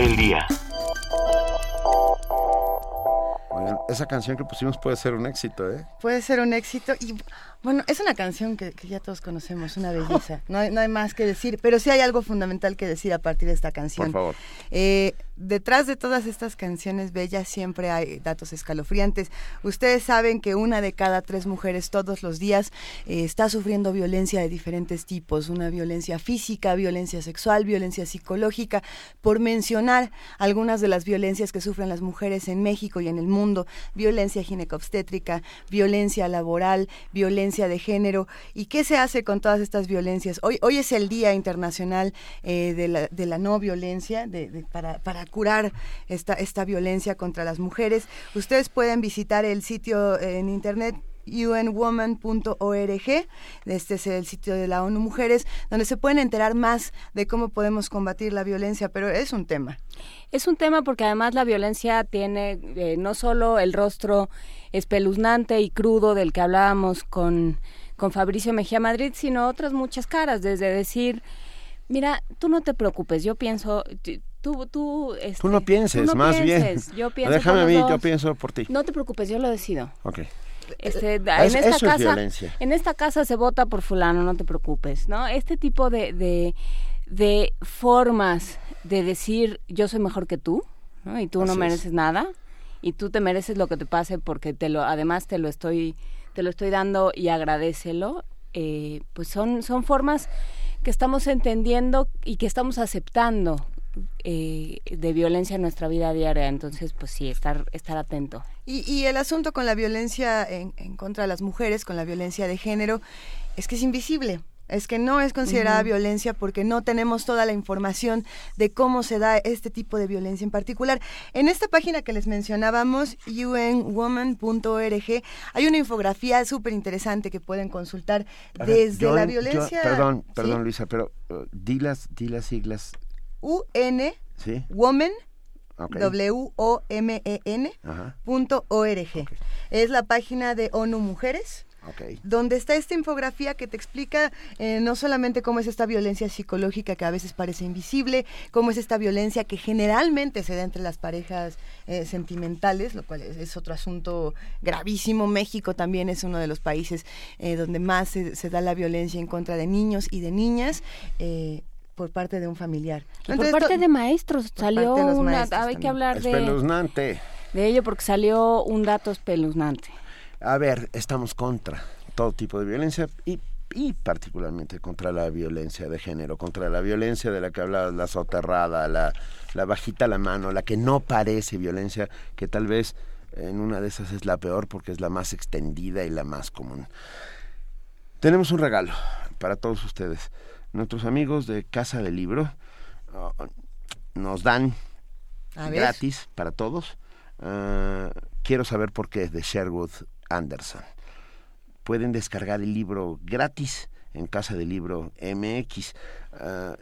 El día. esa canción que pusimos puede ser un éxito, ¿eh? Puede ser un éxito y bueno, es una canción que, ya todos conocemos, una belleza. No hay, no hay, más que decir, pero sí hay algo fundamental que decir a partir de esta canción. Por favor. Eh, detrás de todas estas canciones bellas siempre hay datos escalofriantes. Ustedes saben que una de cada tres mujeres todos los días eh, está sufriendo violencia de diferentes tipos, una violencia física, violencia sexual, violencia psicológica, por mencionar algunas de las violencias que sufren las mujeres en México y en el mundo, violencia ginecobstétrica, violencia laboral, violencia de género y qué se hace con todas estas violencias. Hoy, hoy es el Día Internacional eh, de, la, de, la, No Violencia, de, para, para, curar esta, esta violencia contra las mujeres. Ustedes pueden visitar el sitio en internet unwoman.org, este es el sitio de la ONU Mujeres, donde se pueden enterar más de cómo podemos combatir la violencia, pero es un tema. Es un tema porque además la violencia tiene eh, no solo el rostro espeluznante y crudo del que hablábamos con, con Fabricio Mejía Madrid, sino otras muchas caras, desde decir, mira, tú no te preocupes, yo pienso, tú, tú, este, tú no pienses, más bien. Yo pienso Déjame a mí, yo pienso por ti. No te preocupes, yo lo decido. Ok. Este, en esta casa, en esta casa se vota por fulano, no te preocupes, ¿no? Este tipo de, de, de formas de decir yo soy mejor que tú, ¿no? Y tú no mereces nada y tú te mereces lo que te pase porque te lo además te lo estoy te lo estoy dando y agradecelo eh, pues son son formas que estamos entendiendo y que estamos aceptando eh, de violencia en nuestra vida diaria entonces pues sí estar estar atento y, y el asunto con la violencia en, en contra de las mujeres con la violencia de género es que es invisible es que no es considerada violencia porque no tenemos toda la información de cómo se da este tipo de violencia en particular. En esta página que les mencionábamos, unwoman.org, hay una infografía súper interesante que pueden consultar desde la violencia. perdón, perdón Luisa, pero uh, di, las, siglas. UN, Woman, W-O-M-E-N, punto org. Es la página de ONU Mujeres donde está esta infografía que te explica eh, no solamente cómo es esta violencia psicológica que a veces parece invisible, cómo es esta violencia que generalmente se da entre las parejas eh, sentimentales, lo cual es, otro asunto gravísimo. México también es uno de los países eh, donde más se, da la violencia en contra de niños y de niñas por parte de un familiar. por parte de maestros salió una, hay que hablar de, de ello porque salió un dato espeluznante. A ver, estamos contra todo tipo de violencia y, y particularmente contra la violencia de género, contra la violencia de la que habla la soterrada, la, la bajita a la mano, la que no parece violencia, que tal vez en una de esas es la peor porque es la más extendida y la más común. Tenemos un regalo para todos ustedes. Nuestros amigos de Casa del Libro uh, nos dan gratis para todos. Uh, quiero saber por qué de Sherwood Anderson. Pueden descargar el libro gratis en Casa del Libro MX. Ah,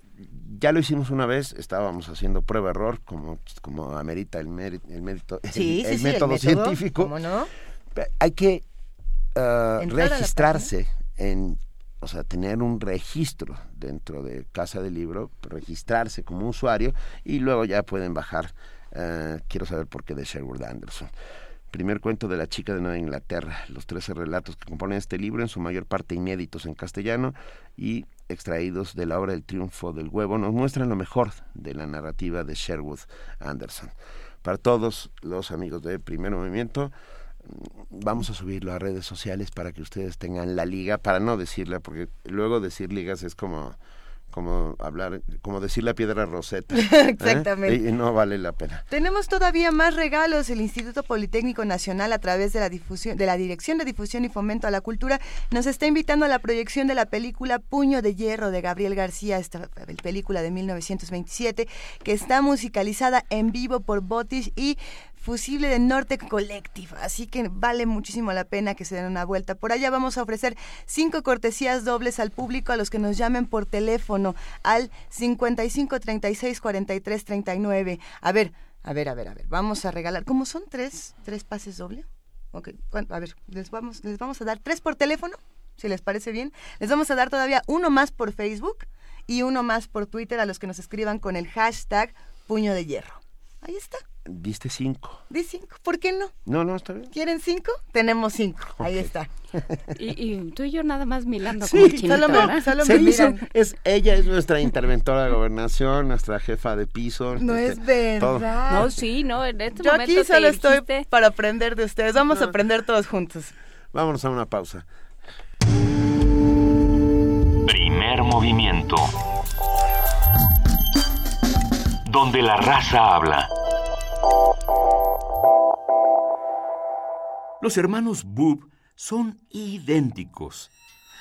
ya lo hicimos una vez, estábamos haciendo prueba-error, como, como amerita el, mérito, el, mérito, el, método científico. Hay que ah, registrarse en, o sea, tener un registro dentro de Casa del Libro, registrarse como usuario y luego ya pueden bajar. Ah, quiero saber por qué de Sherwood Anderson primer cuento de la chica de Nueva Inglaterra. Los trece relatos que componen este libro, en su mayor parte inéditos en castellano y extraídos de la obra El triunfo del huevo, nos muestran lo mejor de la narrativa de Sherwood Anderson. Para todos los amigos de Primer Movimiento, vamos a subirlo a redes sociales para que ustedes tengan la liga, para no decirla, porque luego decir ligas es como como hablar, como decir la piedra roseta. ¿eh? Exactamente. Y, no vale la pena. Tenemos todavía más regalos. El Instituto Politécnico Nacional, a través de la difusión, de la Dirección de Difusión y Fomento a la Cultura, nos está invitando a la proyección de la película Puño de Hierro de Gabriel García, esta película de 1927, que está musicalizada en vivo por Botis y Fusible de Norte Collective. Así que vale muchísimo la pena que se den una vuelta. Por allá vamos a ofrecer cinco cortesías dobles al público a los que nos llamen por teléfono al 55 36 43 39. A ver, a ver, a ver, a ver. Vamos a regalar. ¿Cómo son tres, tres pases doble? Ok, a ver, les vamos, les vamos a dar tres por teléfono, si les parece bien. Les vamos a dar todavía uno más por Facebook y uno más por Twitter a los que nos escriban con el hashtag Puño de Hierro. Ahí está. Diste cinco. Di cinco, ¿por qué no? No, no, está bien. ¿Quieren cinco? Tenemos cinco. Ahí está. Y, tú y yo nada más milando como sí, solo me, solo me es, ella es nuestra interventora de gobernación, nuestra jefa de piso. No este, es verdad. No, sí, no, en este yo momento aquí solo estoy para aprender de ustedes. Vamos a aprender todos juntos. Vámonos a una pausa. Primer movimiento. Donde la raza habla. Los hermanos Boob son idénticos.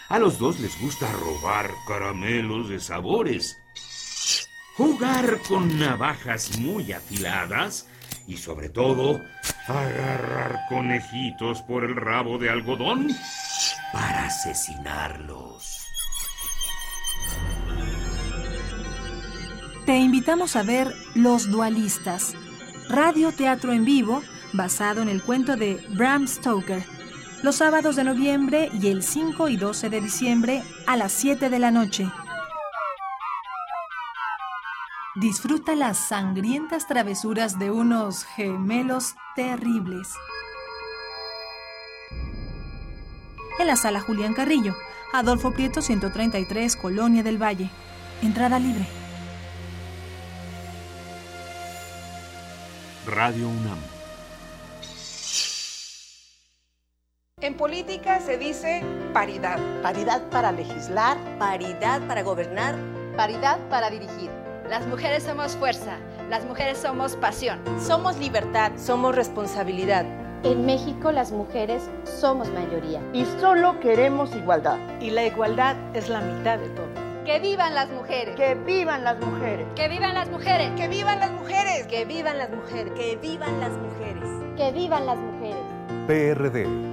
A los dos les gusta robar caramelos de sabores, jugar con navajas muy afiladas y sobre todo agarrar conejitos por el rabo de algodón para asesinarlos. Te invitamos a ver Los Dualistas, radio teatro en vivo basado en el cuento de Bram Stoker, los sábados de noviembre y el 5 y 12 de diciembre a las 7 de la noche. Disfruta las sangrientas travesuras de unos gemelos terribles. En la sala Julián Carrillo, Adolfo Prieto 133, Colonia del Valle. Entrada libre. Radio UNAM En política se dice paridad. Paridad para legislar. Paridad para gobernar. Paridad para dirigir. Las mujeres somos fuerza. Las mujeres somos pasión. Somos libertad. Somos responsabilidad. En México las mujeres somos mayoría. Y solo queremos igualdad. Y la igualdad es la mitad de todo. Que vivan las mujeres. Que vivan las mujeres. Que vivan las mujeres. Que vivan las mujeres. Que vivan las mujeres. Que vivan las mujeres. Que vivan las mujeres. PRD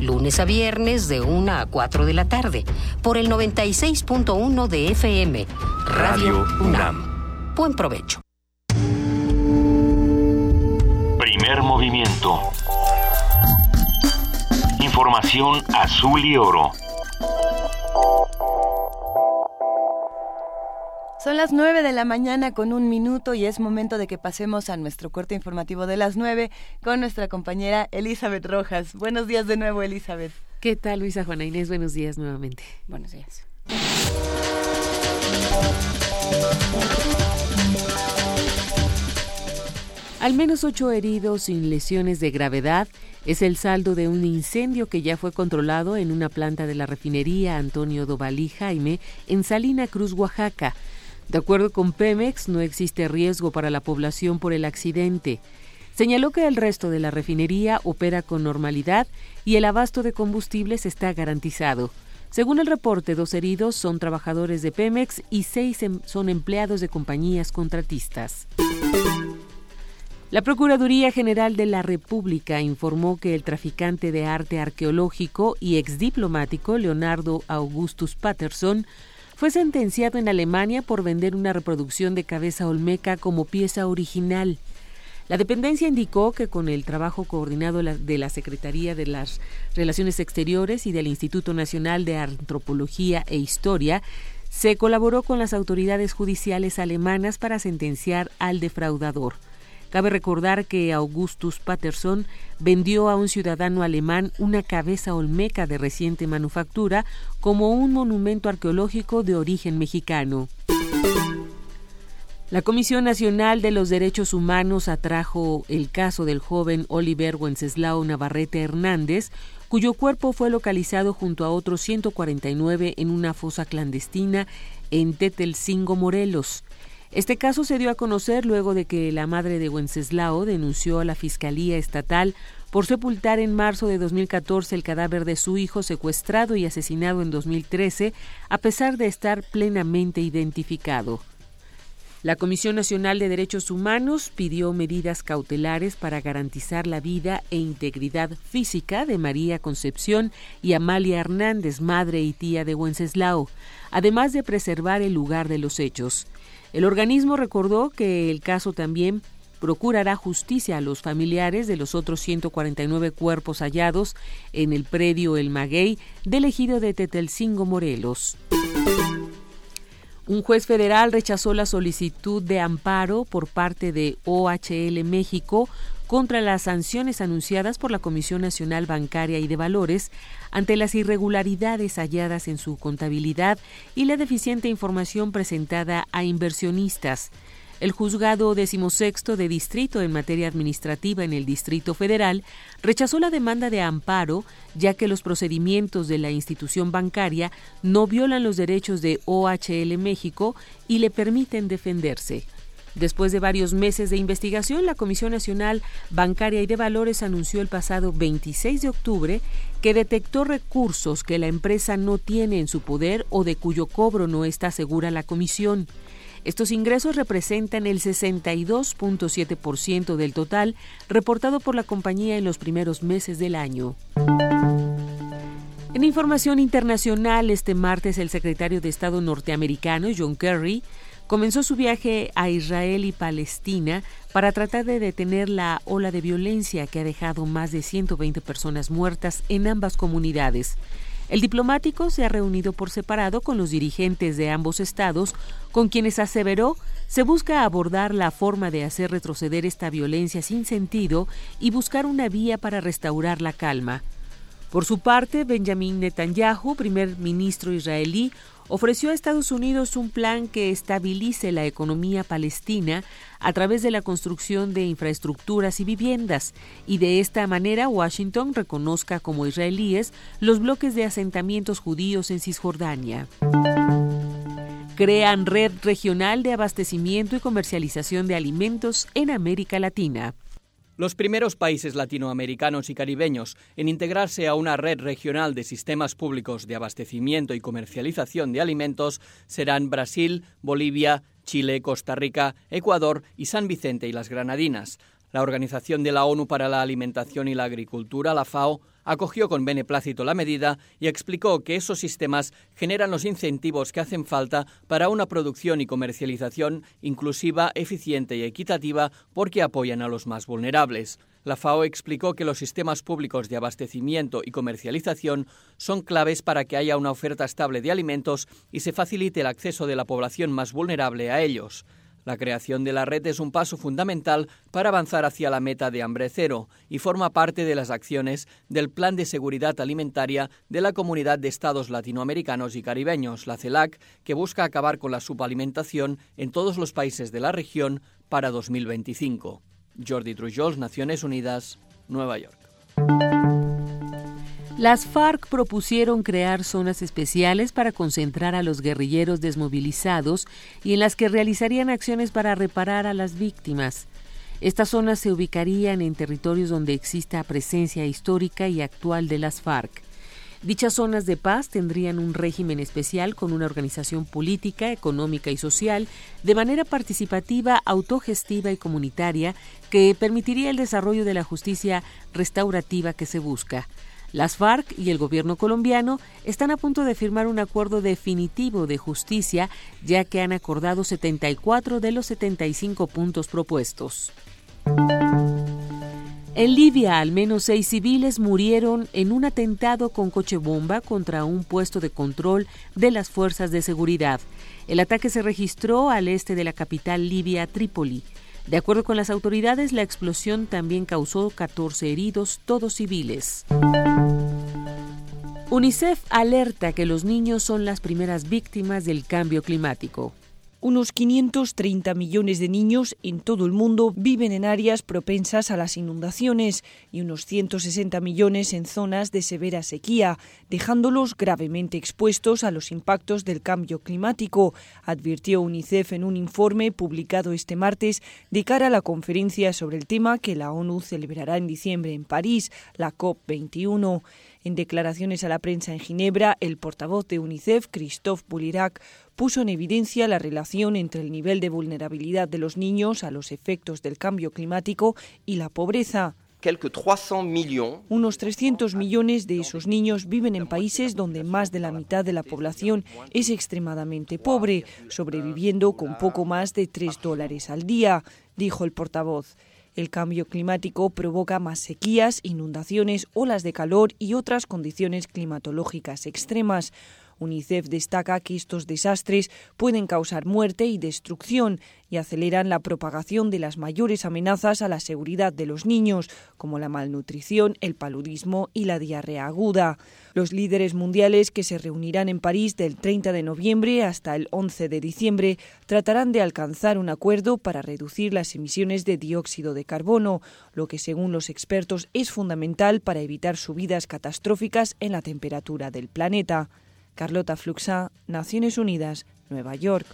lunes a viernes de 1 a 4 de la tarde, por el 96.1 de FM, Radio, UNAM. Buen provecho. Primer movimiento. Información azul y oro. Son las 9 de la mañana con un minuto y es momento de que pasemos a nuestro corte informativo de las 9 con nuestra compañera Elizabeth Rojas. Buenos días de nuevo, Elizabeth. ¿Qué tal, Luisa Juana Inés? Buenos días nuevamente. Buenos días. Al menos ocho heridos sin lesiones de gravedad es el saldo de un incendio que ya fue controlado en una planta de la refinería Antonio Dovalí Jaime en Salina Cruz, Oaxaca. De acuerdo con Pemex, no existe riesgo para la población por el accidente. Señaló que el resto de la refinería opera con normalidad y el abasto de combustibles está garantizado. Según el reporte, dos heridos son trabajadores de Pemex y seis em, son empleados de compañías contratistas. La Procuraduría General de la República informó que el traficante de arte arqueológico y exdiplomático Leonardo Augustus Patterson fue sentenciado en Alemania por vender una reproducción de cabeza olmeca como pieza original. La dependencia indicó que con el trabajo coordinado de la Secretaría de las Relaciones Exteriores y del Instituto Nacional de Antropología e Historia, se colaboró con las autoridades judiciales alemanas para sentenciar al defraudador. Cabe recordar que Augustus Patterson vendió a un ciudadano alemán una cabeza olmeca de reciente manufactura como un monumento arqueológico de origen mexicano. La Comisión Nacional de los Derechos Humanos atrajo el caso del joven Oliver Wenceslao Navarrete Hernández, cuyo cuerpo fue localizado junto a otros 149 en una fosa clandestina en Tetelcingo, Morelos. Este caso se dio a conocer luego de que la madre de Wenceslao denunció a la Fiscalía Estatal por sepultar en marzo de 2014 el cadáver de su hijo secuestrado y asesinado en 2013, a pesar de estar plenamente identificado. La Comisión Nacional de Derechos Humanos pidió medidas cautelares para garantizar la vida e integridad física de María Concepción y Amalia Hernández, madre y tía de Wenceslao, además de preservar el lugar de los hechos. El organismo recordó que el caso también procurará justicia a los familiares de los otros 149 cuerpos hallados en el predio El Maguey del ejido de Tetelcingo, Morelos. Un juez federal rechazó la solicitud de amparo por parte de OHL México contra las sanciones anunciadas por la Comisión Nacional Bancaria y de Valores ante las irregularidades halladas en su contabilidad y la deficiente información presentada a inversionistas. El juzgado decimosexto de distrito en materia administrativa en el Distrito Federal rechazó la demanda de amparo, ya que los procedimientos de la institución bancaria no violan los derechos de OHL México y le permiten defenderse. Después de varios meses de investigación, la Comisión Nacional Bancaria y de Valores anunció el pasado 26 de octubre que detectó recursos que la empresa no tiene en su poder o de cuyo cobro no está segura la comisión. Estos ingresos representan el 62.7% del total reportado por la compañía en los primeros meses del año. En información internacional, este martes el secretario de Estado norteamericano, John Kerry, comenzó su viaje a Israel y Palestina para tratar de detener la ola de violencia que ha dejado más de 120 personas muertas en ambas comunidades. El diplomático se ha reunido por separado con los dirigentes de ambos estados, con quienes aseveró se busca abordar la forma de hacer retroceder esta violencia sin sentido y buscar una vía para restaurar la calma. Por su parte, Benjamin Netanyahu, primer ministro israelí, ofreció a Estados Unidos un plan que estabilice la economía palestina a través de la construcción de infraestructuras y viviendas, y de esta manera Washington reconozca como israelíes los bloques de asentamientos judíos en Cisjordania. Crean red regional de abastecimiento y comercialización de alimentos en América Latina. Los primeros países latinoamericanos y caribeños en integrarse a una red regional de sistemas públicos de abastecimiento y comercialización de alimentos serán Brasil, Bolivia, Chile, Costa Rica, Ecuador y San Vicente y las Granadinas. La Organización de la ONU para la Alimentación y la Agricultura, la FAO, acogió con beneplácito la medida y explicó que esos sistemas generan los incentivos que hacen falta para una producción y comercialización inclusiva, eficiente y equitativa porque apoyan a los más vulnerables. La FAO explicó que los sistemas públicos de abastecimiento y comercialización son claves para que haya una oferta estable de alimentos y se facilite el acceso de la población más vulnerable a ellos. La creación de la red es un paso fundamental para avanzar hacia la meta de hambre cero y forma parte de las acciones del Plan de Seguridad Alimentaria de la Comunidad de Estados Latinoamericanos y Caribeños, la CELAC, que busca acabar con la subalimentación en todos los países de la región para 2025. Jordi Trujols, Naciones Unidas, Nueva York. Las FARC propusieron crear zonas especiales para concentrar a los guerrilleros desmovilizados y en las que realizarían acciones para reparar a las víctimas. Estas zonas se ubicarían en territorios donde exista presencia histórica y actual de las FARC. Dichas zonas de paz tendrían un régimen especial con una organización política, económica y social de manera participativa, autogestiva y comunitaria que permitiría el desarrollo de la justicia restaurativa que se busca. Las FARC y el gobierno colombiano están a punto de firmar un acuerdo definitivo de justicia, ya que han acordado 74 de los 75 puntos propuestos. En Libia, al menos seis civiles murieron en un atentado con coche bomba contra un puesto de control de las fuerzas de seguridad. El ataque se registró al este de la capital libia, Trípoli. De acuerdo con las autoridades, la explosión también causó 14 heridos, todos civiles. UNICEF alerta que los niños son las primeras víctimas del cambio climático. Unos 530 millones de niños en todo el mundo viven en áreas propensas a las inundaciones y unos 160 millones en zonas de severa sequía, dejándolos gravemente expuestos a los impactos del cambio climático, advirtió UNICEF en un informe publicado este martes de cara a la conferencia sobre el tema que la ONU celebrará en diciembre en París, la COP21. En declaraciones a la prensa en Ginebra, el portavoz de UNICEF, Christophe Boulirac, puso en evidencia la relación entre el nivel de vulnerabilidad de los niños a los efectos del cambio climático y la pobreza. Unos 300 millones de esos niños viven en países donde más de la mitad de la población es extremadamente pobre, sobreviviendo con poco más de 3 dólares al día, dijo el portavoz. El cambio climático provoca más sequías, inundaciones, olas de calor y otras condiciones climatológicas extremas. UNICEF destaca que estos desastres pueden causar muerte y destrucción y aceleran la propagación de las mayores amenazas a la seguridad de los niños, como la malnutrición, el paludismo y la diarrea aguda. Los líderes mundiales que se reunirán en París del 30 de noviembre hasta el 11 de diciembre tratarán de alcanzar un acuerdo para reducir las emisiones de dióxido de carbono, lo que según los expertos es fundamental para evitar subidas catastróficas en la temperatura del planeta. Carlota Fluxa, Naciones Unidas, Nueva York.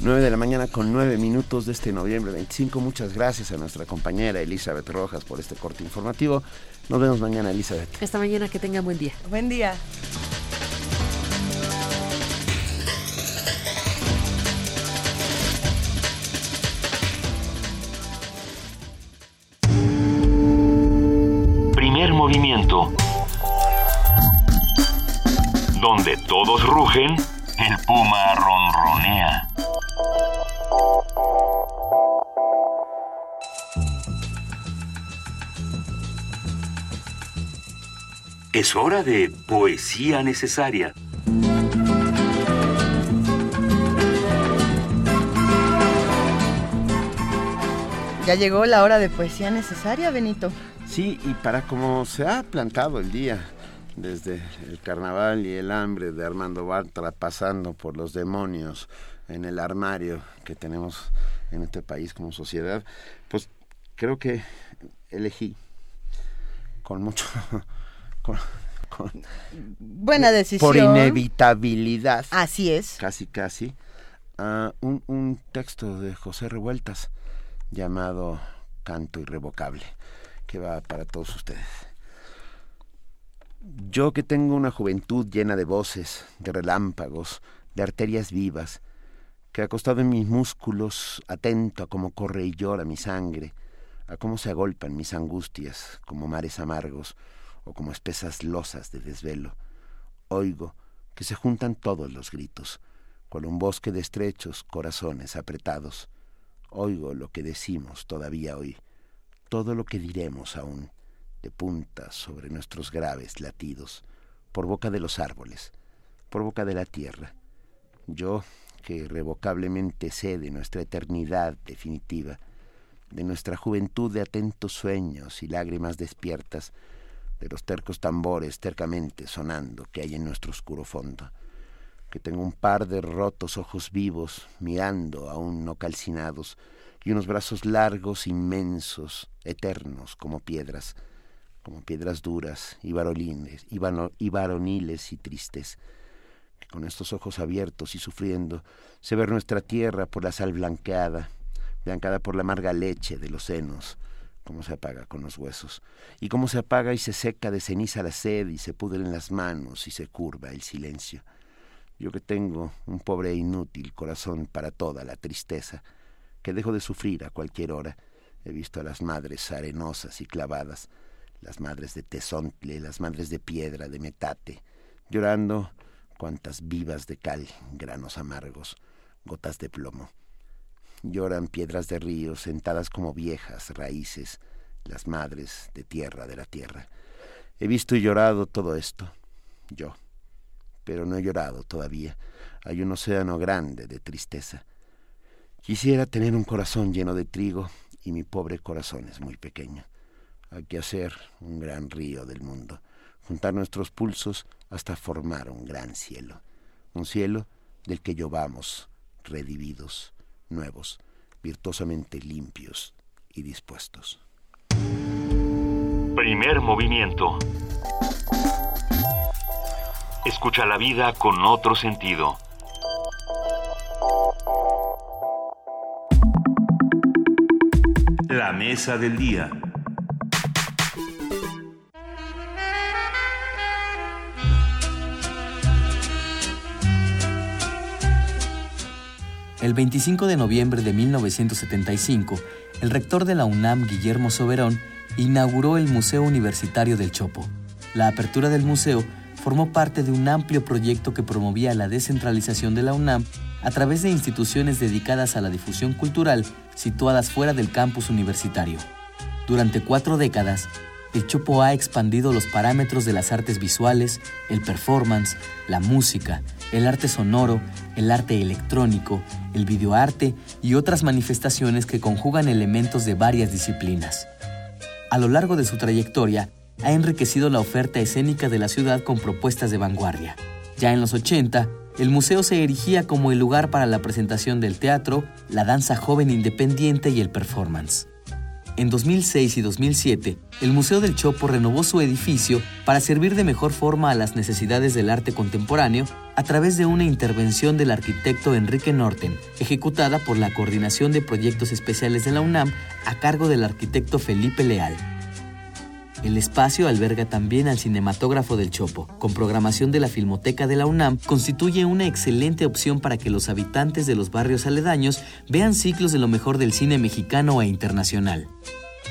Nueve de la mañana con nueve minutos de este noviembre 25. Muchas gracias a nuestra compañera Elizabeth Rojas por este corte informativo. Nos vemos mañana, Elizabeth. Esta mañana que tenga buen día. Buen día. Movimiento. Donde todos rugen, el puma ronronea. Es hora de poesía necesaria. Ya llegó la hora de poesía necesaria, Benito. Sí, y para como se ha plantado el día, desde el carnaval y el hambre de Armando Bartra, pasando por los demonios en el armario que tenemos en este país como sociedad, pues creo que elegí con mucho... Con, Buena decisión. Por inevitabilidad. Así es. Casi, casi. un, un texto de José Revueltas llamado Canto Irrevocable va para todos ustedes. Yo que tengo una juventud llena de voces, de relámpagos, de arterias vivas, que acostado en mis músculos, atento a cómo corre y llora mi sangre, a cómo se agolpan mis angustias como mares amargos o como espesas losas de desvelo, oigo que se juntan todos los gritos, cual un bosque de estrechos corazones apretados. Oigo lo que decimos todavía hoy, todo lo que diremos aún de puntas sobre nuestros graves latidos, por boca de los árboles, por boca de la tierra. Yo, que irrevocablemente sé de nuestra eternidad definitiva, de nuestra juventud de atentos sueños y lágrimas despiertas, de los tercos tambores tercamente sonando que hay en nuestro oscuro fondo, que tengo un par de rotos ojos vivos mirando aún no calcinados, y unos brazos largos, inmensos, eternos como piedras, como piedras duras y varoniles, y, varoniles y tristes, que con estos ojos abiertos y sufriendo se ve nuestra tierra por la sal blanqueada, blanqueada por la amarga leche de los senos, como se apaga con los huesos, y cómo se apaga y se seca de ceniza la sed y se pudren las manos y se curva el silencio. Yo que tengo un pobre e inútil corazón para toda la tristeza, que dejo de sufrir a cualquier hora. He visto a las madres arenosas y clavadas, las madres de tesontle, las madres de piedra, de metate, llorando cuantas vivas de cal, granos amargos, gotas de plomo. Lloran piedras de río sentadas como viejas raíces, las madres de tierra de la tierra. He visto y llorado todo esto, yo, pero no he llorado todavía. Hay un océano grande de tristeza. Quisiera tener un corazón lleno de trigo y mi pobre corazón es muy pequeño. Hay que hacer un gran río del mundo, juntar nuestros pulsos hasta formar un gran cielo, un cielo del que llovamos, redividos, nuevos, virtuosamente limpios y dispuestos. Primer movimiento. Escucha la vida con otro sentido. La mesa del día. El 25 de noviembre de 1975, el rector de la UNAM, Guillermo Soberón, inauguró el Museo Universitario del Chopo. La apertura del museo formó parte de un amplio proyecto que promovía la descentralización de la UNAM a través de instituciones dedicadas a la difusión cultural situadas fuera del campus universitario. Durante cuatro décadas, el Chopo ha expandido los parámetros de las artes visuales, el performance, la música, el arte sonoro, el arte electrónico, el videoarte y otras manifestaciones que conjugan elementos de varias disciplinas. A lo largo de su trayectoria, ha enriquecido la oferta escénica de la ciudad con propuestas de vanguardia. Ya en los 80, el museo se erigía como el lugar para la presentación del teatro, la danza joven independiente y el performance. En 2006 y 2007, el Museo del Chopo renovó su edificio para servir de mejor forma a las necesidades del arte contemporáneo a través de una intervención del arquitecto Enrique Norten, ejecutada por la Coordinación de Proyectos Especiales de la UNAM a cargo del arquitecto Felipe Leal. El espacio alberga también al cinematógrafo del Chopo. Con programación de la Filmoteca de la UNAM, constituye una excelente opción para que los habitantes de los barrios aledaños vean ciclos de lo mejor del cine mexicano e internacional.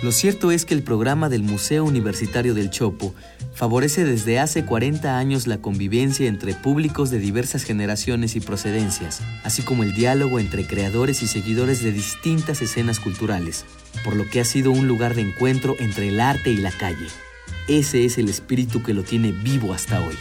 Lo cierto es que el programa del Museo Universitario del Chopo favorece desde hace 40 años la convivencia entre públicos de diversas generaciones y procedencias, así como el diálogo entre creadores y seguidores de distintas escenas culturales, por lo que ha sido un lugar de encuentro entre el arte y la calle. Ese es el espíritu que lo tiene vivo hasta hoy.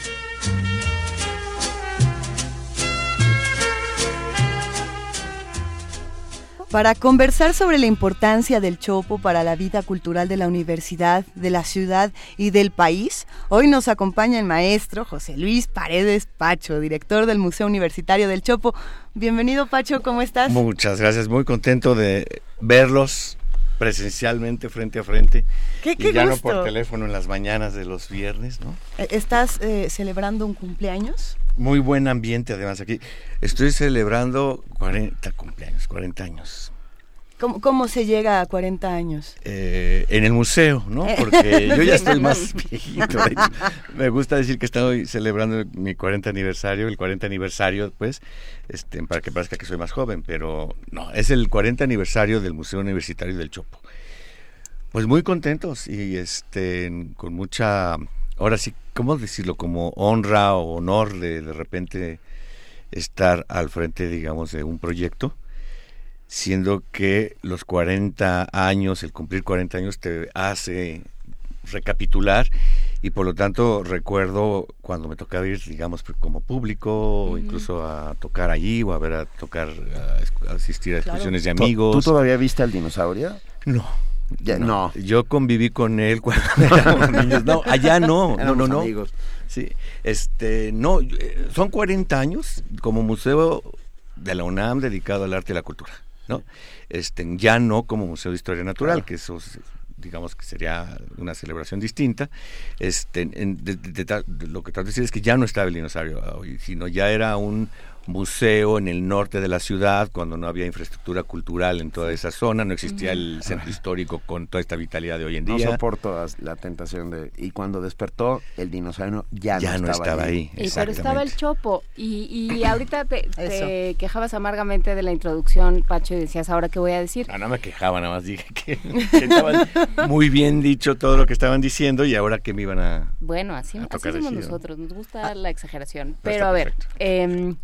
Para conversar sobre la importancia del Chopo para la vida cultural de la universidad, de la ciudad y del país, hoy nos acompaña el maestro José Luis Paredes Pacho, director del Museo Universitario del Chopo. Bienvenido Pacho, ¿cómo estás? Muchas gracias, muy contento de verlos presencialmente frente a frente ¿Qué, y ya no por teléfono en las mañanas de los viernes, ¿no? Eh, ¿Estás eh, celebrando un cumpleaños? Muy buen ambiente además aquí. Estoy celebrando 40 cumpleaños, 40 años. ¿Cómo, cómo se llega a 40 años? Eh, en el museo, ¿no? Porque yo ya estoy más viejito. Me gusta decir que estoy celebrando mi 40 aniversario, el 40 aniversario, pues, este, para que parezca que soy más joven, pero no, es el 40 aniversario del Museo Universitario del Chopo. Pues muy contentos y este, con mucha ahora sí, ¿cómo decirlo? Como honra o honor de de repente estar al frente, digamos, de un proyecto, siendo que los 40 años, el cumplir 40 años te hace recapitular y por lo tanto recuerdo cuando me tocaba ir, digamos, como público, o incluso a tocar allí o a ver a tocar, a, asistir a exposiciones de amigos. ¿Tú todavía viste al dinosaurio? No. Ya, no. Yo conviví con él cuando éramos niños. No, allá no. no, no, no. Amigos. Sí. Este, no, eh, son 40 años como museo de la UNAM dedicado al arte y la cultura, ¿no? Este, ya no como museo de historia natural, que eso digamos que sería una celebración distinta. Este, en, de, de, de, lo que trato de decir es que ya no estaba el dinosaurio hoy, sino ya era un museo en el norte de la ciudad, cuando no había infraestructura cultural en toda esa zona, no existía el centro histórico con toda esta vitalidad de hoy en día. No soporto la tentación de... Y cuando despertó, el dinosaurio ya, ya no, estaba, ahí. ahí. pero estaba el chopo. Y, y ahorita te, te, quejabas amargamente de la introducción, Pacho, y decías, ¿ahora qué voy a decir? No, no me quejaba, nada más dije que, que estaban muy bien dicho todo lo que estaban diciendo y ahora que me iban a... Bueno, así, a así somos nosotros, nos gusta ah, la exageración. Pero a ver... Eh,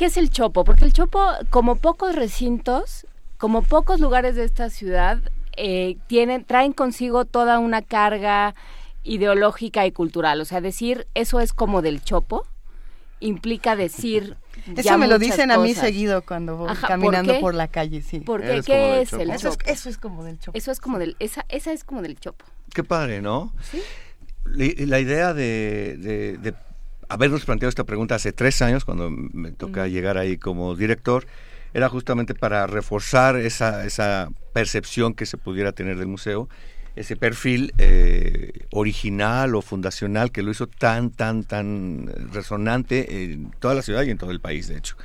¿Qué es el Chopo? Porque el Chopo, como pocos recintos, como pocos lugares de esta ciudad, eh, tienen, traen consigo toda una carga ideológica y cultural. O sea, decir eso es como del Chopo, implica decir eso me lo dicen a mí seguido cuando voy caminando ¿por, la calle, sí. ¿Por qué? ¿Qué es el eso, eso es como del chopo. Eso es como del, esa, esa es como del chopo. Qué padre, ¿no? Sí. La, idea de, de, habernos planteado esta pregunta hace tres años, cuando me toca llegar ahí como director, era justamente para reforzar esa, esa percepción que se pudiera tener del museo ese perfil eh, original o fundacional que lo hizo tan, tan, tan resonante en toda la ciudad y en todo el país, de hecho.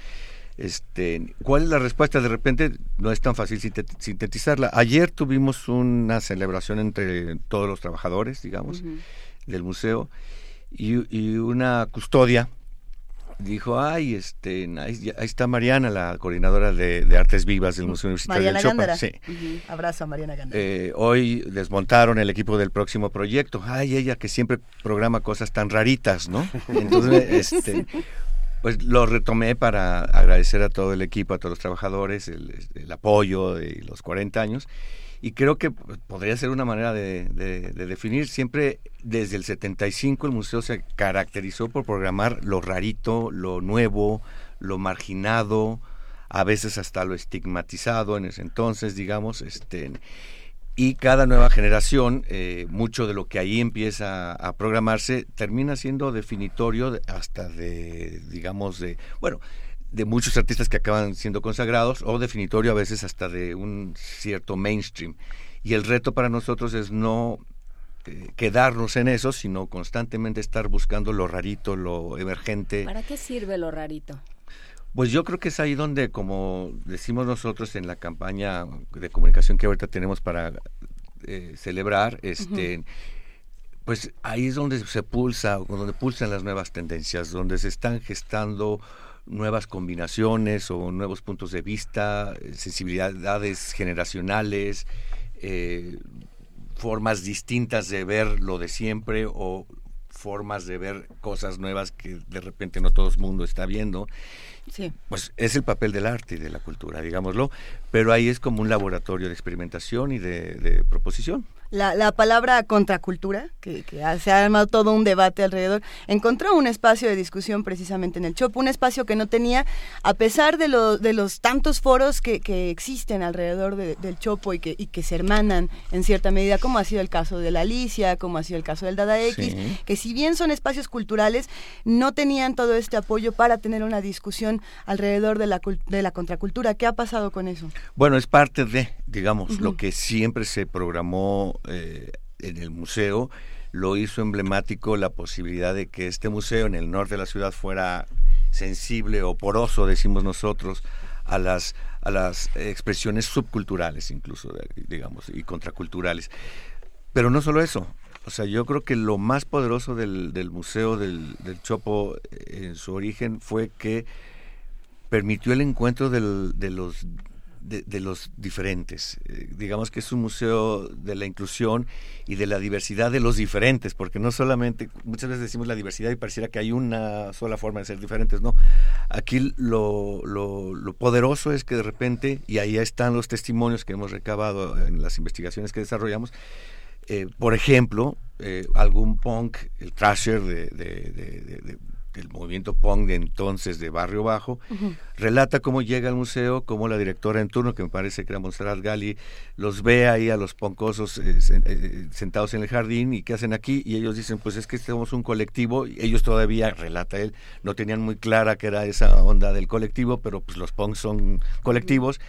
Este, ¿Cuál es la respuesta? De repente no es tan fácil sintetizarla. Ayer tuvimos una celebración entre todos los trabajadores, digamos, del museo y, y, una custodia dijo, ay, este, ahí, está Mariana, la coordinadora de, Artes Vivas del Museo Universitario de Chopa. Sí. Abrazo a Mariana Gándara. Eh, hoy desmontaron el equipo del próximo proyecto. Ay, ella que siempre programa cosas tan raritas, ¿no? Entonces, este, pues lo retomé para agradecer a todo el equipo, a todos los trabajadores, el, el apoyo de los 40 años y creo que podría ser una manera de, definir. Siempre desde el 75 el museo se caracterizó por programar lo rarito, lo nuevo, lo marginado, a veces hasta lo estigmatizado en ese entonces, digamos, este, y cada nueva generación, eh, mucho de lo que ahí empieza a programarse termina siendo definitorio hasta de, digamos, de, bueno, de muchos artistas que acaban siendo consagrados o definitorio a veces hasta de un cierto mainstream. Y el reto para nosotros es no eh, quedarnos en eso, sino constantemente estar buscando lo rarito, lo emergente. ¿Para qué sirve lo rarito? Pues yo creo que es ahí donde, como decimos nosotros en la campaña de comunicación que ahorita tenemos para eh, celebrar, este, pues ahí es donde se pulsa, donde pulsan las nuevas tendencias, donde se están gestando nuevas combinaciones o nuevos puntos de vista, sensibilidades generacionales, eh, formas distintas de ver lo de siempre o formas de ver cosas nuevas que de repente no todo el mundo está viendo. Sí. Pues es el papel del arte y de la cultura, digámoslo, pero ahí es como un laboratorio de experimentación y de proposición la, la palabra contracultura, que, que, se ha armado todo un debate alrededor, encontró un espacio de discusión precisamente en el Chopo, un espacio que no tenía, a pesar de, lo, de los tantos foros que, que existen alrededor del Chopo y que, y que se hermanan en cierta medida, como ha sido el caso de la Alicia, como ha sido el caso del Dada X, que si bien son espacios culturales, no tenían todo este apoyo para tener una discusión alrededor de la, de la contracultura. ¿Qué ha pasado con eso? Bueno, es parte de, digamos, lo que siempre se programó eh, en el museo, lo hizo emblemático la posibilidad de que este museo en el norte de la ciudad fuera sensible o poroso, decimos nosotros, a las, a las expresiones subculturales incluso, digamos, y contraculturales. Pero no solo eso, o sea, yo creo que lo más poderoso del, del Museo del, del, Chopo eh, en su origen fue que permitió el encuentro del, de los de, los diferentes. Eh, digamos que es un museo de la inclusión y de la diversidad de los diferentes, porque no solamente, muchas veces decimos la diversidad y pareciera que hay una sola forma de ser diferentes, no. Aquí lo, lo, poderoso es que de repente, y ahí están los testimonios que hemos recabado en las investigaciones que desarrollamos, eh, por ejemplo, eh, algún punk, el trasher de, de el movimiento punk de entonces de Barrio Bajo, relata cómo llega al museo, cómo la directora en turno, que me parece que era Montserrat Gali, los ve ahí a los poncosos eh, eh, sentados en el jardín y qué hacen aquí, y ellos dicen, pues es que somos un colectivo, y ellos todavía, relata él, no tenían muy clara que era esa onda del colectivo, pero pues los punks son colectivos,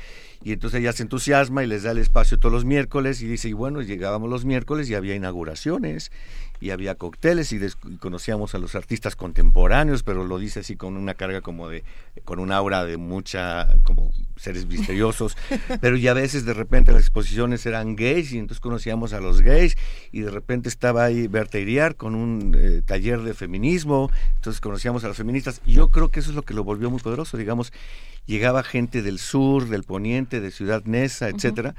y entonces ella se entusiasma y les da el espacio todos los miércoles, y dice, y bueno, llegábamos los miércoles y había inauguraciones, y había cócteles y, conocíamos a los artistas contemporáneos, pero lo dice así con una carga como de, con un aura de mucha, como seres misteriosos, pero ya a veces de repente las exposiciones eran gays y entonces conocíamos a los gays y de repente estaba ahí Berta Iriar con un eh, taller de feminismo, entonces conocíamos a las feministas. Yo creo que eso es lo que lo volvió muy poderoso, digamos, llegaba gente del sur, del poniente, de Ciudad Neza, etcétera,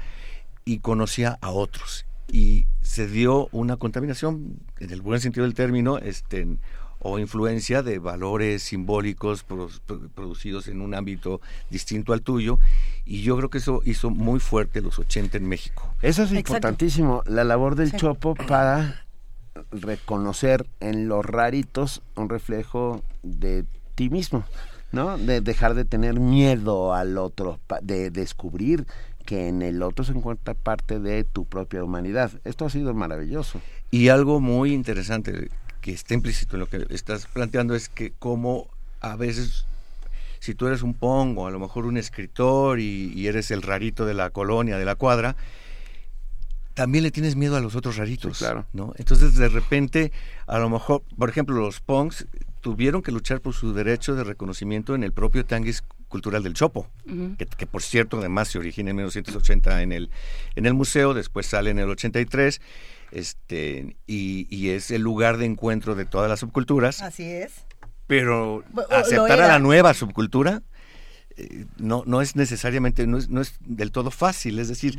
y conocía a otros y se dio una contaminación, en el buen sentido del término, este, o influencia de valores simbólicos producidos en un ámbito distinto al tuyo y yo creo que eso hizo muy fuerte los 80 en México. Eso es importantísimo, la labor del Chopo para reconocer en los raritos un reflejo de ti mismo, ¿no? De dejar de tener miedo al otro, de descubrir que en el otro se encuentra parte de tu propia humanidad. Esto ha sido maravilloso. Y algo muy interesante que está implícito en lo que estás planteando es que como a veces si tú eres un pongo, a lo mejor un escritor y, eres el rarito de la colonia, de la cuadra, también le tienes miedo a los otros raritos, claro. ¿no? Entonces de repente, a lo mejor, por ejemplo, los punks tuvieron que luchar por su derecho de reconocimiento en el propio Tanguis Cultural del Chopo, que, por cierto además se origina en 1980 en el, en el museo, después sale en el 83, este, y, y es el lugar de encuentro de todas las subculturas. Así es. Pero aceptar a la nueva subcultura eh, no, no es necesariamente, no es, no es del todo fácil, es decir,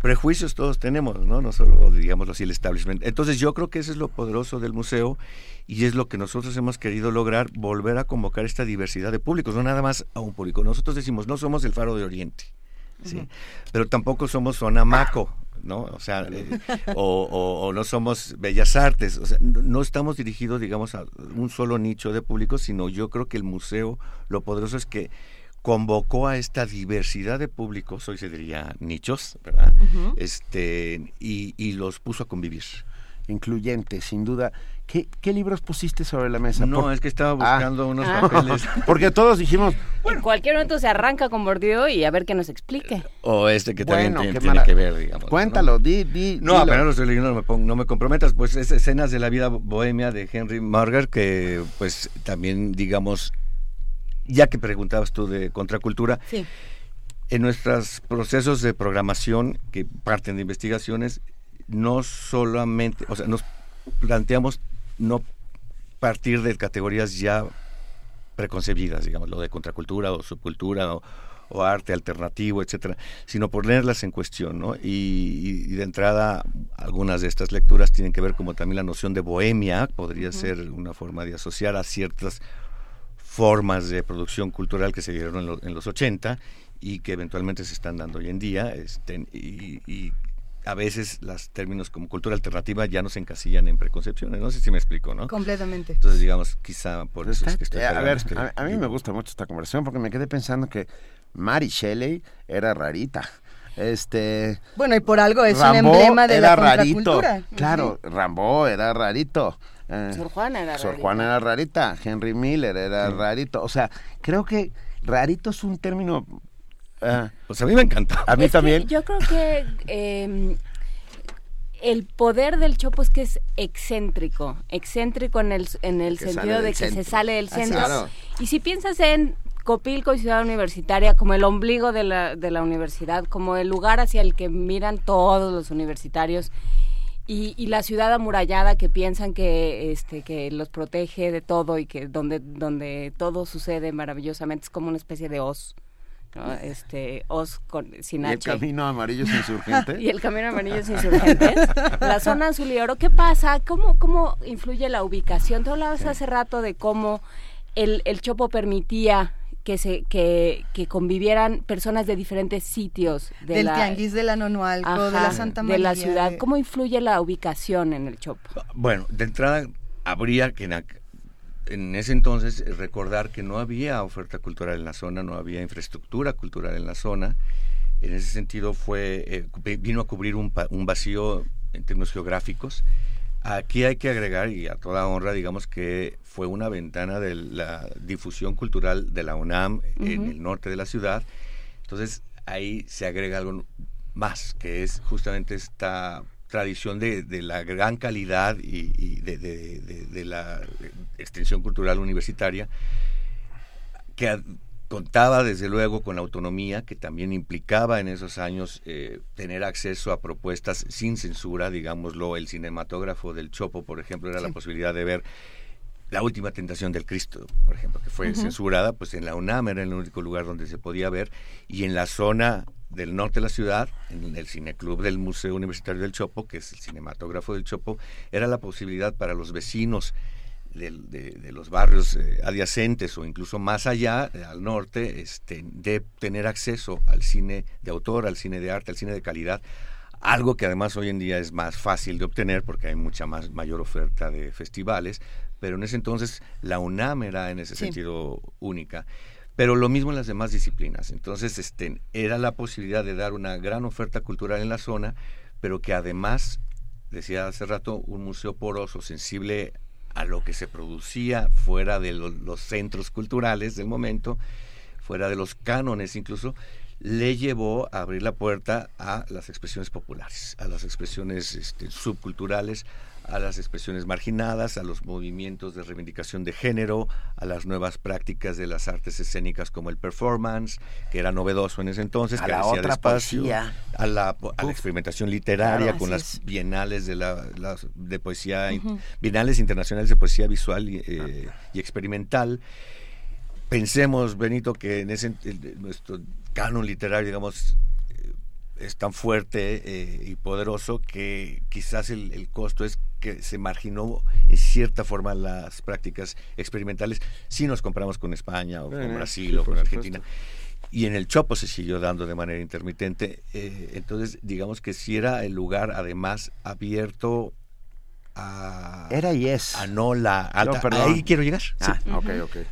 prejuicios todos tenemos, ¿no? No solo, digamos así, el establishment. Entonces yo creo que eso es lo poderoso del museo y es lo que nosotros hemos querido lograr, volver a convocar esta diversidad de públicos, no nada más a un público. Nosotros decimos, no somos el faro de Oriente, ¿sí? Pero tampoco somos Sonamaco, ¿no? O sea, eh, o, no somos bellas artes, o sea, no, estamos dirigidos, digamos, a un solo nicho de público, sino yo creo que el museo, lo poderoso es que convocó a esta diversidad de públicos, hoy se diría nichos, ¿verdad? este, y, y los puso a convivir incluyente, sin duda. ¿Qué, ¿Qué, libros pusiste sobre la mesa? No, es que estaba ah. buscando unos ah. papeles. Porque todos dijimos... En cualquier momento se arranca con Bordió y a ver que nos explique. O este que también tiene, que ver, digamos. Cuéntalo, di, di, No, apenas lo estoy leyendo, no me, no me comprometas. Pues es Escenas de la vida bohemia de Henry Marger, que pues también, digamos, ya que preguntabas tú de contracultura... Sí. En nuestros procesos de programación que parten de investigaciones, no solamente, o sea, nos planteamos no partir de categorías ya preconcebidas, digamos, lo de contracultura o subcultura o, arte alternativo, etcétera, sino ponerlas en cuestión, ¿no? Y, de entrada, algunas de estas lecturas tienen que ver como también la noción de bohemia, podría ser una forma de asociar a ciertas formas de producción cultural que se dieron en, los 80 y que eventualmente se están dando hoy en día, este, y a veces los términos como cultura alternativa ya no se encasillan en preconcepciones. No sé si me explico, ¿no? Completamente. Entonces, digamos, quizá por eso es que estoy... a ver, a, mí me gusta mucho esta conversación porque me quedé pensando que Mary Shelley era rarita. Este bueno y por algo es un emblema de era la rarito claro Rambo era rarito eh, Sor Juana era Sor Juana era rarita Henry Miller era rarito o sea creo que rarito es un término Ah, pues a mí me encanta. A mí también. yo creo que em, el poder del chopo es que es excéntrico, excéntrico en el, en el sentido de que se sale del centro. Y si piensas en Copilco y Ciudad Universitaria como el ombligo de la, de la universidad, como el lugar hacia el que miran todos los universitarios y, y, la ciudad amurallada que piensan que este que los protege de todo y que donde donde todo sucede maravillosamente es como una especie de os este Os con, sin ¿Y el camino amarillo es insurgente? y el camino amarillo es insurgente. la zona azul y oro, ¿qué pasa? ¿Cómo, cómo influye la ubicación? Tú hablabas hace rato de cómo el, el Chopo permitía que se que, que convivieran personas de diferentes sitios de del tianguis de la Nonualco, de la Santa María de la ciudad. ¿Cómo influye la ubicación en el Chopo? Bueno, de entrada habría que en ese entonces eh, recordar que no había oferta cultural en la zona, no había infraestructura cultural en la zona. En ese sentido fue eh, vino a cubrir un, un, vacío en términos geográficos. Aquí hay que agregar, y a toda honra, digamos que fue una ventana de la difusión cultural de la UNAM en el norte de la ciudad. Entonces ahí se agrega algo más, que es justamente esta tradición de, de la gran calidad y, de, de, la extensión cultural universitaria, que contaba desde luego con la autonomía, que también implicaba en esos años eh, tener acceso a propuestas sin censura, digámoslo, el cinematógrafo del Chopo, por ejemplo, era la posibilidad de ver la última tentación del Cristo, por ejemplo, que fue censurada, pues en la UNAM era el único lugar donde se podía ver, y en la zona del norte de la ciudad, en el cineclub del Museo Universitario del Chopo, que es el cinematógrafo del Chopo, era la posibilidad para los vecinos de, los barrios eh, adyacentes o incluso más allá, eh, al norte, este, de tener acceso al cine de autor, al cine de arte, al cine de calidad, algo que además hoy en día es más fácil de obtener porque hay mucha más mayor oferta de festivales, pero en ese entonces la UNAM era en ese sentido única. Pero lo mismo en las demás disciplinas. Entonces, este, era la posibilidad de dar una gran oferta cultural en la zona, pero que además, decía hace rato, un museo poroso, sensible a lo que se producía fuera de los centros culturales del momento, fuera de los cánones incluso, le llevó a abrir la puerta a las expresiones populares, a las expresiones este, subculturales, a las expresiones marginadas, a los movimientos de reivindicación de género, a las nuevas prácticas de las artes escénicas como el performance, que era novedoso en ese entonces, a la otra poesía. a la, a la experimentación literaria con las bienales de la, de poesía, bienales internacionales de poesía visual y, eh, y experimental. Pensemos, Benito, que en ese nuestro canon literario, digamos, es tan fuerte eh, y poderoso que quizás el, costo es que se marginó en cierta forma las prácticas experimentales si nos compramos con España o con eh, Brasil o con Argentina. Y en el Chopo se siguió dando de manera intermitente. entonces, digamos que si era el lugar además abierto era y es. a no la alta ahí quiero llegar. Ah,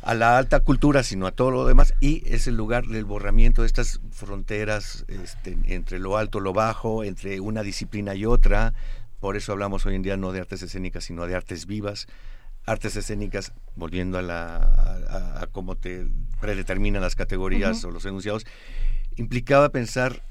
a la alta cultura sino a todo lo demás y es el lugar del borramiento de estas fronteras este, entre lo alto lo bajo entre una disciplina y otra. Por eso hablamos hoy en día no de artes escénicas sino de artes vivas. Artes escénicas volviendo a la a, cómo te predeterminan las categorías o los enunciados implicaba pensar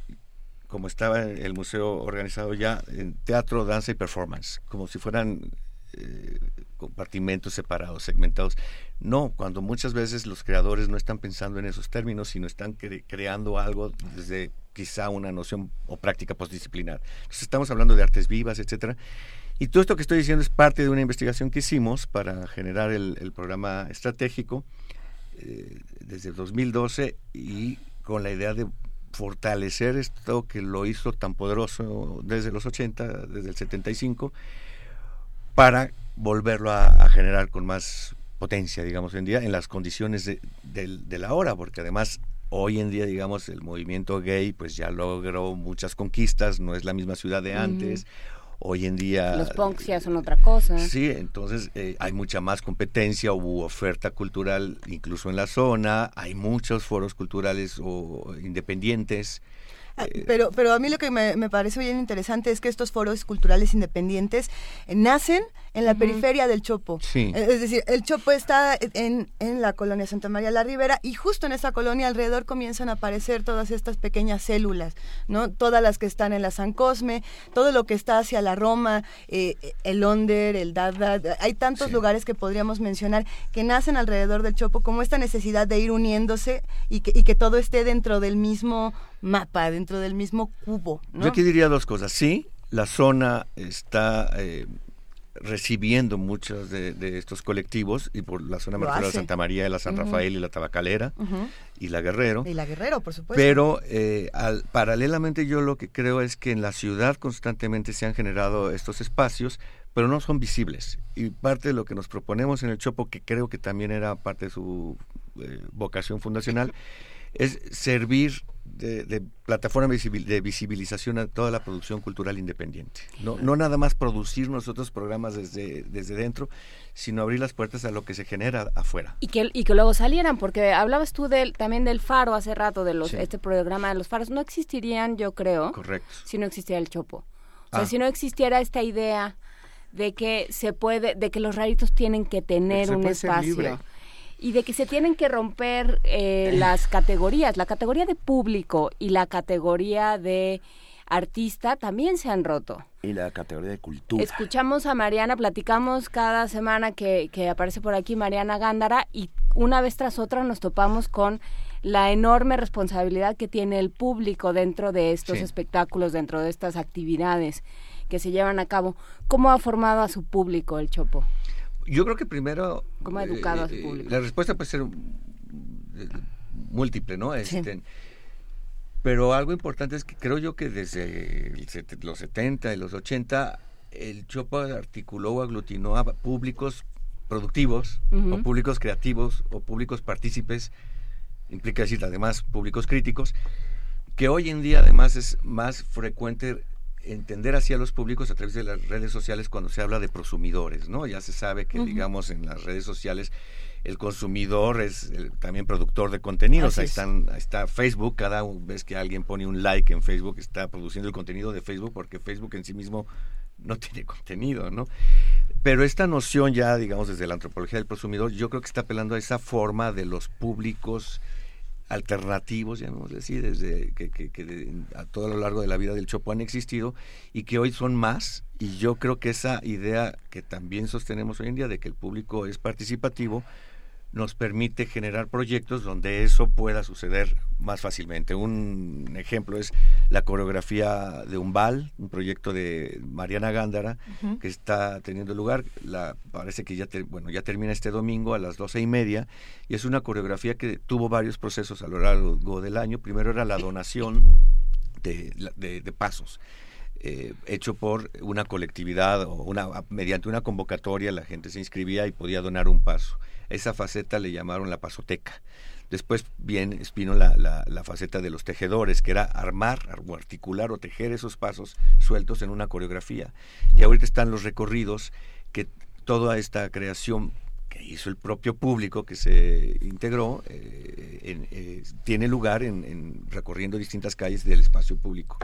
como estaba el museo organizado ya, en teatro, danza y performance, como si fueran eh, compartimentos separados, segmentados. No, cuando muchas veces los creadores no están pensando en esos términos, sino están creando algo desde quizá una noción o práctica postdisciplinar. Entonces estamos hablando de artes vivas, etcétera. Y todo esto que estoy diciendo es parte de una investigación que hicimos para generar el, programa estratégico eh, desde el 2012 y con la idea de fortalecer esto que lo hizo tan poderoso desde los 80, desde el 75, para volverlo a, generar con más potencia, digamos, en día, en las condiciones de, de, la hora, porque además hoy en día, digamos, el movimiento gay pues ya logró muchas conquistas, no es la misma ciudad de antes. Hoy en día... Los punks ya son otra cosa. Sí, entonces eh, hay mucha más competencia, hubo oferta cultural incluso en la zona, hay muchos foros culturales o independientes. Ah, pero, pero a mí lo que me, me, parece bien interesante es que estos foros culturales independientes nacen en la periferia del Chopo. Eh, es decir, el Chopo está en, en, la colonia Santa María la Ribera y justo en esa colonia alrededor comienzan a aparecer todas estas pequeñas células, ¿no? Todas las que están en la San Cosme, todo lo que está hacia la Roma, eh, el Onder, el Dada, hay tantos lugares que podríamos mencionar que nacen alrededor del Chopo como esta necesidad de ir uniéndose y que, y que todo esté dentro del mismo mapa, dentro del mismo cubo. Yo aquí diría dos cosas. Sí, la zona está... Eh, recibiendo muchos de, estos colectivos y por la zona de Santa María, de la San Rafael y la Tabacalera y la Guerrero. Y la Guerrero, por supuesto. Pero eh, paralelamente yo lo que creo es que en la ciudad constantemente se han generado estos espacios, pero no son visibles. Y parte de lo que nos proponemos en el Chopo, que creo que también era parte de su eh, vocación fundacional, es servir de, plataforma de visibilización a toda la producción cultural independiente. No, no nada más producir nosotros programas desde, desde dentro, sino abrir las puertas a lo que se genera afuera. Y que, y que luego salieran, porque hablabas tú del, también del faro hace rato, de los este programa de los faros. No existirían, yo creo, Correcto. si no existiera el chopo. O sea, ah. si no existiera esta idea de que se puede, de que los raritos tienen que tener un espacio y de que se tienen que romper eh, las categorías. La categoría de público y la categoría de artista también se han roto. Y la categoría de cultura. Escuchamos a Mariana, platicamos cada semana que, que aparece por aquí Mariana Gándara y una vez tras otra nos topamos con la enorme responsabilidad que tiene el público dentro de estos espectáculos, dentro de estas actividades que se llevan a cabo. ¿Cómo ha formado a su público el Chopo? Yo creo que primero... ¿Cómo ha educado a su eh, público? La respuesta puede ser eh, múltiple, ¿no? Este, pero algo importante es que creo yo que desde los 70 y los 80 el Chopo articuló o aglutinó a públicos productivos o públicos creativos o públicos partícipes, implica decir además públicos críticos, que hoy en día además es más frecuente entender así a los públicos a través de las redes sociales cuando se habla de prosumidores, ¿no? Ya se sabe que, digamos, en las redes sociales el consumidor es también productor de contenidos. ahí, están, está Facebook, cada vez que alguien pone un like en Facebook está produciendo el contenido de Facebook porque Facebook en sí mismo no tiene contenido, ¿no? Pero esta noción ya, digamos, desde la antropología del consumidor, yo creo que está apelando a esa forma de los públicos alternativos, ya no decir, desde que, que, a todo lo largo de la vida del Chopo han existido y que hoy son más. Y yo creo que esa idea que también sostenemos hoy en día de que el público es participativo, nos permite generar proyectos donde eso pueda suceder más fácilmente. Un ejemplo es la coreografía de Umbal, un proyecto de Mariana Gándara que está teniendo lugar. La, parece que ya, bueno, ya termina este domingo a las doce y media y es una coreografía que tuvo varios procesos a lo largo del año. Primero era la donación de, de, pasos. Eh, hecho por una colectividad o una mediante una convocatoria la gente se inscribía y podía donar un paso esa faceta le llamaron la pasoteca. Después bien vino la, la, faceta de los tejedores, que era armar articular o tejer esos pasos sueltos en una coreografía. Y ahorita están los recorridos, que toda esta creación que hizo el propio público que se integró, eh, eh, tiene lugar en, recorriendo distintas calles del espacio público.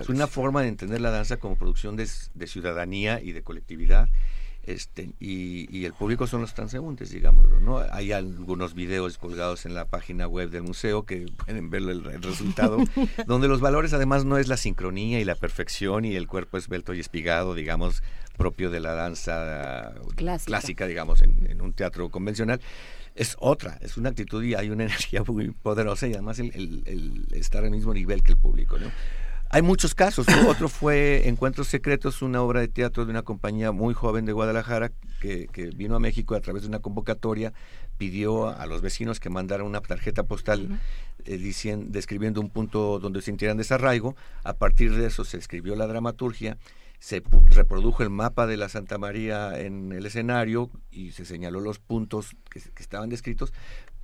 Es una forma de entender la danza como producción de, de ciudadanía y de colectividad este, y, el público son los transeúntes, digamos, ¿no? Hay algunos videos colgados en la página web del museo que pueden ver el, resultado, donde los valores además no es la sincronía y la perfección y el cuerpo esbelto y espigado, digamos, propio de la danza clásica, digamos, en, un teatro convencional, es otra, es una actitud y hay una energía muy poderosa y además el, el estar al mismo nivel que el público, ¿no? Hay muchos casos. Otro fue Encuentros Secretos, una obra de teatro de una compañía muy joven de Guadalajara que, vino a México a través de una convocatoria, pidió a los vecinos que mandaran una tarjeta postal eh, describiendo un punto donde sintieran desarraigo. A partir de eso se escribió la dramaturgia se reprodujo el mapa de la Santa María en el escenario y se señaló los puntos que, estaban descritos,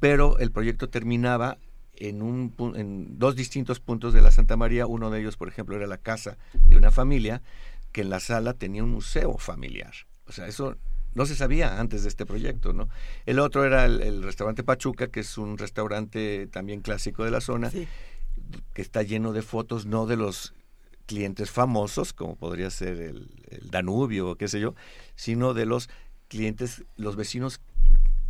pero el proyecto terminaba en, un, en dos distintos puntos de la Santa María. Uno de ellos, por ejemplo, era la casa de una familia que en la sala tenía un museo familiar. O sea, eso no se sabía antes de este proyecto, ¿no? El otro era el, restaurante Pachuca, que es un restaurante también clásico de la zona, que está lleno de fotos, no de los clientes famosos, como podría ser el, Danubio o qué sé yo, sino de los clientes, los vecinos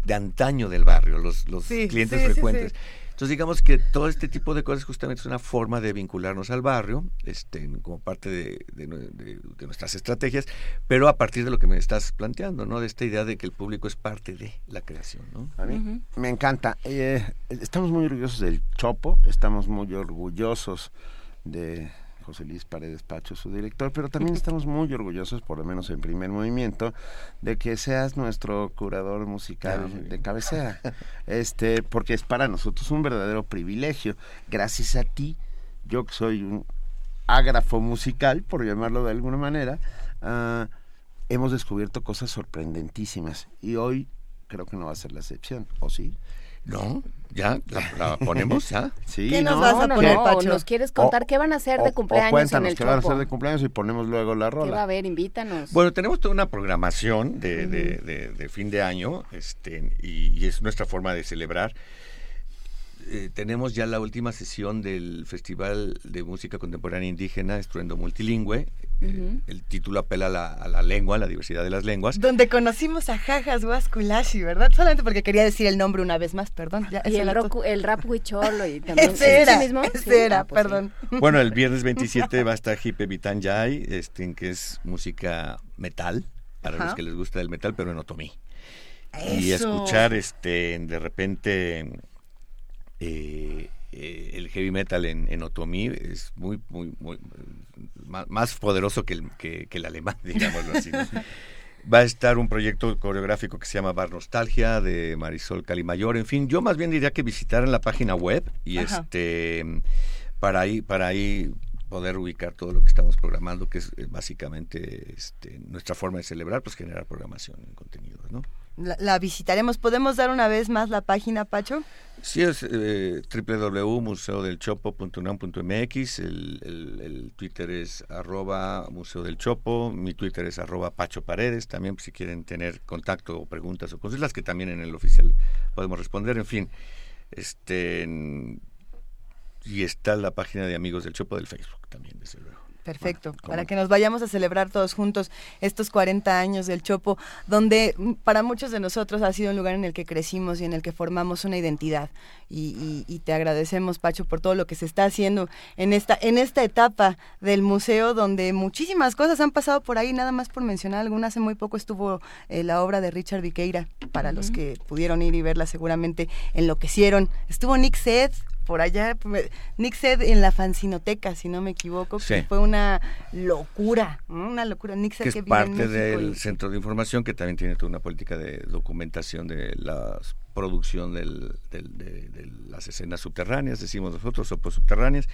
de antaño del barrio, los, los clientes frecuentes. Entonces digamos que todo este tipo de cosas justamente es una forma de vincularnos al barrio, este, como parte de, nuestras estrategias, pero a partir de lo que me estás planteando, ¿no? De esta idea de que el público es parte de la creación, ¿no? A mí me encanta. Eh, estamos muy orgullosos del Chopo, estamos muy orgullosos de José Luis Paredes Pacho, su director, pero también estamos muy orgullosos, por lo menos en primer movimiento, de que seas nuestro curador musical de cabecera. Este, porque es para nosotros un verdadero privilegio. Gracias a ti, yo que soy un ágrafo musical, por llamarlo de alguna manera, ah, hemos descubierto cosas sorprendentísimas. Y hoy creo que no va a ser la excepción, ¿o sí? No, ya, la, ponemos ya. Sí, ¿Qué nos vas a poner, Pacho? ¿Nos quieres contar qué van a hacer de cumpleaños cuéntanos en el qué van a hacer de cumpleaños y ponemos luego la rola. ¿Qué va a haber? Invítanos. Bueno, tenemos toda una programación de, de, fin de año este, y, es nuestra forma de celebrar. Eh, tenemos ya la última sesión del Festival de Música Contemporánea Indígena, Estruendo Multilingüe, el título apela a la, lengua, a la diversidad de las lenguas. Donde conocimos a Jajas Huasculashi, ¿verdad? Solamente porque quería decir el nombre una vez más, perdón. y el, el, rap huicholo y también. ese era, mismo? Ese era, ah, pues perdón. Bueno, el viernes 27 va a estar Hipe Vitanyay, este, que es música metal, para los que les gusta el metal, pero en otomí. Y escuchar este de repente eh, eh, el heavy metal en, en Otomí es muy, muy, muy más, poderoso que el, que, el alemán, digámoslo así. Va a estar un proyecto coreográfico que se llama Bar Nostalgia de Marisol Calimayor. En fin, yo más bien diría que visitaran la página web y este para ahí, para ahí poder ubicar todo lo que estamos programando, que es básicamente este, nuestra forma de celebrar, pues generar programación en contenidos, ¿no? La, visitaremos. ¿Podemos dar una vez más la página, Pacho? Sí, es eh, www.museodelchopo.unam.mx, el, el, Twitter es arroba Museo del Chopo, mi Twitter es arroba Pacho Paredes, también si quieren tener contacto o preguntas o cosas, las que también en el oficial podemos responder, en fin, este y está la página de Amigos del Chopo del Facebook también, desde. Perfecto, para que nos vayamos a celebrar todos juntos estos 40 años del Chopo, donde mm, para muchos de nosotros ha sido un lugar en el que crecimos y en el que formamos una identidad. Y, te agradecemos, Pacho, por todo lo que se está haciendo en esta, en esta etapa del museo, donde muchísimas cosas han pasado por ahí, nada más por mencionar algunas. Hace muy poco estuvo eh, la obra de Richard Viqueira, para los que pudieron ir y verla seguramente enloquecieron. Estuvo Nick Seth, por allá, Nick Sed en la fanzinoteca, si no me equivoco, que fue una locura, una locura. Nick que, es parte del centro de información que también tiene toda una política de documentación de la producción del, de, las escenas subterráneas, decimos nosotros, o subterráneas.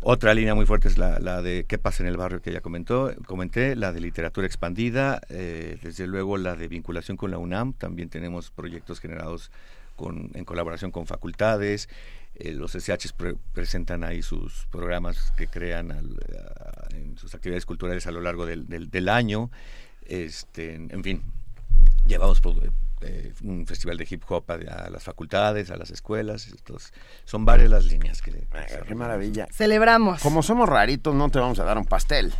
Otra línea muy fuerte es la, la, de qué pasa en el barrio que ya comentó, comenté, la de literatura expandida, eh, desde luego la de vinculación con la UNAM, también tenemos proyectos generados con, en colaboración con facultades, eh, los SH presentan ahí sus programas que crean en sus actividades culturales a lo largo del, del, año. Este, en fin, llevamos eh, un festival de hip hop a, las facultades, a las escuelas. son varias las líneas que... qué maravilla. Celebramos. Como somos raritos, no te vamos a dar un pastel,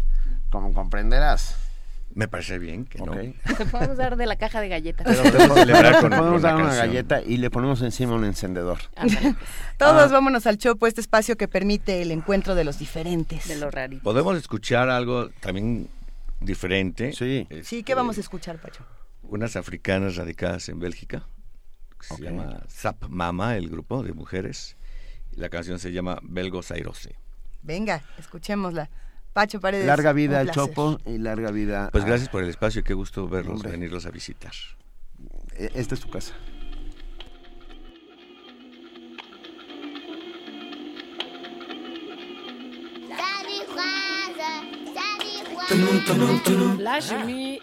como comprenderás. Me parece bien que no. Te podemos dar de la caja de galletas. podemos dar una galleta y le ponemos encima un encendedor. Todos ah. vámonos al Chopo, este espacio que permite el encuentro de los diferentes. De los raritos. Podemos escuchar algo también diferente. Sí. sí, ¿qué vamos a escuchar, Pacho? Unas africanas radicadas en Bélgica. Se llama Zap Mama, el grupo de mujeres. La canción se llama Belgo Sairose. Venga, escuchémosla. Pacho Paredes. Larga vida al Chopo y larga vida. Pues gracias por el espacio, qué gusto verlos, venirlos a visitar. E, esta es tu casa. Là, j'ai mis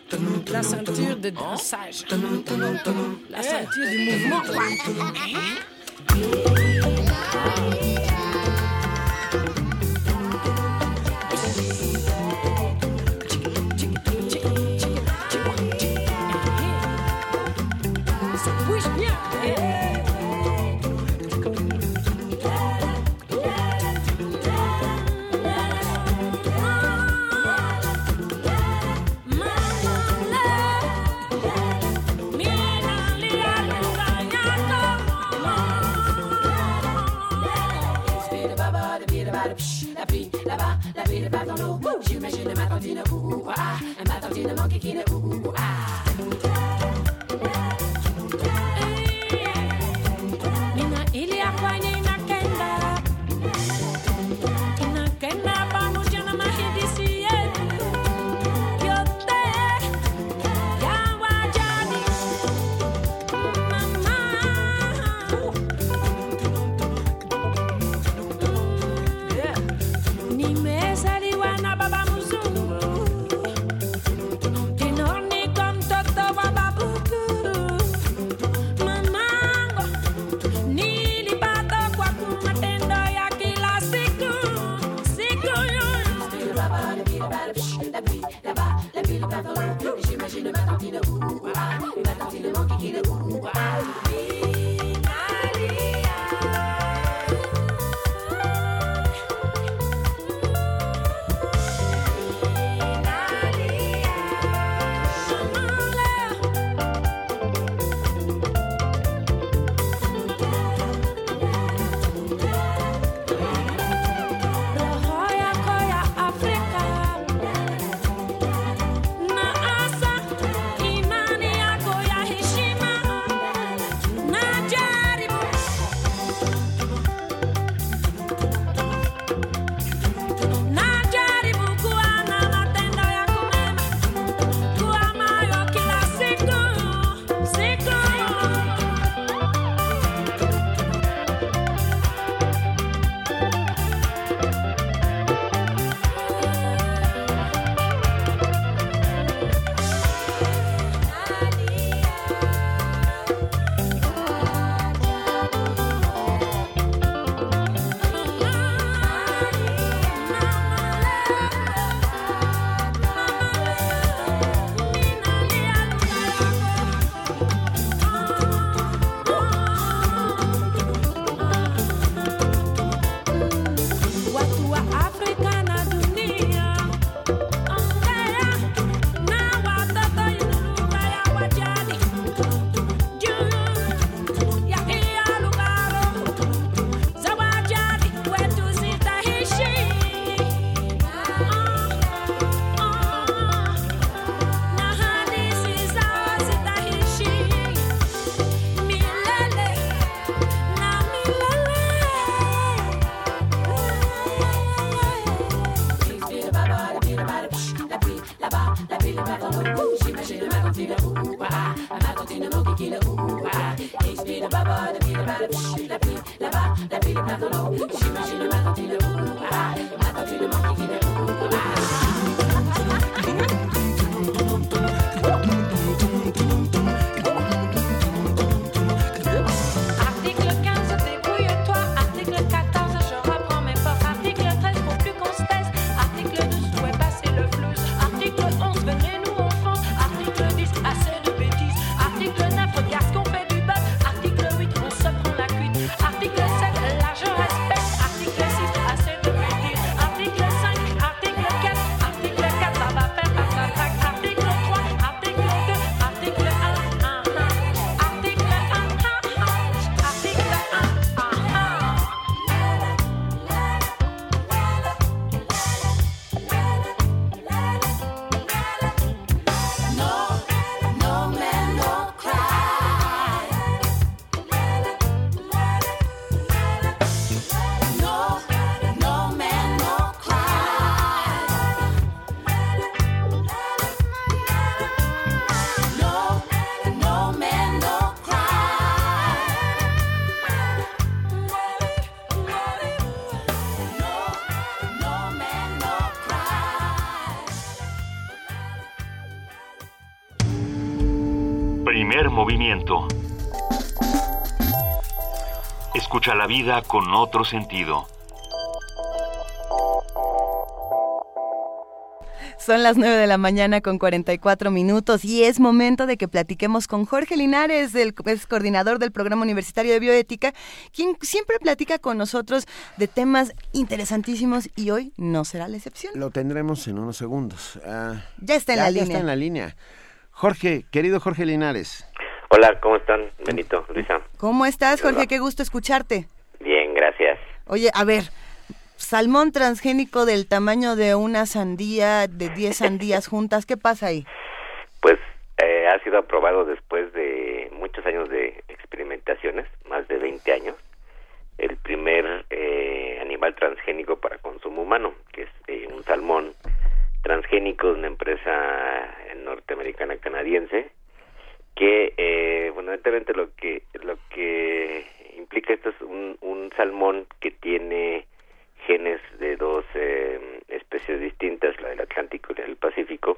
la ceinture de dansage. La ceinture du mouvement. tina ooh ooh ah, and my thought tina monkey kina ooh ooh ah. Escucha la vida con otro sentido. Son las 9 de la mañana con 44 minutos y es momento de que platiquemos con Jorge Linares, el es coordinador del Programa Universitario de Bioética, quien siempre platica con nosotros de temas interesantísimos y hoy no será la excepción. Lo tendremos en unos segundos. Ah, ya está en la línea. Ya está en la línea. Jorge, querido Jorge Linares. Hola, ¿cómo están? Benito, Luisa. ¿Cómo estás, Jorge? Qué gusto escucharte. Bien, gracias. Oye, a ver, salmón transgénico del tamaño de una sandía, de 10 sandías juntas, ¿qué pasa ahí? Pues eh, ha sido aprobado después de muchos años de experimentaciones, más de 20 años, el primer eh, animal transgénico para consumo humano, que es eh, un salmón transgénico de una empresa norteamericana canadiense que eh, fundamentalmente lo que lo que implica esto es un, un salmón que tiene genes de dos eh, especies distintas, la del Atlántico y la del Pacífico,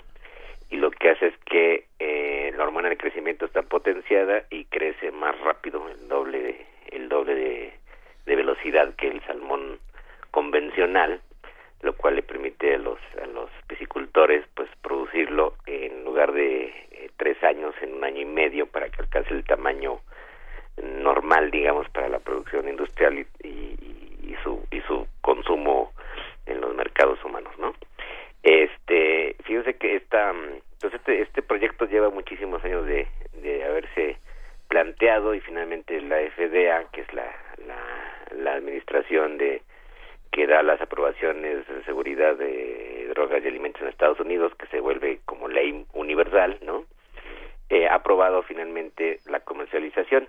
y lo que hace es que eh, la hormona de crecimiento está potenciada y crece más rápido, el doble el doble de, de velocidad que el salmón convencional, lo cual le permite a los a los piscicultores pues producirlo en lugar de tres años en un año y medio para que alcance el tamaño normal, digamos, para la producción industrial y, y, su y su consumo en los mercados humanos, ¿no? Este, fíjense que esta, entonces este, este proyecto lleva muchísimos años de, de haberse planteado y finalmente la FDA, que es la, la, la administración de que da las aprobaciones de seguridad de drogas y alimentos en Estados Unidos, que se vuelve como ley universal, ¿no? Eh, ha aprobado finalmente la comercialización.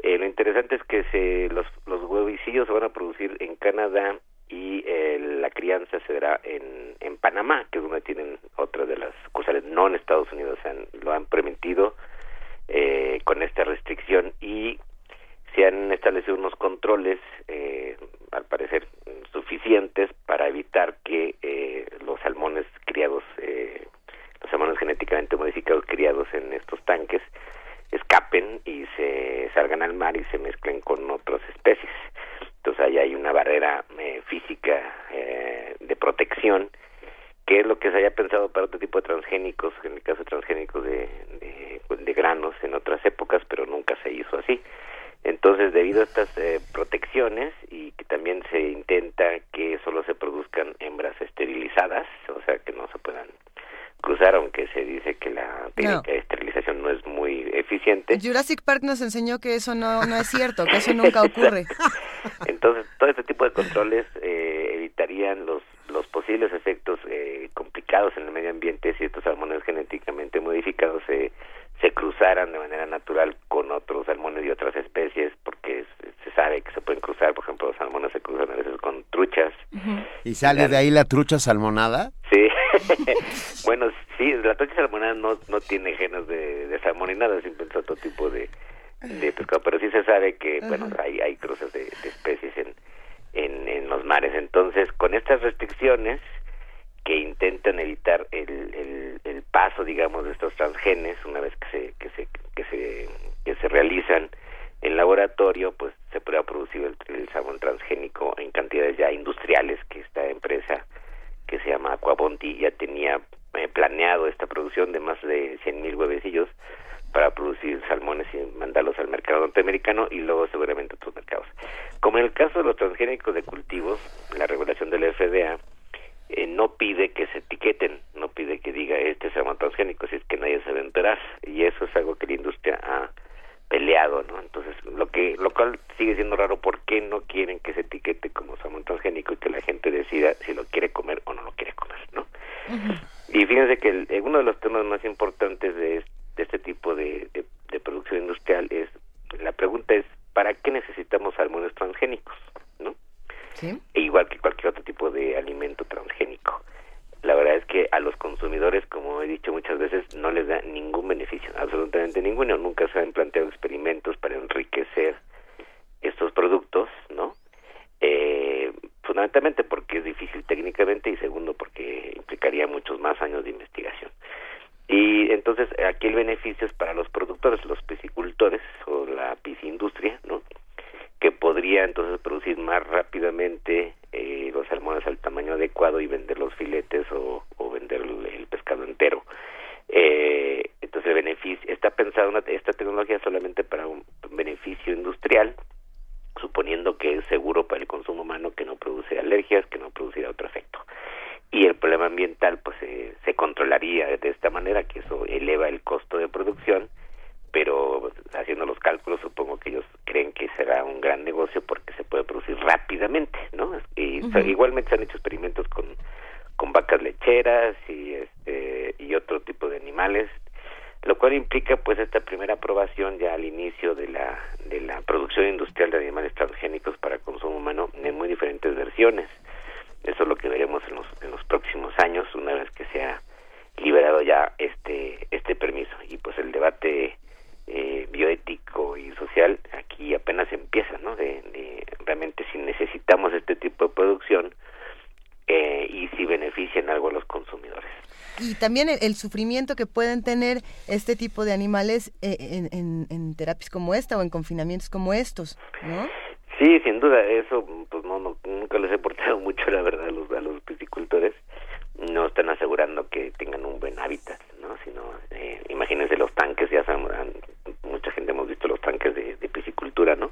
Eh, lo interesante es que se, los, los huevicillos se van a producir en Canadá y eh, la crianza se dará en, en Panamá, que es donde tienen otras de las sucursales, no en Estados Unidos, han, lo han permitido eh, con esta restricción y se han establecido unos controles, eh, al parecer suficientes, para evitar que eh, los salmones criados eh, los hermanos genéticamente modificados criados en estos tanques escapen y se salgan al mar y se mezclen con otras especies. Entonces ahí hay una barrera eh, física eh, de protección que es lo que se haya pensado para otro tipo de transgénicos, en el caso de transgénicos de, de, granos en otras épocas, pero nunca se hizo así. Entonces, debido a estas eh, protecciones y que también se intenta que solo se produzcan hembras esterilizadas, o sea, que no se puedan cruzar, aunque se dice que la técnica de esterilización no es muy eficiente. Jurassic Park nos enseñó que eso no, no es cierto, que eso nunca ocurre. Entonces, todo este tipo de controles eh, evitarían los, los posibles efectos eh, complicados en el medio ambiente si estos salmones genéticamente modificados se, se cruzaran de manera natural con otros salmones y otras especies, porque se sabe que se pueden cruzar, por ejemplo, los salmones se cruzan a veces con truchas. ¿Y sale de ahí la trucha salmonada? Sí. bueno, sí, la tocha salmonada no, no tiene genes de, de salmón ni nada, simplemente otro tipo de, de pescado, pero sí se sabe que, bueno, hay, hay cruces de, especies en, en, en, los mares. Entonces, con estas restricciones que intentan evitar el, paso, digamos, de estos transgenes, una vez que se, que se, que se, que se realizan en laboratorio, pues se puede producir el, salmón transgénico en cantidades ya industriales que esta empresa que se llama Aquabonti ya tenía eh, planeado esta producción de más de 100.000 huevecillos para producir salmones y mandarlos al mercado norteamericano y luego seguramente a otros mercados. Como en el caso de los transgénicos de cultivos, la regulación del FDA eh, no pide que se etiqueten, no pide que diga este salmón transgénico, si es que nadie se va a enterar y eso es algo que la industria ha peleado, ¿no? Entonces, lo que lo cual sigue siendo raro, ¿por qué no quieren que se etiquete como salmón transgénico y que la gente decida si lo quiere comer o no lo quiere comer, ¿no? Y fíjense que eh, uno de los temas más importantes de, este tipo de, de, producción industrial es, la pregunta es, ¿para qué necesitamos salmones transgénicos? E igual que cualquier otro tipo de alimento transgénico la verdad es que a los consumidores, como he dicho muchas veces, no les da ningún beneficio, absolutamente ninguno. Nunca se han planteado experimentos para enriquecer estos productos, ¿no? Eh, fundamentalmente porque es difícil técnicamente y segundo porque implicaría muchos más años de investigación. Y entonces aquí el beneficio es para los productores, los piscicultores o la piscindustria, ¿no? Que podría entonces producir más rápidamente eh, los salmones al tamaño adecuado y vender los filetes o, vender el, pescado entero. Eh, entonces el beneficio está pensada esta tecnología solamente para un beneficio industrial, suponiendo que es seguro para el consumo humano, que no produce alergias, que no producirá otro efecto. Y el problema ambiental pues se controlaría de esta manera, que eso eleva el costo de producción pero haciendo los cálculos supongo que ellos creen que será un gran negocio porque se puede producir rápidamente, ¿no? Y igualmente se han hecho experimentos con con vacas lecheras y este y otro tipo de animales, lo cual implica pues esta primera aprobación ya al inicio de la de la producción industrial de animales transgénicos para consumo humano en muy diferentes versiones. Eso es lo que veremos en los en los próximos años una vez que sea liberado ya este este permiso y pues el debate eh, bioético y social aquí apenas empieza, ¿no? De, realmente si necesitamos este tipo de producción eh, y si benefician algo a los consumidores. Y también el, sufrimiento que pueden tener este tipo de animales eh, en, en, terapias como esta o en confinamientos como estos, ¿no? Sí, sin duda, eso pues no, nunca les he portado mucho la verdad a los, a los piscicultores no están asegurando que tengan un buen hábitat, ¿no? Sino, eh, imagínense los tanques, ya saben, mucha gente hemos visto los tanques de, piscicultura, ¿no?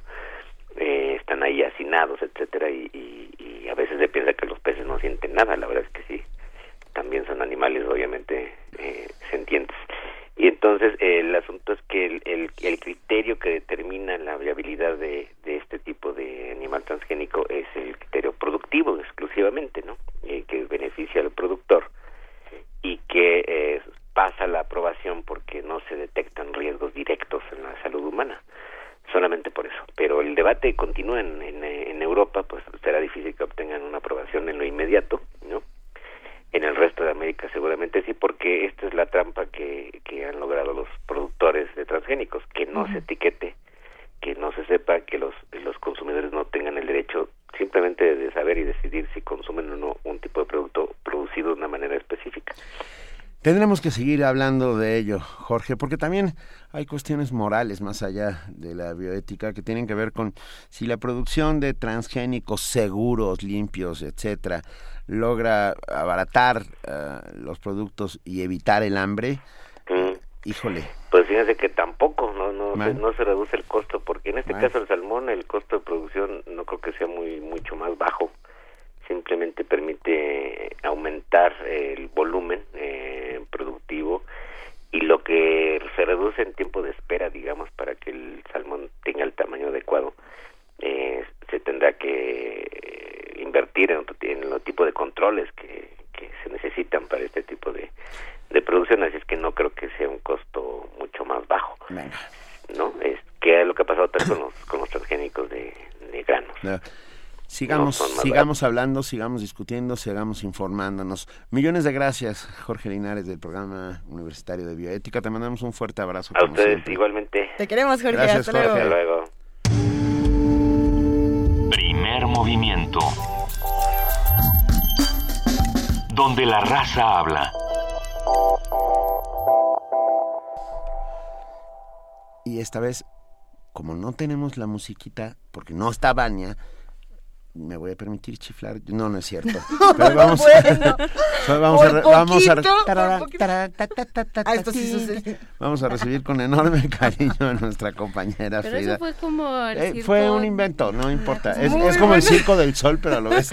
Eh, están ahí hacinados, etcétera, y, a veces se piensa que los peces no sienten nada, la verdad es que sí, también son animales, obviamente, eh, sentientes. Y entonces el asunto es que el, el, criterio que determina la viabilidad de, de, este tipo de animal transgénico es el criterio productivo exclusivamente, ¿no? Eh, que beneficia al productor y que eh, pasa la aprobación porque no se detectan riesgos directos en la salud humana solamente por eso. Pero el debate continúa en, en, en Europa, pues será difícil que obtengan una aprobación en lo inmediato, ¿no? en el resto de América seguramente sí, porque esta es la trampa que, que han logrado los productores de transgénicos, que no se etiquete, que no se sepa, que los, los consumidores no tengan el derecho simplemente de saber y decidir si consumen o no un tipo de producto producido de una manera específica. Tendremos que seguir hablando de ello, Jorge, porque también hay cuestiones morales más allá de la bioética que tienen que ver con si la producción de transgénicos seguros, limpios, etcétera, logra abaratar eh, los productos y evitar el hambre. Mm. Híjole. Pues fíjense que tampoco, no no se, no se reduce el costo, porque en este caso el salmón, el costo de producción no creo que sea muy mucho más bajo simplemente permite aumentar el volumen eh, productivo y lo que se reduce en tiempo de espera, digamos, para que el salmón tenga el tamaño adecuado, eh, se tendrá que invertir en otro en los tipos de controles que, que se necesitan para este tipo de, de producción, así es que no creo que sea un costo mucho más bajo. ¿No? Es que es lo que ha pasado con los, con los transgénicos de, de Sigamos, sigamos hablando, sigamos discutiendo, sigamos informándonos. Millones de gracias, Jorge Linares, del programa universitario de bioética. Te mandamos un fuerte abrazo. A ustedes igualmente. Te queremos, Jorge. Gracias, Hasta Jorge. luego. Primer movimiento. Donde la raza habla. Y esta vez, como no tenemos la musiquita, porque no está Vania, me voy a permitir chiflar. No, no es cierto. Pero vamos, Bueno, vamos a, vamos a, tarara, tarara, esto sí. Vamos a recibir con enorme cariño a nuestra compañera Pero Frida. eso fue como el Eh, circo- fue un invento, no importa. Es, es como el circo del sol, pero a lo ves.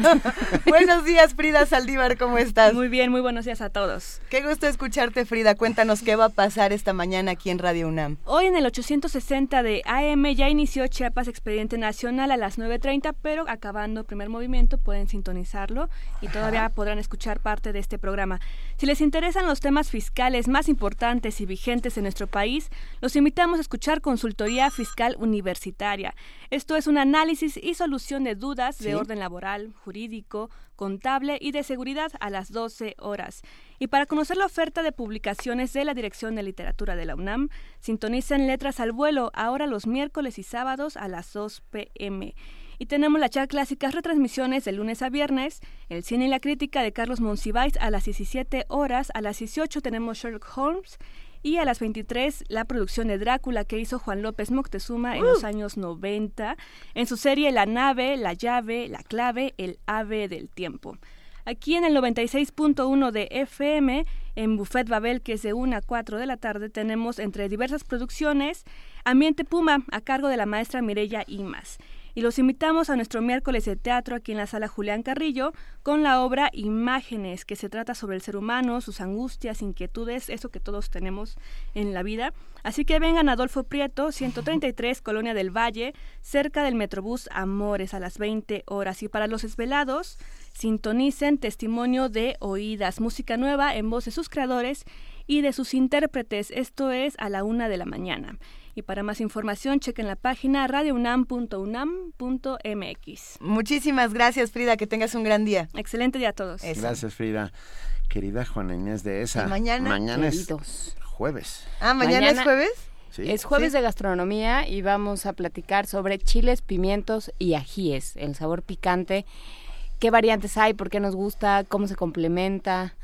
Buenos días, Frida Saldívar, ¿cómo estás? Muy bien, muy buenos días a todos. Qué gusto escucharte, Frida. Cuéntanos qué va a pasar esta mañana aquí en Radio UNAM. Hoy en el 860 de AM ya inició Chiapas Expediente Nacional a las 9.30, pero acabando primer movimiento pueden sintonizarlo y todavía podrán escuchar parte de este programa. Si les interesan los temas fiscales más importantes y vigentes en nuestro país, los invitamos a escuchar Consultoría Fiscal Universitaria. Esto es un análisis y solución de dudas de orden laboral, jurídico, contable y de seguridad a las 12 horas. Y para conocer la oferta de publicaciones de la Dirección de Literatura de la UNAM, sintonicen Letras al Vuelo ahora los miércoles y sábados a las 2 pm. Y tenemos las ya clásicas retransmisiones de lunes a viernes, el cine y la crítica de Carlos Monsiváis a las 17 horas, a las 18 tenemos Sherlock Holmes y a las 23 la producción de Drácula que hizo Juan López Moctezuma en los años 90 en su serie La nave, la llave, la clave, el ave del tiempo. Aquí en el 96.1 de FM, en Buffet Babel, que es de 1 a 4 de la tarde, tenemos entre diversas producciones Ambiente Puma, a cargo de la maestra Mireya Imas. Y los invitamos a nuestro miércoles de teatro aquí en la sala Julián Carrillo con la obra Imágenes, que se trata sobre el ser humano, sus angustias, inquietudes, eso que todos tenemos en la vida. Así que vengan a Adolfo Prieto, 133, Colonia del Valle, cerca del Metrobús Amores, a las 20 horas. Y para los desvelados, sintonicen Testimonio de Oídas, música nueva en voz de sus creadores y de sus intérpretes. Esto es a la una de la mañana. Y para más información, chequen la página radiounam.unam.mx. Muchísimas gracias, Frida. Que tengas un gran día. Excelente día a todos. Gracias, Frida. Querida Juana Inés de esa. Y mañana, Mañana es jueves. Ah, ¿mañana, es jueves? Sí. Es jueves Sí. de gastronomía y vamos a platicar sobre chiles, pimientos y ajíes, el sabor picante. ¿Qué variantes hay? ¿Por qué nos gusta? ¿Cómo se complementa?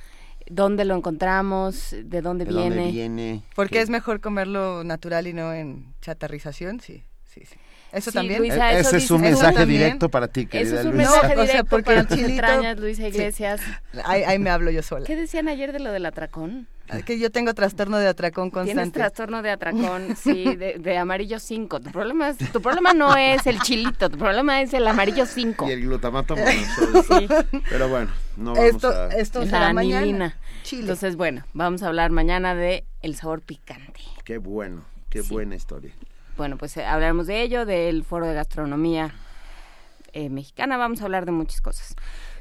¿Dónde lo encontramos? ¿De dónde ¿De viene? dónde viene? Porque es mejor comerlo natural y no en chatarrización, sí, sí, sí. ¿Eso Sí, también? Luisa, E- eso ese es un mensaje también. directo para ti, querida Eso es un Luisa. mensaje No, o sea, directo porque para tus entrañas, Luisa Sí. Iglesias. Ahí, ahí me hablo yo sola. ¿Qué decían ayer de lo del atracón? Que yo tengo trastorno de atracón Tienes constante. trastorno de atracón, sí, de, de amarillo 5. Tu problema, es, tu problema no es el chilito, tu problema es el amarillo 5. Y el glutamato monosódico. Sí. Pero bueno, no vamos Esto, a... esto La será mañana. Chile. Entonces, bueno, vamos a hablar mañana de el sabor picante. Qué bueno, qué buena historia. Bueno, pues eh, hablaremos de ello, del foro de gastronomía eh, mexicana, vamos a hablar de muchas cosas.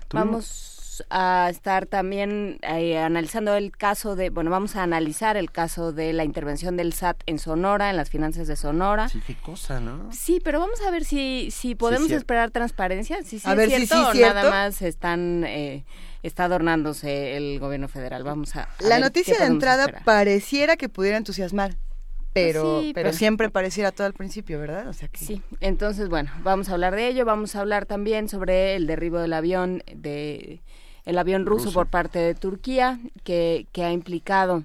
Tuvimos- Vamos a estar también eh, analizando el caso de, bueno, vamos a analizar el caso de la intervención del SAT en Sonora, en las finanzas de Sonora. Sí, qué cosa, ¿no? Sí, pero vamos a ver si, si podemos esperar transparencia, si sí A es ver si cierto sí o cierto. nada más están eh, está adornándose el gobierno federal. Vamos a, a La ver noticia qué de entrada esperar. pareciera que pudiera entusiasmar, pero, Sí, pero, pero- siempre pareciera todo al principio, ¿verdad? O sea que Sí, entonces bueno, vamos a hablar de ello, vamos a hablar también sobre el derribo del avión de el avión ruso, Ruso. por parte de Turquía que, que ha implicado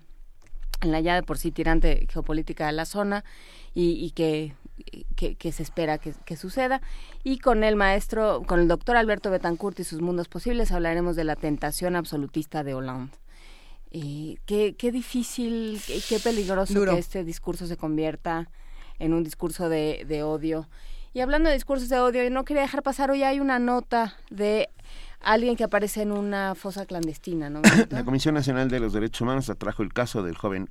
en la ya de por sí tirante geopolítica de la zona y, y que, que, que se espera que, que suceda. Y con el maestro, con el doctor Alberto Betancourt y sus mundos posibles hablaremos de la tentación absolutista de Hollande. Eh, qué, qué difícil, qué, qué peligroso Duro. que este discurso se convierta en un discurso de, de odio. Y hablando de discursos de odio, no quería dejar pasar, hoy hay una nota de alguien que aparece en una fosa clandestina, ¿no? La Comisión Nacional de los Derechos Humanos atrajo el caso del joven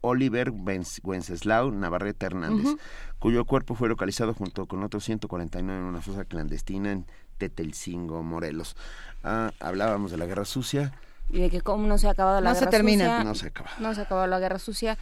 Oliver Wenc- Wenceslao Navarrete Hernández, cuyo cuerpo fue localizado junto con otros 149 en una fosa clandestina en Tetelcingo, Morelos. Ah, hablábamos de la guerra sucia. y de que cómo no se ha acabado la No se guerra termina. sucia. No se ha acabado. No se ha acabado la guerra sucia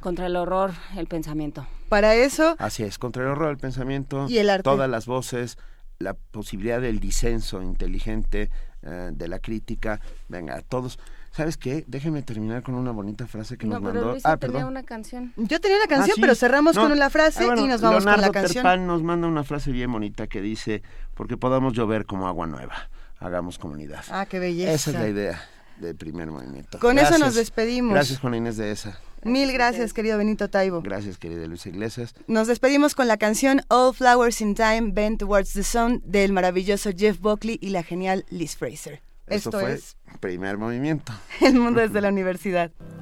contra el horror, el pensamiento. para eso Así es, contra el horror del pensamiento, Y el arte. todas las voces, la posibilidad del disenso inteligente, eh, de la crítica, venga, a todos. ¿Sabes qué? Déjenme terminar con una bonita frase que nos mandó. ah, tenía una canción. Yo tenía una canción, ah, pero cerramos con la frase ah, y nos vamos con la canción. Nos manda una frase bien bonita que dice, porque podamos llover como agua nueva, hagamos comunidad. Ah, qué belleza. Esa es la idea del primer movimiento. Con eso nos despedimos. Gracias, Juana Inés de esa. Mil gracias, querido Benito Taibo. Gracias, querida Luis Iglesias. Nos despedimos con la canción All Flowers in Time, Bend Towards the Sun, del maravilloso Jeff Buckley y la genial Liz Fraser. Esto fue es primer movimiento. El mundo desde la universidad.